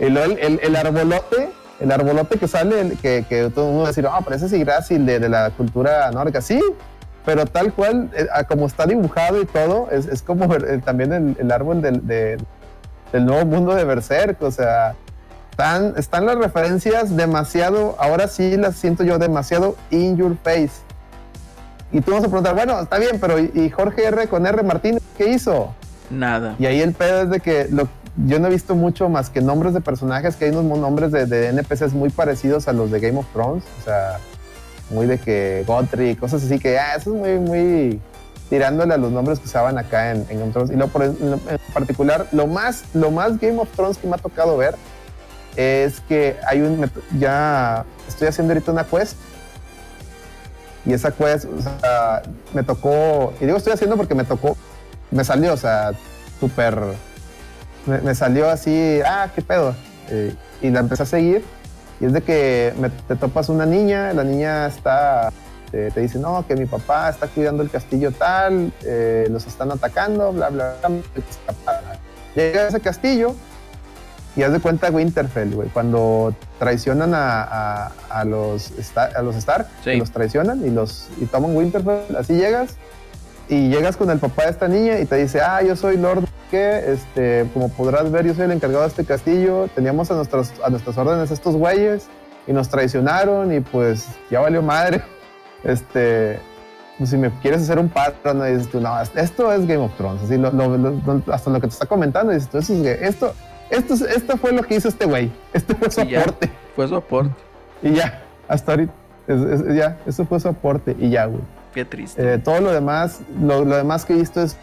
el, el, el arbolote, el arbolote que sale, el- que, que todo el mundo va a decir, ah, ese es Yggdrasil de, de la cultura nórdica. Sí, pero tal cual, eh, como está dibujado y todo, es, es como eh, también el, el árbol del, de- del nuevo mundo de Berserk. O sea, están, están las referencias demasiado, ahora sí las siento yo demasiado in your face. Y tú vas a preguntar, bueno, está bien, pero ¿y Jorge R con R Martínez qué hizo? Nada. Y ahí el pedo es de que lo- yo no he visto mucho más que nombres de personajes, que hay unos nombres de, de NPCs muy parecidos a los de Game of Thrones. O sea, muy de que Godry, cosas así que, ah, eso es muy, muy tirándole a los nombres que usaban acá en, Game of Thrones. Y luego, por, en, particular, lo más, lo más Game of Thrones que me ha tocado ver es que hay un, ya estoy haciendo ahorita una quest. Y esa quest, me tocó, y digo estoy haciendo porque me tocó, me salió, o sea, súper, me, salió así, ah, qué pedo, Eh, y la empecé a seguir, y es de que te topas una niña, la niña está, te, te dice, no, que mi papá está cuidando el castillo tal, eh, los están atacando, bla, bla, bla. Llega a ese castillo, y haz de cuenta Winterfell, güey, cuando traicionan a, a- a los, Sta- a los Stark, Sí. los traicionan y los y toman Winterfell, así llegas y llegas con el papá de esta niña y te dice, ah, yo soy Lord que, este, como podrás ver, yo soy el encargado de este castillo, teníamos a, nuestras a nuestras órdenes estos güeyes y nos traicionaron y pues ya valió madre, este, si me quieres hacer un paro, no dices tú, no, esto es Game of Thrones, así, lo- lo- lo- hasta lo que te está comentando, dices tú, eso es, esto, esto, es- esto fue lo que hizo este güey, este fue su Y ya. aporte, Fue su aporte. y ya, hasta ahorita, es- es- ya, eso fue su aporte, y ya, güey. Qué triste. Eh, todo lo demás, lo, lo demás que he visto es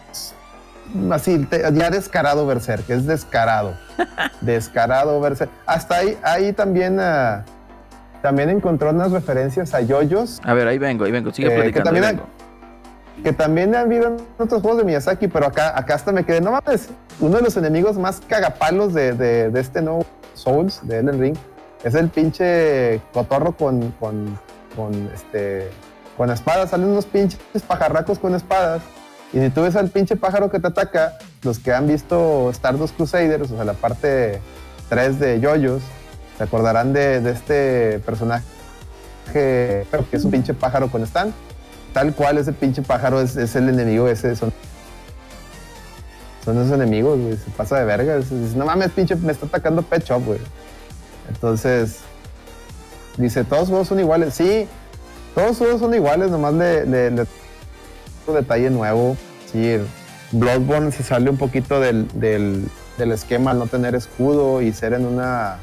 así, te- ya descarado Berserk, es descarado. descarado Berserk. Hasta ahí, ahí también, ah, también encontró unas referencias a yoyos, A ver, ahí vengo, ahí vengo. Sigue eh, que platicando. ahí también vengo. que también han habido en otros juegos de Miyazaki, pero acá, acá hasta me quedé, no mames, uno de los enemigos más cagapalos de, de, de este nuevo Souls, de Elden Ring, es el pinche cotorro con, con, con, este, con espadas, salen unos pinches pajarracos con espadas, y si tú ves al pinche pájaro que te ataca, los que han visto Stardust Crusaders, o sea, la parte 3 de Yoyos, se acordarán de, este personaje que es un pinche pájaro con stand tal cual ese pinche pájaro es, el enemigo ese, son, son esos enemigos, güey, se pasa de verga, no mames, pinche, me está atacando Pet Shop, güey. Entonces, dice, todos juegos son iguales, sí, todos juegos son iguales, nomás le, detalle nuevo, sí, Bloodborne se sale un poquito del, del, del esquema al no tener escudo y ser en una,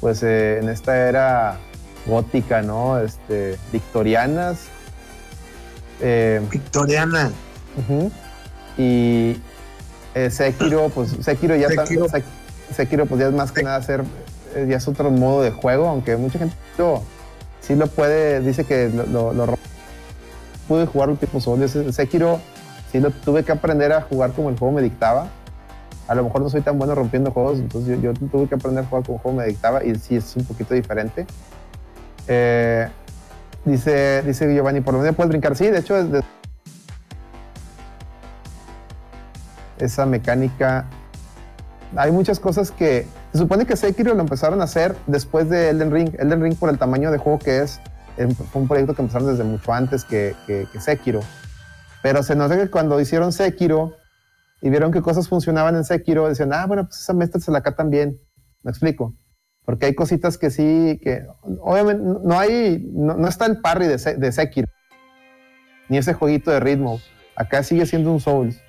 pues eh, en esta era gótica, ¿no? Este, victorianas, eh, Victoriana. Y eh, Sekiro, pues Sekiro ya Sekiro. Sek- Sekiro, pues ya es más que nada hacer, eh, ya es otro modo de juego, aunque mucha gente lo- sí lo puede, dice que lo, lo, pude jugar un tipo solo. Sekiro sí lo tuve que aprender a jugar como el juego me dictaba. A lo mejor no soy tan bueno rompiendo juegos, entonces yo, tuve que aprender a jugar el juego me dictaba y sí es un poquito diferente. Eh, Dice, dice Giovanni, por lo menos puedes brincar. Sí, de hecho, es de- esa mecánica. Hay muchas cosas que se supone que Sekiro lo empezaron a hacer después de Elden Ring. Elden Ring por el tamaño de juego que es, em, fue un proyecto que empezaron desde mucho antes que Sekiro. Pero se nota que cuando hicieron Sekiro y vieron que cosas funcionaban en Sekiro, decían, ah, bueno, pues esa mezcla se la acá también. Me explico. Porque hay cositas que sí, que obviamente no hay, no, no está el parry de, de Sekiro, ni ese jueguito de ritmo. Acá sigue siendo un Souls.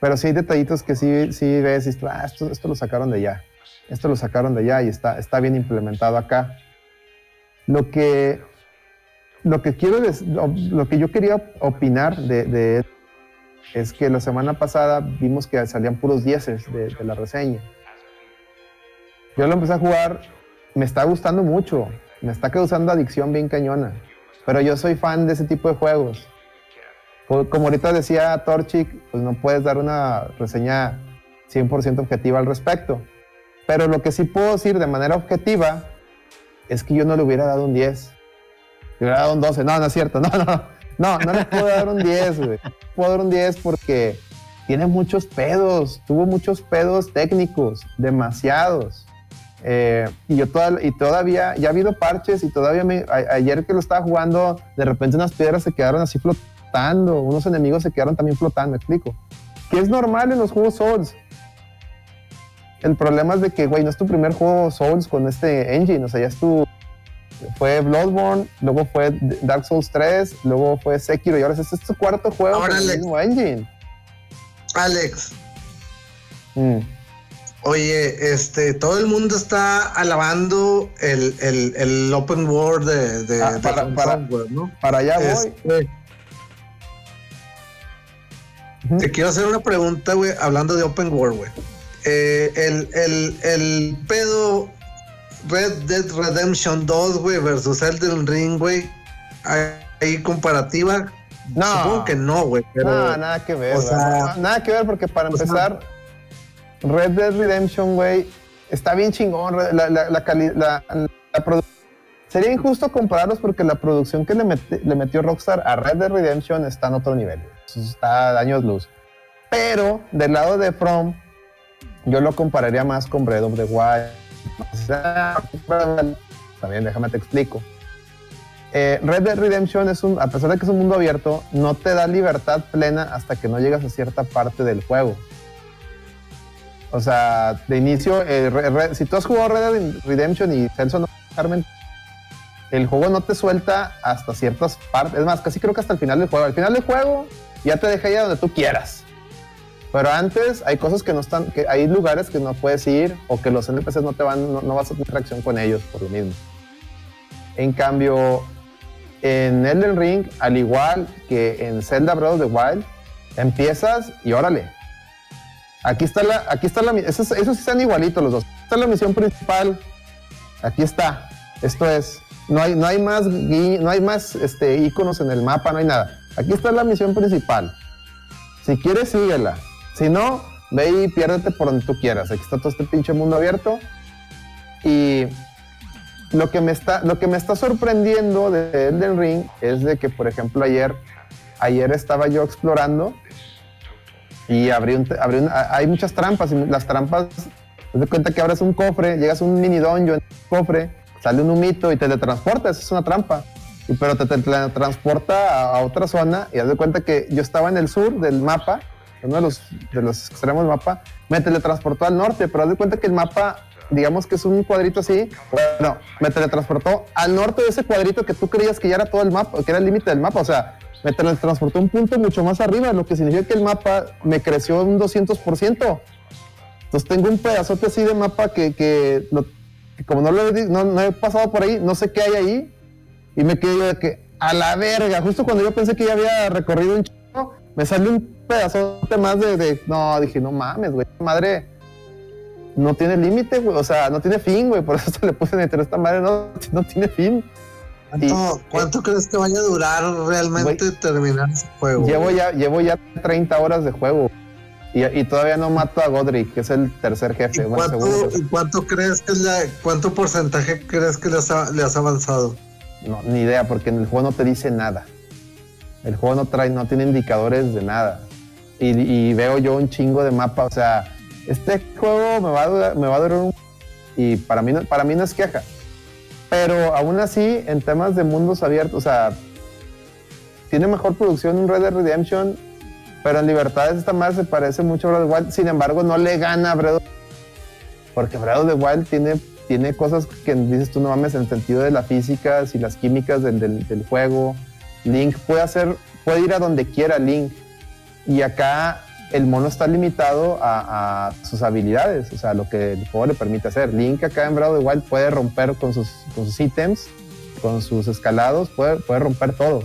Pero sí hay detallitos que sí, sí ves y ah, esto, esto lo sacaron de allá. Esto lo sacaron de allá y está, está bien implementado acá. Lo que, lo que quiero, lo, lo que yo quería opinar de, de es que la semana pasada vimos que salían puros dieces de, de la reseña. Yo lo empecé a jugar, me está gustando mucho, me está causando adicción bien cañona, pero yo soy fan de ese tipo de juegos. Co- Como ahorita decía Torchic, pues no puedes dar una reseña 100% objetiva al respecto. Pero lo que sí puedo decir de manera objetiva es que yo no le hubiera dado un 10. Le hubiera dado un 12. No, no es cierto. No, no. No, no le puedo dar un 10, güey. Puedo dar un 10 porque tiene muchos pedos. Tuvo muchos pedos técnicos. Demasiados. Eh, y yo toda- y todavía, ya ha habido parches y todavía me, ayer que lo estaba jugando, de repente unas piedras se quedaron así flotando, unos enemigos se quedaron también flotando, me explico. Que es normal en los juegos Souls. El problema es de que, güey, no es tu primer juego Souls con este engine, o sea, ya es tu... Fue Bloodborne, luego fue Dark Souls 3, luego fue Sekiro y ahora este es tu cuarto juego Ahora, con el mismo engine. Alex, Mm. oye, este, todo el mundo está alabando el, el, el open world de, de, Ah, de para- para- Software, ¿no? Para allá voy. Este. Te quiero hacer una pregunta, güey, hablando de Open World, güey. Eh, el, el, el pedo Red Dead Redemption 2, güey, versus Elden Ring, güey. ¿Hay, comparativa? No. Supongo que no, güey. No, nada que ver. o sea- nada que ver porque para sea- empezar, Red Dead Redemption, güey, está bien chingón. La, la, la, la- la Sería injusto compararlos porque la producción que le, meti- le metió Rockstar a Red Dead Redemption está en otro nivel. Está a años luz. Pero del lado de From, yo lo compararía más con Breath of the Wild. También déjame te explico. Eh, Red Dead Redemption es un, a pesar de que es un mundo abierto, no te da libertad plena hasta que no llegas a cierta parte del juego. O sea, de inicio, eh, si tú has jugado Red Dead Redemption y Celso no Carmen, el juego no te suelta hasta ciertas partes. Es más, casi creo que hasta el final del juego. Al final del juego ya te deja ir donde tú quieras. Pero antes hay cosas que no están, que hay lugares que no puedes ir o que los NPCs no te van, no, vas a tener reacción con ellos por lo mismo. En cambio, en Elden Ring, al igual que en Zelda Breath of the Wild, empiezas y órale. Aquí está la, aquí está la, esos, esos están igualitos los dos. Esta es la misión principal. Aquí está. Esto es, no hay, no hay más, no hay más este, iconos en el mapa, no hay nada. Aquí está la misión principal. Si quieres, síguela. Si no, ve y piérdete por donde tú quieras. Aquí está todo este pinche mundo abierto. Y lo que me está, lo que me está sorprendiendo de Elden Ring es de que, por ejemplo, ayer, ayer estaba yo explorando y abrí un, abrí hay muchas trampas las trampas, te das cuenta que abres un cofre, llegas a un mini dungeon, cofre, sale un humito y te teletransportas, es una trampa. Pero te, teletransporta a, a otra zona y haz de cuenta que yo estaba en el sur del mapa, uno de los, de los extremos del mapa, me teletransportó al norte, pero haz de cuenta que el mapa, digamos que es un cuadrito así, bueno, me teletransportó al norte de ese cuadrito que tú creías que ya era todo el mapa, que era el límite del mapa, o sea, me teletransportó un punto mucho más arriba, lo que significa que el mapa me creció un 200%. Entonces tengo un pedazote así de mapa que, que, como no, lo he, no, no he pasado por ahí, no sé qué hay ahí. Y me quedé de que, a la verga, justo cuando yo pensé que ya había recorrido un chico, me salió un pedazote más de, de- no, dije, no mames, güey, esta madre no tiene límite, güey, o sea, no tiene fin, güey, por eso se le puse en el esta madre no, no tiene fin. ¿Cuánto, Y- cuánto crees que vaya a durar realmente terminar ese juego? Llevo ya, llevo ya 30 horas de juego y, y todavía no mato a Godric, que es el tercer ¿Y jefe. cuánto, segundo. y cuánto crees que la, cuánto porcentaje crees que le has, le has avanzado? No, ni idea, porque en el juego no te dice nada. El juego no trae, no tiene indicadores de nada. Y, veo yo un chingo de mapa. O sea, este juego me va a durar, me va a durar un... Y para mí, para mí no es queja. Pero aún así, en temas de mundos abiertos, o sea, tiene mejor producción un Red Dead Redemption, pero en libertades esta más se parece mucho a Breath of the Wild. Sin embargo, no le gana a Breath of porque Breath of the Wild tiene, tiene cosas que dices tú no mames en el sentido de las físicas y las químicas del, del- del juego. Link puede hacer, puede ir a donde quiera Link. Y acá el mono está limitado a, sus habilidades, o sea, lo que el juego le permite hacer. Link acá en Breath of the Wild puede romper con sus, con ítems, con sus escalados, puede, romper todo.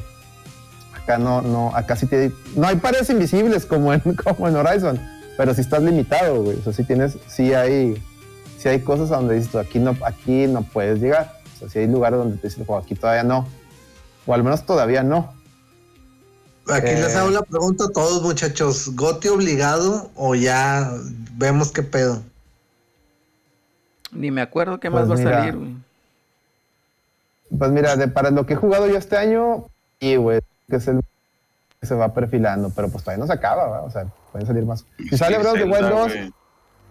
Acá no, no, acá sí tiene, no hay paredes invisibles como en, como en Horizon, pero sí estás limitado, güey. O sea, sí tienes, sí hay, sí hay cosas a donde dices, aquí no, aquí no puedes llegar. O sea, sí hay lugares donde te dicen, "Oh, aquí todavía no. O al menos todavía no. Aquí Eh. les hago la pregunta a todos, muchachos. ¿Goti obligado o ya vemos qué pedo? Ni me acuerdo qué Pues más va mira. a salir, güey. Pues mira, de, para lo que he jugado yo este año, y güey, que es el que se va perfilando, pero pues todavía no se acaba, ¿va? o sea, pueden salir más. Si sale Breath of the Wild Zelda, 2, güey.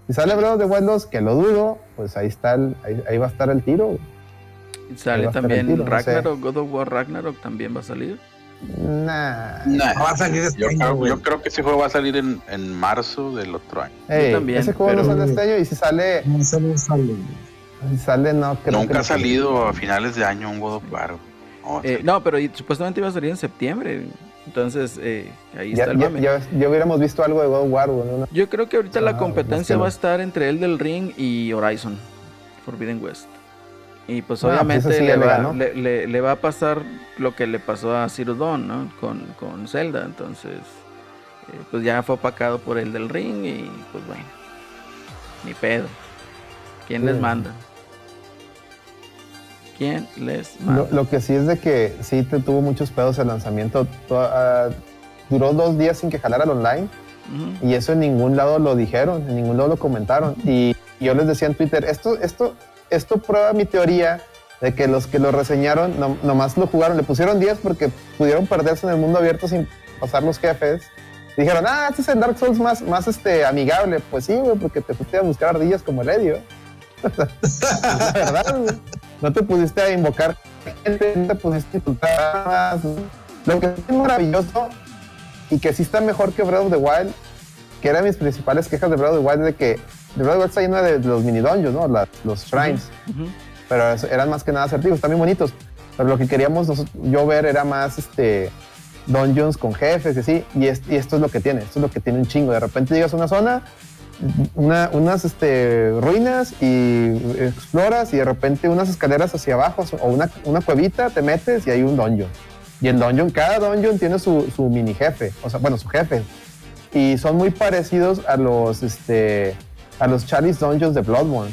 si sale Breath of the Wild 2, que lo dudo, pues ahí está el, ahí, ahí va a estar el tiro. Sale va también no sé. Ragnarok, God of War Ragnarok también va a salir. Nah. Nah, No va a salir este yo, año, creo, yo creo que ese juego va a salir en, en marzo del otro año. Ey, también, ese juego no pero- sale este año y si sale, No, no sale. si sale no creo que Nunca ha salido a finales de año un God of War. No, Eh, no, pero supuestamente iba a salir en septiembre. Entonces, eh, ahí está Ya, el ya, mame. ya, ya hubiéramos visto algo de God of War, ¿no? Yo creo que ahorita la Ah, competencia va a estar entre el del Ring y Horizon, Forbidden West. Y pues Ah, pues obviamente sí le, va, le, le- le va a pasar lo que le pasó a Dawn, ¿no? Con, con Zelda. Entonces, eh, pues ya fue opacado por el del Ring y pues bueno, ni pedo. ¿Quién Sí. les manda? ¿Quién les manda? Lo, lo que sí es de que sí te tuvo muchos pedos el lanzamiento. To- ah, duró dos días sin que jalara el online y eso en ningún lado lo dijeron, en ningún lado lo comentaron. Y yo les decía en Twitter, esto, esto, esto prueba mi teoría de que los que lo reseñaron no- nomás lo jugaron, le pusieron 10 porque pudieron perderse en el mundo abierto sin pasar los jefes. Dijeron, ah, este es el Dark Souls más, más este, amigable. Pues sí, güey, porque te fuiste a buscar ardillas como el Edio. verdad. No te pusiste a invocar gente, no te pusiste a insultar. Lo que es maravilloso y que sí está mejor que Breath of the Wild, que eran mis principales quejas de Breath of the Wild, de que the Wild está lleno de, de los mini dungeons, ¿no? Las- los shrines Ujú. pero eso- eran más que nada acertijos, también bonitos. Pero lo que queríamos nosotros- yo ver era más este dungeons con jefes y así, y, es- y esto es lo que tiene, esto es lo que tiene un chingo. De repente llegas a una zona, una- unas este, ruinas y exploras y de repente unas escaleras hacia abajo o una, una cuevita, te metes y hay un dungeon. Y el dungeon, cada dungeon tiene su, su mini jefe, o sea, bueno, su jefe. Y son muy parecidos a los, este, a los Chalice Dungeons de Bloodborne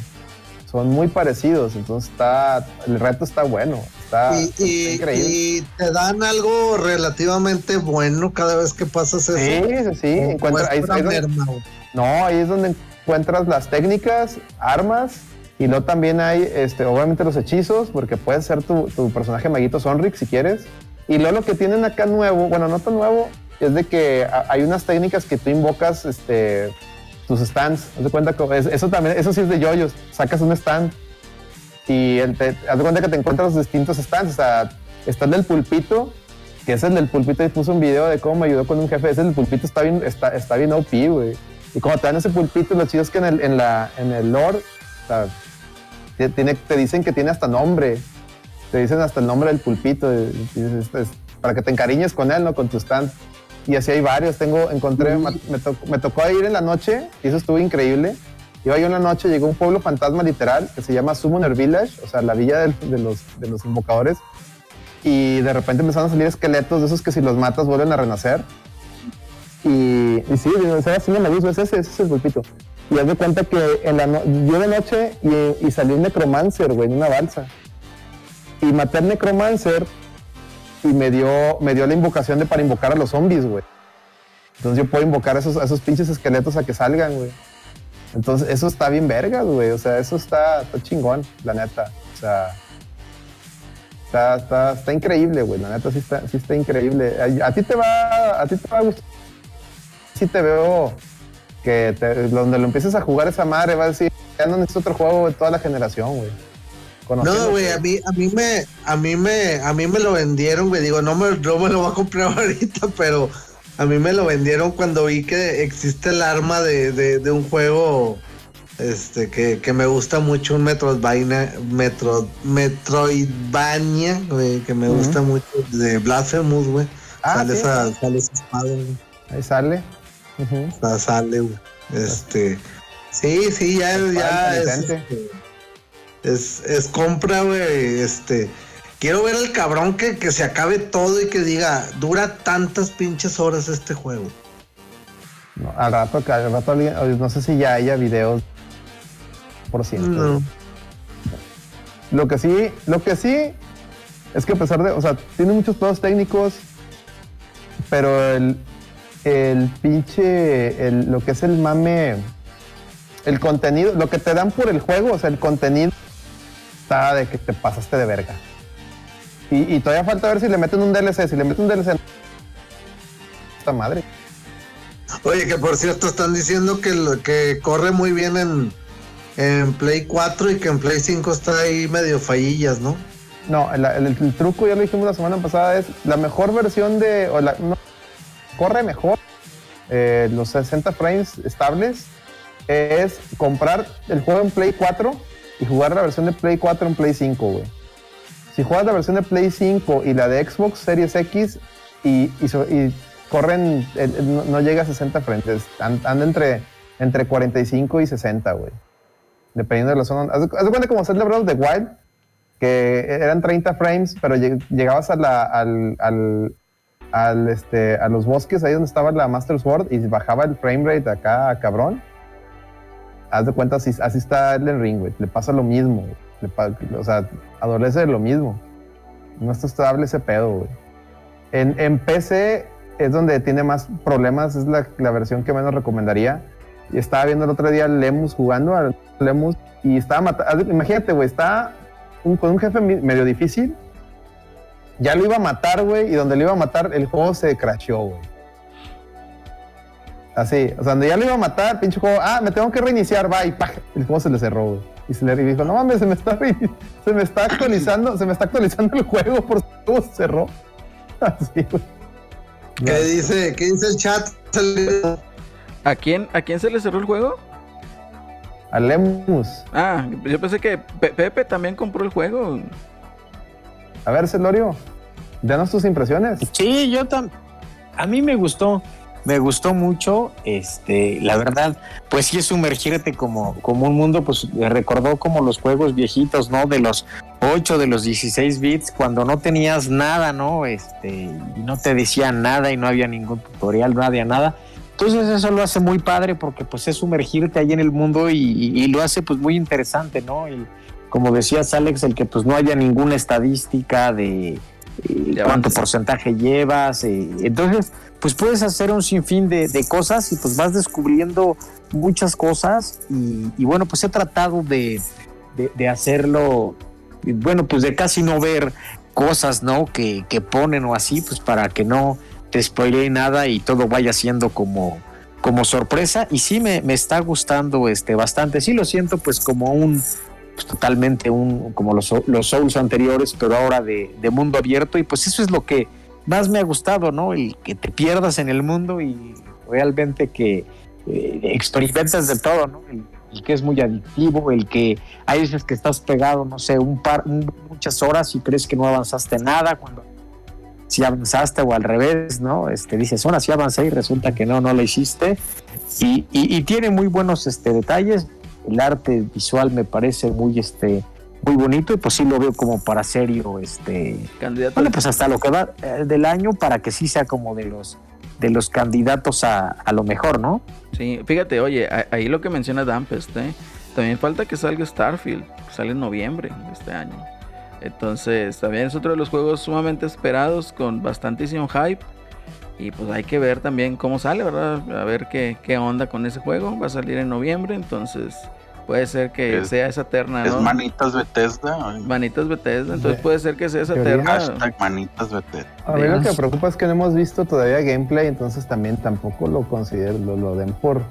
son muy parecidos, entonces está, el reto está bueno, está, Y, está y- increíble. y te dan algo relativamente bueno cada vez que pasas eso. sí, sí, sí, ¿O- o encuentra- ahí- donde- no, ahí es donde encuentras las técnicas, armas, y luego también hay, este, obviamente los hechizos, porque puedes ser tu, tu personaje maguito Sonric si quieres, y luego lo que tienen acá nuevo, bueno, no tan nuevo, es de que hay unas técnicas que tú invocas, este, tus stands, haz de cuenta que es- eso también, eso sí es de yoyos, sacas un stand y te, haz de cuenta que te encuentras los distintos stands, o sea, está el del pulpito, que es el del pulpito y puso un video de cómo me ayudó con un jefe, ese del pulpito está bien, está, está bien OP, güey. Y cuando te dan ese pulpito, lo chido es que en el, en la, en el lore, te, dicen que tiene hasta nombre, te dicen hasta el nombre del pulpito, y dices, "Este es para que te encariñes con él, ¿no? Con tu stand. Y así hay varios, tengo, encontré, me, me tocó, me tocó ir en la noche, y eso estuvo increíble. Iba yo en la noche, llegó un pueblo fantasma literal, que se llama Summoner Village, o sea, la villa del- de, los, de los invocadores. Y de repente empezaron a salir esqueletos de esos que si los matas vuelven a renacer. Y, y sí, o sea, así me gusta, ese, ese es el pulpito. Y haz de cuenta que en la no- yo de noche y, y salió un necromancer, güey, en una balsa. Y maté al necromancer y me dio, me dio la invocación de para invocar a los zombies, güey. Entonces yo puedo invocar a esos, esos pinches esqueletos a que salgan, güey. Entonces eso está bien vergas, güey. O sea, eso está, chingón, la neta. O sea, está, está, está increíble, güey. La neta sí está, sí está increíble. A, ti te va, a ti te va a gustar. sí te veo que te- donde lo empieces a jugar esa madre, va a decir, ya no necesito otro juego de toda la generación, güey. No, güey, a mí, a mí me, a mí me, a mí me lo vendieron, güey. Digo, no me, no me lo voy a comprar ahorita, pero a mí me lo vendieron cuando vi que existe el arma de, de, de un juego este que, que me gusta mucho, un Metroidvania, Metro, Metroidvania, güey, que me gusta mucho, de Blasphemous, güey. Ah, sale, sí. esa, sale esa espada, güey. Ahí sale. O sea, sale, güey. Este. Sí, sí, ya, ya es, este, es, es compra, güey. Este. Quiero ver al cabrón que, que se acabe todo y que diga, dura tantas pinches horas este juego. No, al rato, al rato no sé si ya haya videos por ciento. No. Lo que sí, lo que sí es que a pesar de, o sea, tiene muchos pedos técnicos, pero el, el pinche, el- lo que es el mame, el contenido, lo que te dan por el juego, o sea, el contenido está de que te pasaste de verga. Y, y todavía falta ver si le meten un DLC, si le meten un DLC, esta madre. Oye, que por cierto están diciendo que, lo- que corre muy bien en, en Play 4 y que en Play 5 está ahí medio fallillas, ¿no? No, el, el- el truco ya lo dijimos la semana pasada es la mejor versión de o la, no, corre mejor eh, los 60 frames estables es comprar el juego en Play 4 y jugar la versión de Play 4 en Play 5, güey. Si juegas la versión de Play 5 y la de Xbox Series X y, corren, no, llega a 60 frames, an- anda entre, entre 45 y 60, güey. Dependiendo de la zona. Haz de cuenta como Zelda Breath of the Wild, que eran 30 frames, pero lleg- llegabas a al, este, los bosques, ahí donde estaba la Master Sword, y bajaba el frame rate acá, cabrón. Haz de cuenta, así, así está Elden Ring, güey. Le pasa lo mismo. Le o sea, adolece de lo mismo. No está estable ese pedo, güey. En, PC es donde tiene más problemas, es la, versión que menos recomendaría. Y estaba viendo el otro día Lemus jugando, al Lemus, y estaba matando. Imagínate, güey, está con un jefe medio difícil. Ya lo iba a matar, güey, y donde lo iba a matar, el juego se crashó, güey. Así, o sea, donde ya lo iba a matar, pinche juego, ah, me tengo que reiniciar, va, y ¡pah! el juego se le cerró, güey. Y se le dijo, no mames, se me está, se me está actualizando, se me está actualizando el juego por si el juego se cerró. Así, güey. ¿Qué dice, ¿Qué dice el chat? ¿A quién, ¿A quién se le cerró el juego? A Lemus. Ah, yo pensé que Pe- Pepe también compró el juego. A ver, Celorio, danos tus impresiones. Sí, yo también. A mí me gustó, me gustó mucho. Este, la verdad, pues sí es sumergirte como, como un mundo, pues me recordó como los juegos viejitos, ¿no? De los 8, de los 16 bits, cuando no tenías nada, ¿no? Este, y no te decían nada y no había ningún tutorial, no había nada. Entonces eso lo hace muy padre porque pues es sumergirte ahí en el mundo y, y- lo hace pues muy interesante, ¿no? Y como decías Alex, el que pues no haya ninguna estadística eh, De cuánto porcentaje llevas. entonces, pues puedes hacer un sinfín de, de cosas y pues vas descubriendo muchas cosas y, y bueno, pues he tratado de, de- de hacerlo, bueno, pues de casi no ver cosas, ¿no? Que, que ponen o así, pues para que no te spoilee nada y todo vaya siendo como, como sorpresa. Y sí me, me está gustando este bastante. Sí lo siento pues como un pues, totalmente un como los, los Souls anteriores, pero ahora de, mundo abierto. Y pues eso es lo que más me ha gustado, ¿no? El que te pierdas en el mundo y realmente que eh, experimentas de todo. El, que es muy adictivo, el que hay veces que estás pegado, no sé, un par, muchas horas y crees que no avanzaste nada cuando si avanzaste o al revés, ¿no? Este, dices, ahora sí avancé y resulta que no, no lo hiciste. Y- y tiene muy buenos este, detalles. El arte visual me parece muy, este, muy bonito y pues sí lo veo como para serio, este, Candidato. bueno, pues hasta lo que va eh, del año para que sí sea como de los de los candidatos a, a lo mejor, ¿no? Sí, fíjate, oye, ahí lo que menciona Dampest, ¿eh? También falta que salga Starfield, sale en noviembre de este año. Entonces, también es otro de los juegos sumamente esperados, con bastantísimo hype. Y pues hay que ver también cómo sale, ¿verdad? A ver qué, qué onda con ese juego. Va a salir en noviembre, entonces, Puede ser que Es- sea esa terna, Es manitas Bethesda. Manitas Bethesda, entonces puede ser que sea esa Teoría. terna. Hashtag manitas Bethesda. A mí lo que me preocupa es que no hemos visto todavía gameplay, entonces también tampoco lo considero, lo, lo den por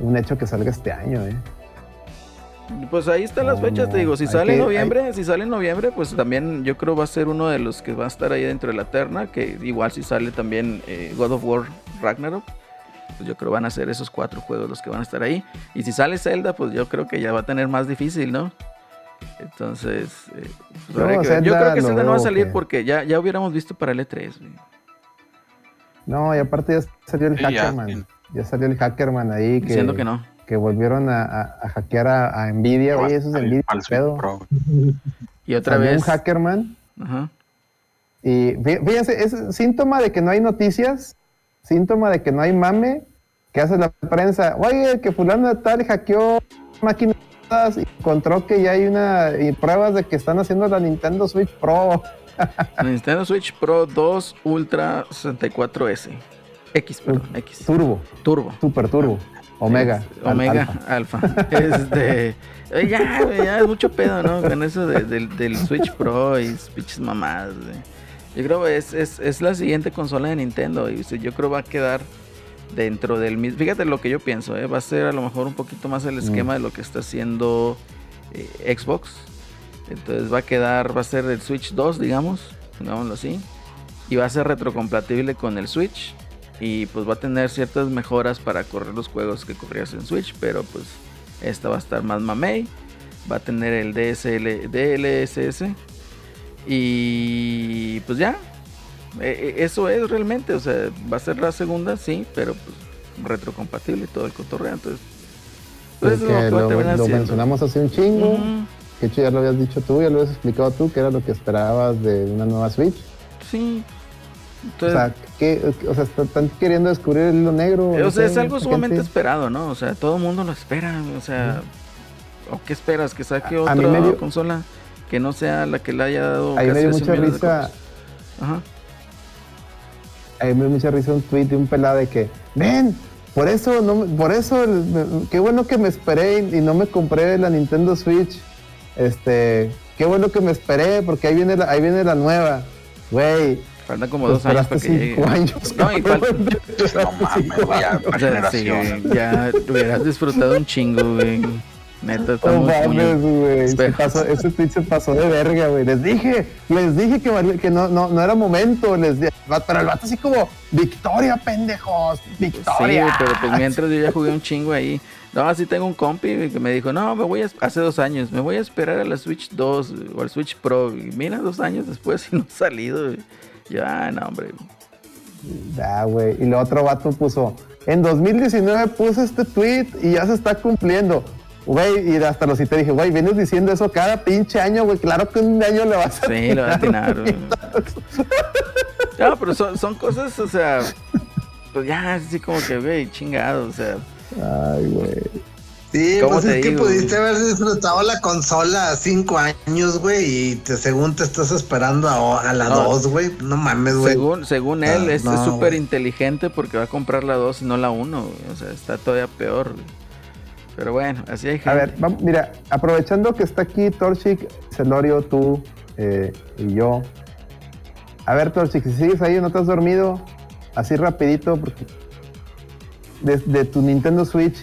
un hecho que salga este año, ¿eh? Pues ahí están las No, fechas, te digo, si sale en noviembre, si sale en noviembre, pues también yo creo va a ser uno de los que va a estar ahí dentro de la terna, que igual si sale también eh, God of War Ragnarok, pues yo creo van a ser esos cuatro juegos los que van a estar ahí. Y si sale Zelda, pues yo creo que ya va a tener más difícil, ¿no? Entonces, eh, pues que ver. yo creo que Zelda no va a salir que- porque ya, ya hubiéramos visto para el E3. güey. No, y aparte ya salió el Sí, ya, Hackerman. sí. Ya, salió el Hackerman ahí que, Diciendo que no. Que volvieron a, a- a hackear a, a Nvidia. Oye, eso es Nvidia, al ¿qué pedo. Pro. Y otra vez. un Hackerman Ajá. y fí- fíjense, es síntoma de que no hay noticias, síntoma de que no hay mame, que hace la prensa. Oye, que fulano tal hackeó máquinas y encontró que ya hay una y pruebas de que están haciendo la Nintendo Switch Pro. Nintendo Switch Pro 2 Ultra 64S. X, perdón, X. Turbo, Turbo. Super Turbo, Omega. Este, Omega, alfa. Alfa. Este. ya, ya es mucho pedo, ¿no? Con eso de- del, del Switch Pro y pinches mamadas, güey. Yo creo que es, es, es la siguiente consola de Nintendo y yo creo va a quedar dentro del mismo. Fíjate lo que yo pienso, ¿eh? va a ser a lo mejor un poquito más el esquema de lo que está haciendo eh, Xbox. Entonces va a quedar, va a ser el Switch 2, digamos, pongámoslo así. Y va a ser retrocompatible con el Switch. Y pues va a tener ciertas mejoras para correr los juegos que corrías en Switch. Pero pues esta va a estar más mamey. Va a tener el DSL, DLSS. Y pues ya. E- e- Eso es realmente. O sea, va a ser la segunda, sí. Pero pues retrocompatible y todo el cotorreo. Entonces, pues, eso es Porque lo lo, mencionamos hace un chingo. Que hecho ya lo habías dicho tú, ya lo habías explicado tú, que era lo que esperabas de una nueva Switch. Sí. O sea, ¿qué, o sea, están queriendo descubrir el hilo negro. O sea, es algo sumamente gente. esperado, ¿no? O sea, todo el mundo lo espera. O sea, ¿o qué esperas? ¿Que saque A- a otra mí me dio- consola que no sea la que le haya dado Ahí me casi dio mucha risa? Ajá. ahí me dio mucha risa un tweet de un pelado de que, ven, por eso, no, me- por eso, me- qué bueno que me esperé y, y no me compré la Nintendo Switch. Este, qué bueno que me esperé porque ahí viene la, ahí viene la nueva. Güey, Faltan como dos años para que llegue. años. No, y cabrón. No mames, güey, ya, O sea, sí, generación. ya hubieras disfrutado un chingo, güey. Neta, No estamos mames, muy... güey. Se pasó- Ese tweet se pasó de verga, güey. Les dije, les dije que, no, no, no era momento. Les di- pero el vato así como, victoria, pendejos, Sí, victoria. güey, pero pues mientras yo ya jugué un chingo ahí. No, así tengo un compi que me dijo, no, me voy a, hace dos años, me voy a esperar a la Switch 2 güey, o al Switch Pro. Y mira, dos años después y no ha salido. güey. Yo, ah, no, hombre. Ya, güey. Y el otro vato puso, en 2019 puse este tweet y ya se está cumpliendo. Güey, y hasta lo cité, dije, güey, vienes diciendo eso cada pinche año, güey. Claro que un año le vas a Sí, lo va a atinar, güey. No, pero son, son cosas, o sea, pues ya, así como que, güey, chingado, o sea. Ay, güey. Sí, ¿Cómo pues te es que pudiste haber disfrutado la consola cinco años, güey, y te, según te estás esperando a, a la No. 2, güey. No mames, güey. Según, según él, Ah, es no, súper güey. inteligente porque va a comprar la 2 y no la 1, o sea, está todavía peor. güey. Pero bueno, así hay gente. A ver, vamos, mira, aprovechando que está aquí Torchic, Celorio, tú eh, y yo. A ver, Torchic, si sigues ahí o no te has dormido, así rapidito, porque de, de tu Nintendo Switch,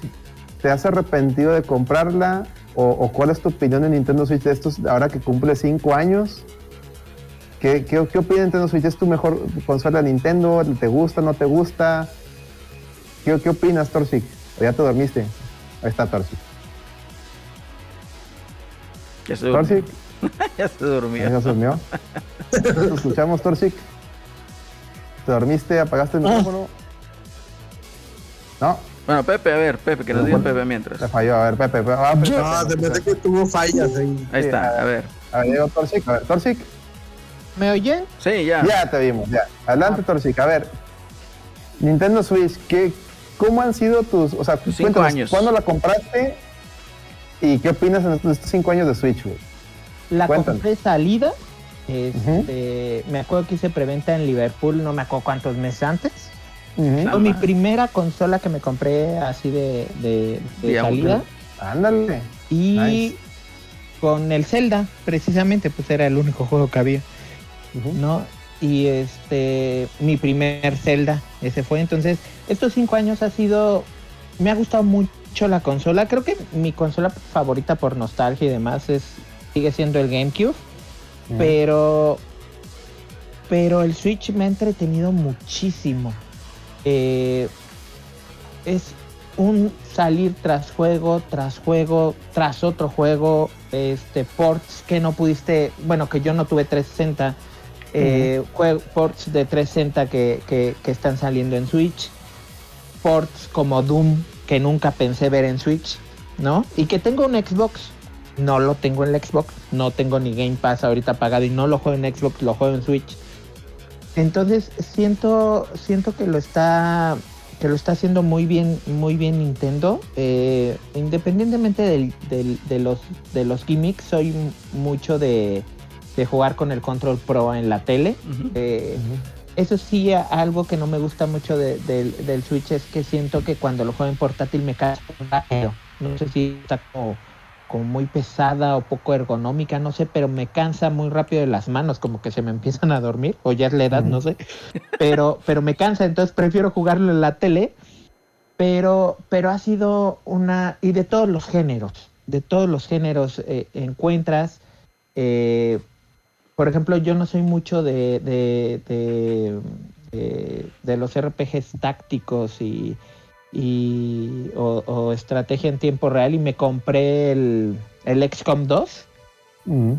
¿te has arrepentido de comprarla? O, o cuál es tu opinión de Nintendo Switch de estos ahora que cumple 5 años? ¿Qué, qué, qué opina Nintendo Switch? ¿Es tu mejor consola de Nintendo? ¿Te gusta, no te gusta? ¿Qué, qué opinas, Torchic? ¿O ya te dormiste? Ahí está Torchic. ya se durmió. Ya se durmió. ¿ya se durmió? ¿Te escuchamos, Torchic? ¿Te dormiste? ¿Apagaste el micrófono? No, Bueno, Pepe, a ver, Pepe, que nos diga Pepe mientras. te falló. A ver, Pepe. Pepe, ah, Pepe, No, se me hace que tuvo fallas ahí. Ahí Sí, está, a ver. A ver, llegó Torchic. A ver, Torchic. ¿Me oyen? Sí, ya. Ya te vimos, ya. Adelante, Torchic. A ver, Nintendo Switch, ¿qué, ¿cómo han sido tus. O sea, Tus cinco cuéntanos, años. ¿Cuándo la compraste? ¿Y qué opinas en estos, cinco años de Switch, güey? La compré salida. Este, Me acuerdo que hice preventa en Liverpool, no me acuerdo cuántos meses antes. Fue mi primera consola que me compré así de, de, de salida. Ándale. Y Nice. con el Zelda, precisamente, pues era el único juego que había. ¿no? Y este, mi primer Zelda, ese fue. Entonces, estos cinco años ha sido, me ha gustado mucho la consola. Creo que mi consola favorita por nostalgia y demás es, sigue siendo el GameCube. Pero, pero el Switch me ha entretenido muchísimo. Eh, es un salir tras juego, tras juego, tras otro juego, este ports que no pudiste, bueno, que yo no tuve 360, eh, ports de 360 que, que- que están saliendo en Switch, ports como Doom que nunca pensé ver en Switch, ¿no? Y que tengo un Xbox, no lo tengo en el Xbox, no tengo ni Game Pass ahorita pagado y no lo juego en Xbox, lo juego en Switch. Entonces siento, siento que lo está, que lo está haciendo muy bien, muy bien Nintendo. Eh, independientemente del- del- de los, de los gimmicks, soy mucho de, de jugar con el Control Pro en la tele. Eh, eso sí, algo que no me gusta mucho de- del- del Switch es que siento que cuando lo juego en portátil me rápido. No sé si está como, como muy pesada o poco ergonómica, no sé, pero me cansa muy rápido de las manos, como que se me empiezan a dormir, o ya es la edad, no sé. Pero, pero me cansa, entonces prefiero jugarlo en la tele. Pero, pero ha sido una. Y de todos los géneros. De todos los géneros eh, encuentras. eh, por ejemplo, yo no soy mucho de, de, de, de- de los RPGs tácticos y, y- o, o estrategia en tiempo real y me compré el, el XCOM 2 Ujú.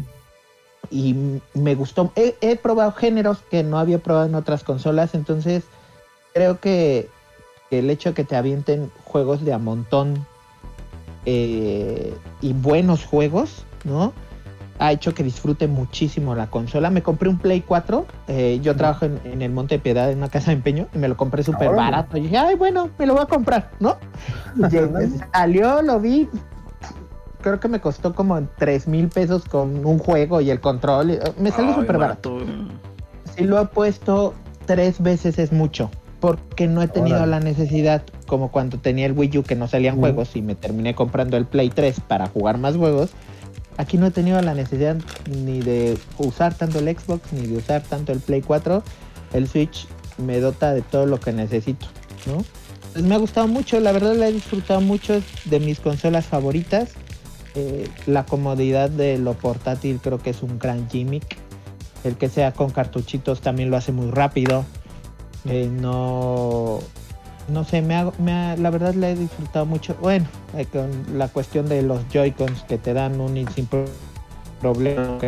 y me gustó. He, he probado géneros que no había probado en otras consolas, entonces creo que, que el hecho de que te avienten juegos de a montón eh, y buenos juegos, ¿no? Ha hecho que disfrute muchísimo la consola. Me compré un Play 4. eh, yo trabajo en, en el Monte Piedad, en una casa de empeño, y me lo compré súper barato. Y dije, ay, bueno, me lo voy a comprar, ¿no? Y salió, lo vi, creo que me costó como en 3 mil pesos con un juego y el control. Me salió súper barato. Si lo he puesto tres veces es mucho. Porque no he tenido la necesidad, como cuando tenía el Wii U que no salían juegos y me terminé comprando el Play 3 para jugar más juegos. Aquí no he tenido la necesidad ni de usar tanto el Xbox ni de usar tanto el Play 4. El Switch me dota de todo lo que necesito, ¿no? Pues me ha gustado mucho, la verdad la he disfrutado mucho, de mis consolas favoritas. Eh, la comodidad de lo portátil creo que es un gran gimmick. El que sea con cartuchitos también lo hace muy rápido. Eh, no, no sé, me ha- me ha- la verdad la he disfrutado mucho. Bueno, eh, con la cuestión de los Joy-Cons que te dan un sin pro- problema,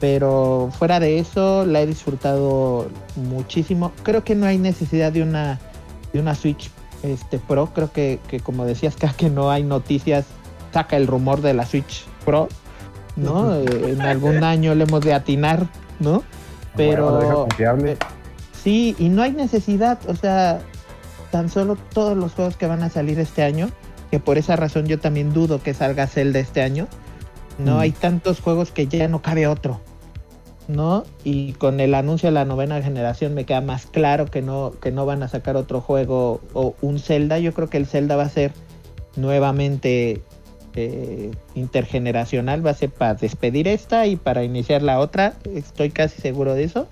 pero fuera de eso la he disfrutado muchísimo. Creo que no hay necesidad de una de una Switch este Pro. Creo que, que como decías, cada que no hay noticias, saca el rumor de la Switch Pro, ¿no? Eh, en algún año le hemos de atinar, ¿no? Bueno, Pero confiable. Sí, y no hay necesidad, o sea, tan solo todos los juegos que van a salir este año, que por esa razón yo también dudo que salga Zelda este año, no Mm. hay tantos juegos que ya no cabe otro, ¿no? Y con el anuncio de la novena generación me queda más claro que no, que no van a sacar otro juego o un Zelda, yo creo que el Zelda va a ser nuevamente eh, intergeneracional, va a ser para despedir esta y para iniciar la otra, estoy casi seguro de eso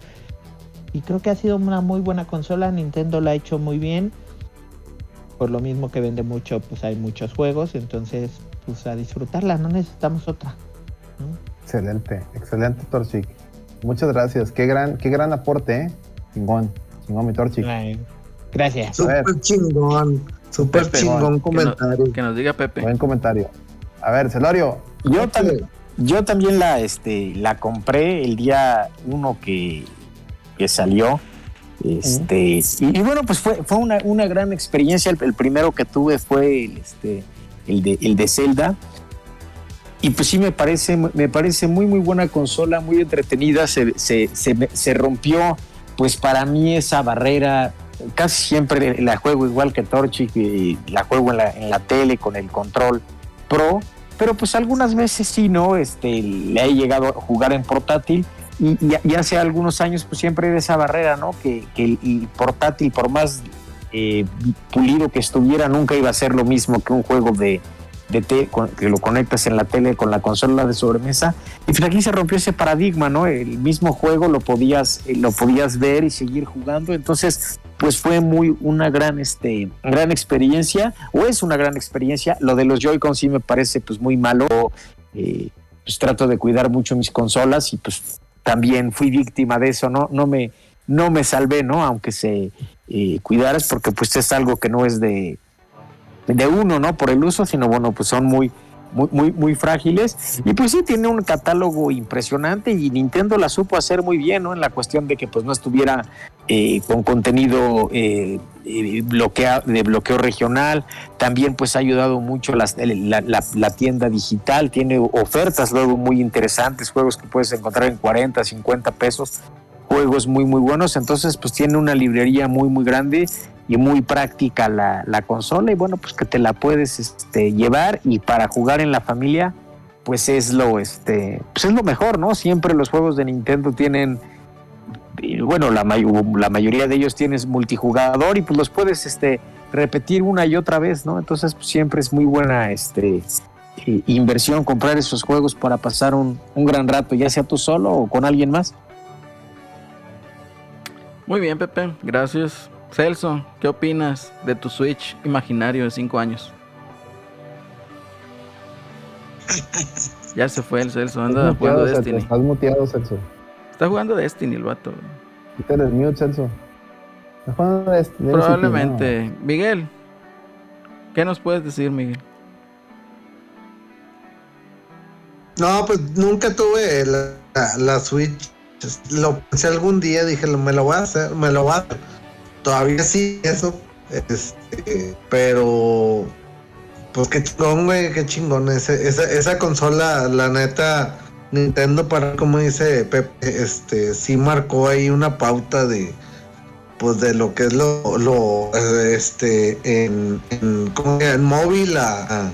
y creo que ha sido una muy buena consola. Nintendo la ha hecho muy bien. Por lo mismo que vende mucho, pues hay muchos juegos. Entonces, pues a disfrutarla, no necesitamos otra. ¿no? Excelente, excelente Torchic. Muchas gracias. Qué gran, qué gran aporte, ¿eh? Chingón, chingón mi Torchic. Ay, Gracias. Súper chingón, súper Pepe, chingón Que, no- comentario. que nos diga Pepe. Buen comentario. A ver, Celorio. Yo, tam- yo también la, este, la compré el día uno que, que salió. Este, y, y bueno, pues fue, fue una, una gran experiencia. El, el primero que tuve fue el, este, el, de, el de Zelda. Y pues sí me parece, me parece muy muy buena consola, muy entretenida. Se, se, se, se rompió, pues para mí esa barrera. Casi siempre la juego igual que Torchic y la juego en la, en la tele con el control Pro. Pero pues algunas veces sí, ¿no? Este, le he llegado a jugar en portátil y, y- hace algunos años pues siempre era esa barrera, ¿no? Que, que el, portátil, por más eh, pulido que estuviera, nunca iba a ser lo mismo que un juego de, de te- que lo conectas en la tele con la consola de sobremesa. Y pues aquí se rompió ese paradigma, ¿no? El mismo juego lo podías, eh, lo podías ver y seguir jugando. Entonces, pues fue muy una gran, este, gran experiencia, o es una gran experiencia. Lo de los Joy-Con sí me parece pues muy malo. Eh, pues trato de cuidar mucho mis consolas y pues también fui víctima de eso, ¿no? No me, no me salvé, ¿no? Aunque se eh, cuidaras, porque pues es algo que no es de, de uno, ¿no? Por el uso, sino bueno, pues son muy, muy, muy, muy frágiles. Y pues sí, tiene un catálogo impresionante y Nintendo la supo hacer muy bien, ¿no? En la cuestión de que pues no estuviera eh, con contenido eh, eh, bloquea- de bloqueo regional. También pues ha ayudado mucho la, la- la tienda digital, tiene ofertas luego muy interesantes, juegos que puedes encontrar en 40, 50 pesos, juegos muy muy buenos. Entonces pues tiene una librería muy muy grande y muy práctica la, la consola y bueno pues que te la puedes este, llevar y para jugar en la familia pues es lo este pues es lo mejor no siempre los juegos de Nintendo tienen bueno la, may- la mayoría de ellos tienes multijugador y pues los puedes este repetir una y otra vez no entonces pues, siempre es muy buena este inversión comprar esos juegos para pasar un, un gran rato ya sea tú solo o con alguien más. Muy bien, Pepe, gracias. Celso, ¿qué opinas de tu Switch imaginario de 5 años? Ya se fue el Celso, anda Estás jugando Celso, Destiny. Estás muteado, Celso. Está jugando Destiny el vato. Quítale el mute, Celso. Estás jugando Destiny, Probablemente. Miguel, ¿qué nos puedes decir, Miguel? No, pues nunca tuve la, la- la Switch. Lo pensé algún día, dije, me lo voy a hacer, me lo voy a hacer. Todavía sí, eso. Este, pero, pues qué chingón, güey, qué chingón. Ese- esa, esa consola, la neta, Nintendo, para como dice Pepe, este, sí marcó ahí una pauta de, pues de lo que es lo, este, en, en, móvil a-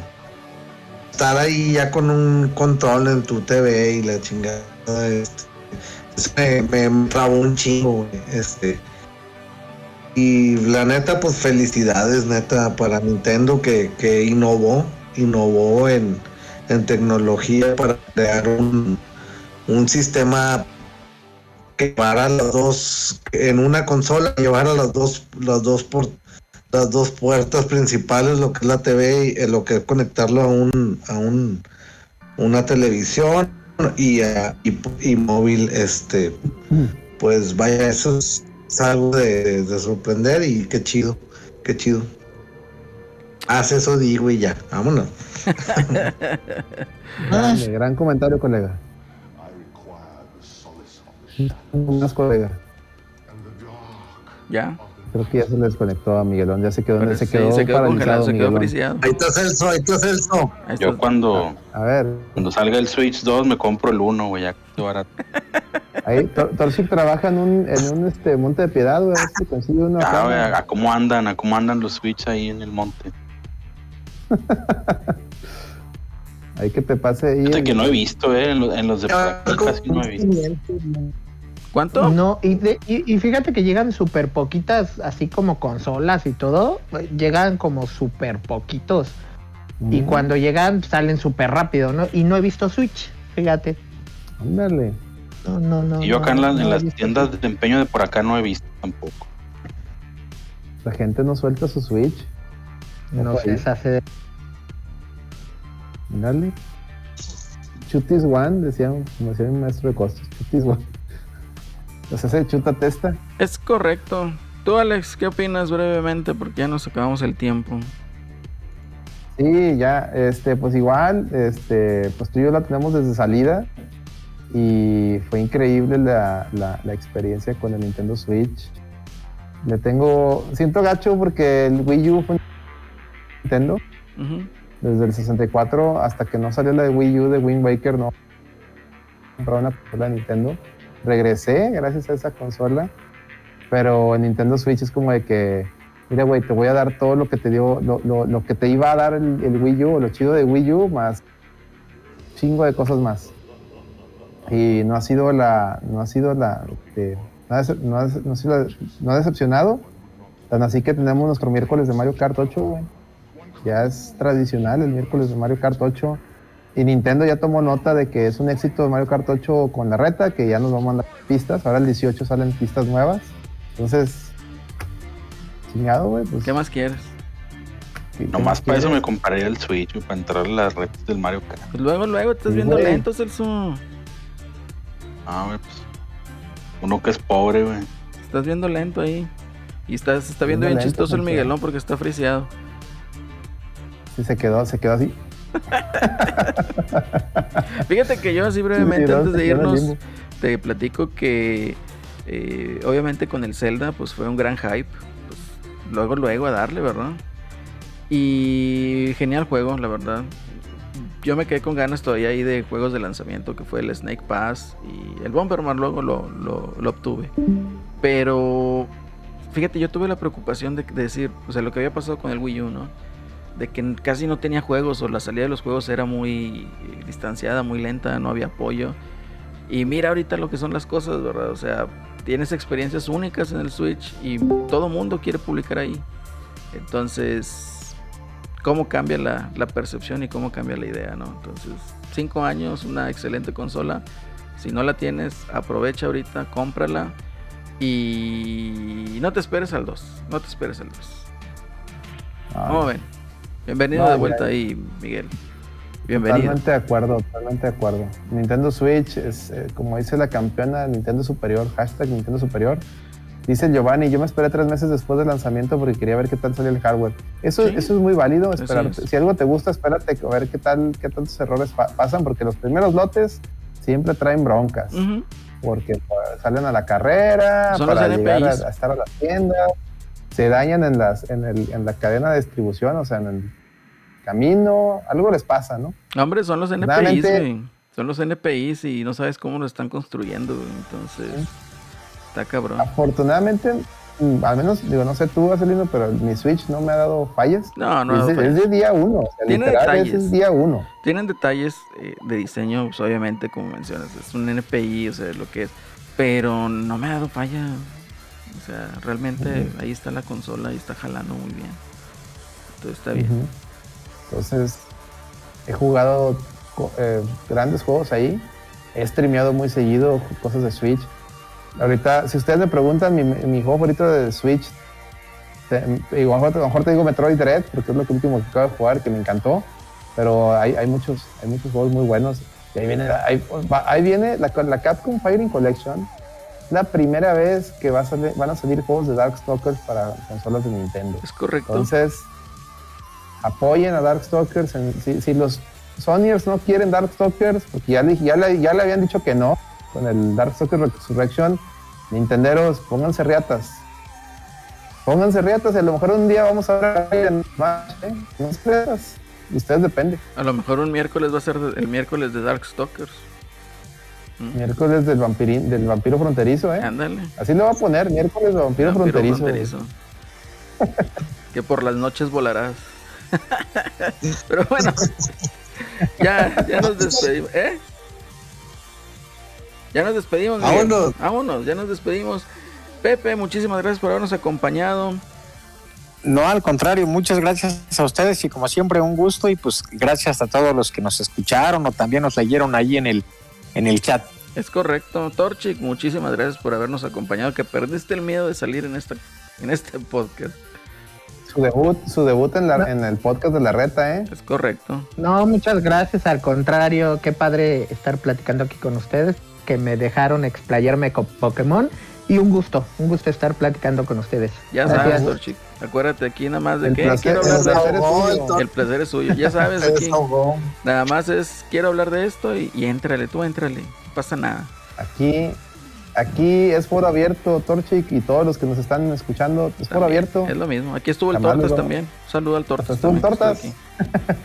estar ahí ya con un control en tu TV y la chingada. Este, me, me trabó un chingo, güey, Este. Y la neta, pues felicidades, neta, para Nintendo que, que innovó, innovó en, en tecnología para crear un, un sistema que para las dos, en una consola, llevar a las dos, las dos por, las dos puertas principales, lo que es la TV y eh, lo que es conectarlo a un, a un una televisión y, a- y, y móvil, este, pues vaya, eso es, es algo de, de sorprender y qué chido, qué chido. Haz eso, digo y ya, vámonos. Grande, gran comentario, colega. Más colega. ¿Ya? Creo que ya se le desconectó a Miguelón, ya se quedó, Parece- se quedó, se quedó paralizado se quedó. Ahí está Celso, ahí está Celso. Ahí Yo cuando, A ver, cuando salga el Switch 2 me compro el 1, güey, ya que barato. ahí Tor- Torchic trabaja en un, en un este, monte de piedad, güey, a ver si consigue uno Ah, acá. güey, a, a cómo andan, a cómo andan los Switch ahí en el monte. Ahí que te pase ahí. Fíjate el- que no he visto, eh, en, los- en los de Ah, casi no he visto. ¿Cuánto? No, y, de- y, y fíjate que llegan súper poquitas, así como consolas y todo, llegan como súper poquitos. Y Mm, cuando llegan salen súper rápido, ¿no? Y no he visto Switch, fíjate. Ándale. No, no, no. Y yo acá en, no, las- en las tiendas de empeño de por acá no he visto tampoco. La gente no suelta su Switch. No se hace de- Dale. Chutis One, decía, como decía mi maestro de costos. Chutis One. O sea, se chuta testa. Es correcto. Tú, Alex, ¿qué opinas brevemente? Porque ya nos acabamos el tiempo. Sí, ya, este, pues igual, este, pues tú y yo la tenemos desde salida y fue increíble la, la- la experiencia con el Nintendo Switch. Le tengo, siento gacho porque el Wii U fue un Nintendo desde el 64 hasta que no salió la de Wii U de Wind Waker, no compraba una de Nintendo. Regresé gracias a esa consola, pero en Nintendo Switch es como de que, mira, güey, te voy a dar todo lo que te dio, lo, lo- lo que te iba a dar el, el Wii U, lo chido de Wii U, más chingo de cosas más. Y no ha sido la, no ha sido la, este, no ha, no ha no ha sido no ha decepcionado. Tan así que tenemos nuestro miércoles de Mario Kart 8, güey. Ya es tradicional el miércoles de Mario Kart 8. Y Nintendo ya tomó nota de que es un éxito de Mario Kart 8 con la reta, que ya nos va a mandar pistas. Ahora el 18 salen pistas nuevas. Entonces, chingado, güey. Pues, ¿Qué más quieres? ¿qué- qué Nomás más para eso me compraría el Switch, para entrar a las redes del Mario Kart. Pues luego, luego, estás viendo güey. lento, Celso. Ah, güey, pues. Uno que es pobre, güey. Estás viendo lento ahí. Y estás, se está viendo bien lento, chistoso el. Miguelón porque está friseado. Sí, se quedó, se quedó así. Fíjate que yo así brevemente Sí, antes de irnos te platico que eh, obviamente con el Zelda pues fue un gran hype. Pues, luego, luego a darle, ¿verdad? Y genial juego, la verdad. Yo me quedé con ganas todavía ahí de juegos de lanzamiento que fue el Snake Pass y el Bomberman luego lo, lo- lo obtuve. Pero fíjate, yo tuve la preocupación de, de decir, o sea, lo que había pasado con el Wii U, ¿no? De que casi no tenía juegos o la salida de los juegos era muy eh, distanciada, muy lenta, no había apoyo. Y mira ahorita lo que son las cosas, ¿verdad? O sea, tienes experiencias únicas en el Switch y todo mundo quiere publicar ahí. Entonces, ¿cómo cambia la, la percepción y cómo cambia la idea, ¿no? Entonces, cinco años, una excelente consola. Si no la tienes, aprovecha ahorita, cómprala. Y no te esperes al 2. No te esperes al 2. Ah, ¿Cómo ven? Bienvenido No, de ya- vuelta ahí, Miguel. Bienvenido. Totalmente de acuerdo, totalmente de acuerdo. Nintendo Switch es, eh, como dice la campeona, Nintendo Superior, hashtag Nintendo Superior. Dice Giovanni, yo me esperé tres meses después del lanzamiento porque quería ver qué tal salía el hardware. Eso, Sí. eso es muy válido, esperarte. es. Si algo te gusta, espérate a ver qué tal, qué tantos errores pa- pasan, porque los primeros lotes siempre traen broncas, porque pues, salen a la carrera, Son para llegar a estar a las tiendas, se dañan en, las, en, el, en la cadena de distribución, o sea, en el camino, algo les pasa, ¿no? Hombre, son los NPIs, güey. Son los NPIs y no sabes cómo lo están construyendo, güey. Entonces, está cabrón. Afortunadamente, mm, al menos, digo, no sé tú, Vaselino, pero mi Switch no me ha dado fallas. No, no, es, de, no, es de día uno, o sea, Tiene literal, detalles. es día uno. Tienen detalles eh, de diseño, pues, obviamente, como mencionas. Es un NPI, o sea, lo que es. Pero no me ha dado falla. O sea, realmente ahí está la consola y está jalando muy bien. Entonces está bien. Entonces, he jugado eh, grandes juegos ahí. He streameado muy seguido cosas de Switch. Ahorita, si ustedes me preguntan, mi, mi juego favorito de Switch, te- digo, a, lo mejor, te digo Metroid Dread, porque es lo que último que acabo de jugar, que me encantó. Pero hay, hay, muchos, hay muchos juegos muy buenos. Y ahí viene, ahí, ahí viene la, la Capcom Fighting Collection. La primera vez que va a salir- van a salir juegos de Darkstalkers para consolas de Nintendo. Es correcto. Entonces, apoyen a Darkstalkers. en- si, si los Sonyers no quieren Darkstalkers, porque ya le, ya, le, ya le habían dicho que no con el Darkstalkers Resurrection, Nintenderos, pónganse riatas. Pónganse riatas y a lo mejor un día vamos a ver más, ¿eh? Pónganse riatas. De Ustedes depende. A lo mejor un miércoles va a ser de- el miércoles de Darkstalkers. Mm, Miércoles del, vampirín, del vampiro fronterizo, ¿eh? Ándale. Así lo va a poner, miércoles del vampiro, Vampiro fronterizo. fronterizo. que por las noches volarás. Pero bueno, ya, ya nos despedimos. ¿Eh? Ya nos despedimos. Vámonos. Vámonos, ya nos despedimos. Pepe, muchísimas gracias por habernos acompañado. No, al contrario, muchas gracias a ustedes y como siempre un gusto y pues gracias a todos los que nos escucharon o también nos leyeron ahí en el, en el chat. Es correcto. Torchic, muchísimas gracias por habernos acompañado. Que perdiste el miedo de salir en, esta, en este podcast. Su debut, su debut en, la- en el podcast de la reta, ¿eh? Es correcto. No, muchas gracias. Al contrario, qué padre estar platicando aquí con ustedes, que me dejaron explayarme con Pokémon. Y un gusto, un gusto estar platicando con ustedes. Ya Gracias. sabes, Torchic. Acuérdate aquí nada más de El que placer, quiero el hablar de placer es suyo. entonces- El placer es suyo. Ya sabes aquí. Nada más es quiero hablar de esto y, y éntrale, tú éntrale. No pasa nada. Aquí, aquí es foro abierto, Torchic, y todos los que nos están escuchando, es foro abierto. Es lo mismo. Aquí estuvo el Tortas también. Un saludo al Tortas. Estuvo el Tortas. aquí.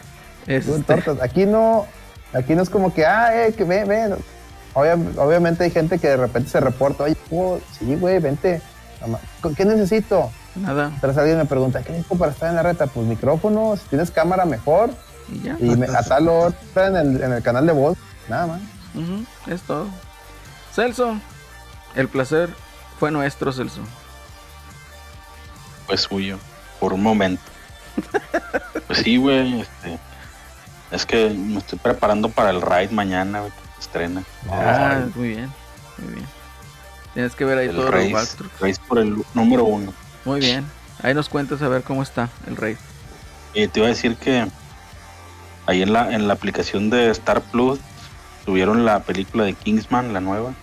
Este, tortas. Aquí no, aquí no es como que, ah, eh, que ven, ven. Obvia- obviamente hay gente que de repente se reporta, oye, oh, sí, güey, vente. ¿Qué necesito? nada. Entonces alguien me pregunta, ¿qué necesito para estar en la reta? Pues micrófono, si tienes cámara mejor, Y ya. y me, a tal hora en el, en el canal de voz, nada más. Es todo. Celso, el placer fue nuestro, Celso. Fue suyo. Por un momento. Pues sí, güey, este. Es que me estoy preparando para el raid mañana, güey, que estrena. Ah, muy bien, muy bien. Tienes que ver ahí El los raid, backtracks. raid por el número uno. Muy bien. Ahí nos cuentas a ver cómo está el raid. Y te iba a decir que ahí en la, en la aplicación de Star Plus subieron la película de Kingsman, la nueva.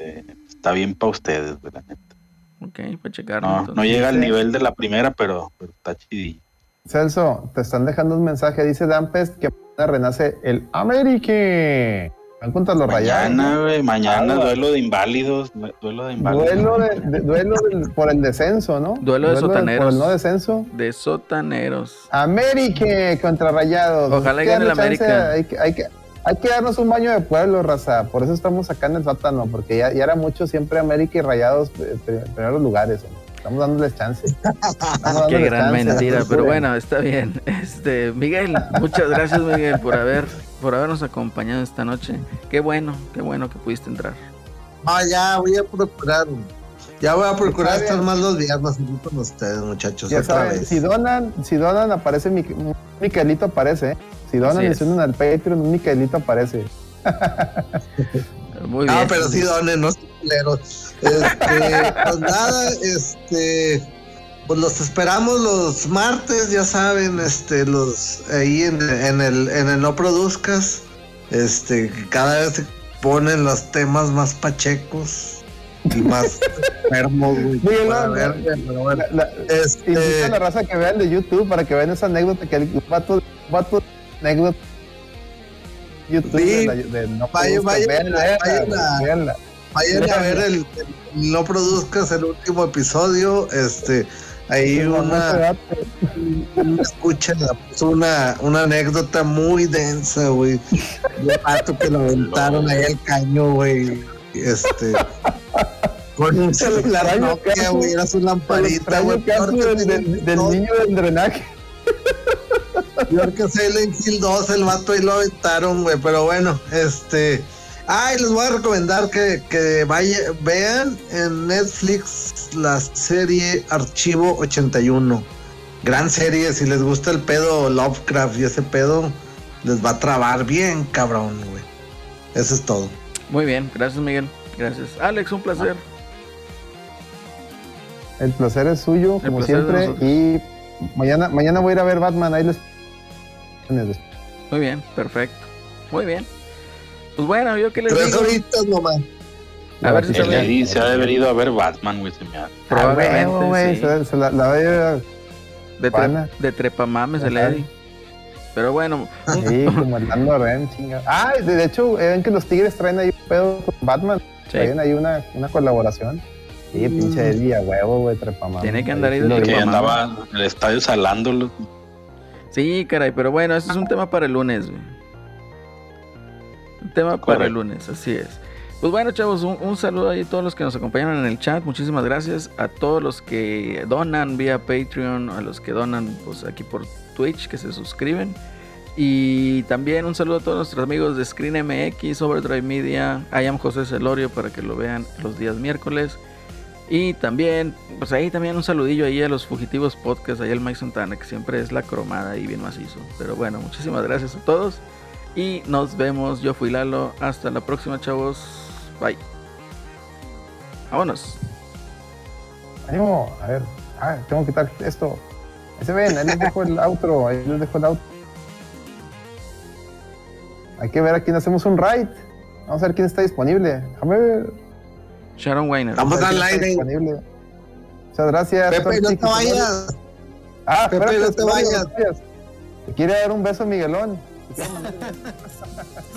Eh, está bien para ustedes, güey, la neta. Ok, para checarlo. No, entonces. no llega al nivel de la primera, pero, pero está chidillo. Celso, te están dejando un mensaje. Dice Dampest que mañana renace el América. Van contra los rayados. Mañana, güey, mañana Ah, duelo de inválidos. Duelo de inválidos. Duelo, de, de- duelo del- por el descenso, ¿no? Duelo de sotaneros. Por el no descenso. De sotaneros. América contra Rayados. Ojalá gane el América. Hay que, hay, que, hay que darnos un baño de pueblo, raza. Por eso estamos acá en el sótano, porque ya, ya era mucho siempre América y Rayados eh, pri- primeros lugares. ¿no? Estamos dándoles chance. Estamos Qué dándoles gran chance. mentira, pero bueno, está bien. Este, Miguel, muchas gracias Miguel por haber por habernos acompañado esta noche. Qué bueno, qué bueno que pudiste entrar. Ah, ya voy a procurar. Ya voy a procurar bien. estar más los viernes aquí con ustedes, muchachos. Ya otra saben, vez. si donan, si donan aparece mi, Miquelito aparece. ¿eh? Si donan y se unen al Patreon, un Miquelito aparece. Muy bien. Ah, pero sí donen, no. Este, pues nada, este, pues los esperamos los martes, ya saben, este, los ahí en, en el en el no produzcas, este, cada vez se ponen los temas más pachecos y más enfermos, güey. Bueno, La- la- este, Invita a la raza que vean de YouTube para que vean esa anécdota que el vato, vato anécdota YouTube Sí. de, la- de no. Vayan a ver el, el No Produzcas el último episodio. Este, ahí una, una escucha, puso una, una anécdota muy densa, güey. De pato que lo aventaron ahí al caño, güey. Este. Con un celular güey. Era su lamparita, güey. del, del- del 2, niño del drenaje. Peor que Silent Hill 2, el vato ahí lo aventaron, güey. Pero bueno, este. Ay, les voy a recomendar que, que vaya, vean en Netflix la serie Archivo 81. Gran serie, si les gusta el pedo Lovecraft y ese pedo, les va a trabar bien, cabrón, güey. Eso es todo. Muy bien, gracias Miguel. Gracias. Alex, un placer. El placer es suyo, El como siempre. Y mañana, mañana voy a ir a ver Batman. Ahí les. Muy bien, perfecto. Muy bien. Pues bueno, yo que les Tres digo. horitas nomás. A ver si. Eddie se ha debido a ver Batman, güey, se me hace. Probablemente, Ah, güey, sí. se, se la, la voy a De, tre- de trepamames el. Eddie. Pero bueno, Sí, como el Lando Ren, chinga. Ah, de, de hecho, eh, ven que los Tigres traen ahí un pedo con Batman. sí, Traen ahí una, una colaboración. Sí, pinche Eddie, a huevo, güey, trepamán. Tiene que andar ahí de Lo Que andaba en el estadio salándolo. sí, caray, pero bueno, este es un tema para el lunes, güey. Un tema para el lunes, así es. Pues bueno, chavos, un, un saludo ahí a todos los que nos acompañaron en el chat. Muchísimas gracias a todos los que donan vía Patreon, a los que donan pues aquí por Twitch, que se suscriben. Y también un saludo a todos nuestros amigos de Screen MX, Overdrive Media, I am José Celorio para que lo vean los días miércoles. Y también, pues ahí también un saludillo ahí a los fugitivos podcast, ahí al Mike Santana, que siempre es la cromada y bien macizo. Pero bueno, muchísimas gracias a todos. Y nos vemos. Yo fui Lalo. Hasta la próxima, chavos. Bye. Vámonos. Ánimo, a ver. Ah, tengo que quitar esto. Ahí se ven, ahí les dejo el outro. Ahí les dejo el outro. Hay que ver a quién hacemos un raid. Vamos a ver quién está disponible. Déjame ver. Sharon Weiner. Vamos a ver al aire. Muchas gracias. Pepe, no te vayas. Ah, Pepe, no te vayas. quiere dar un beso, Miguelón.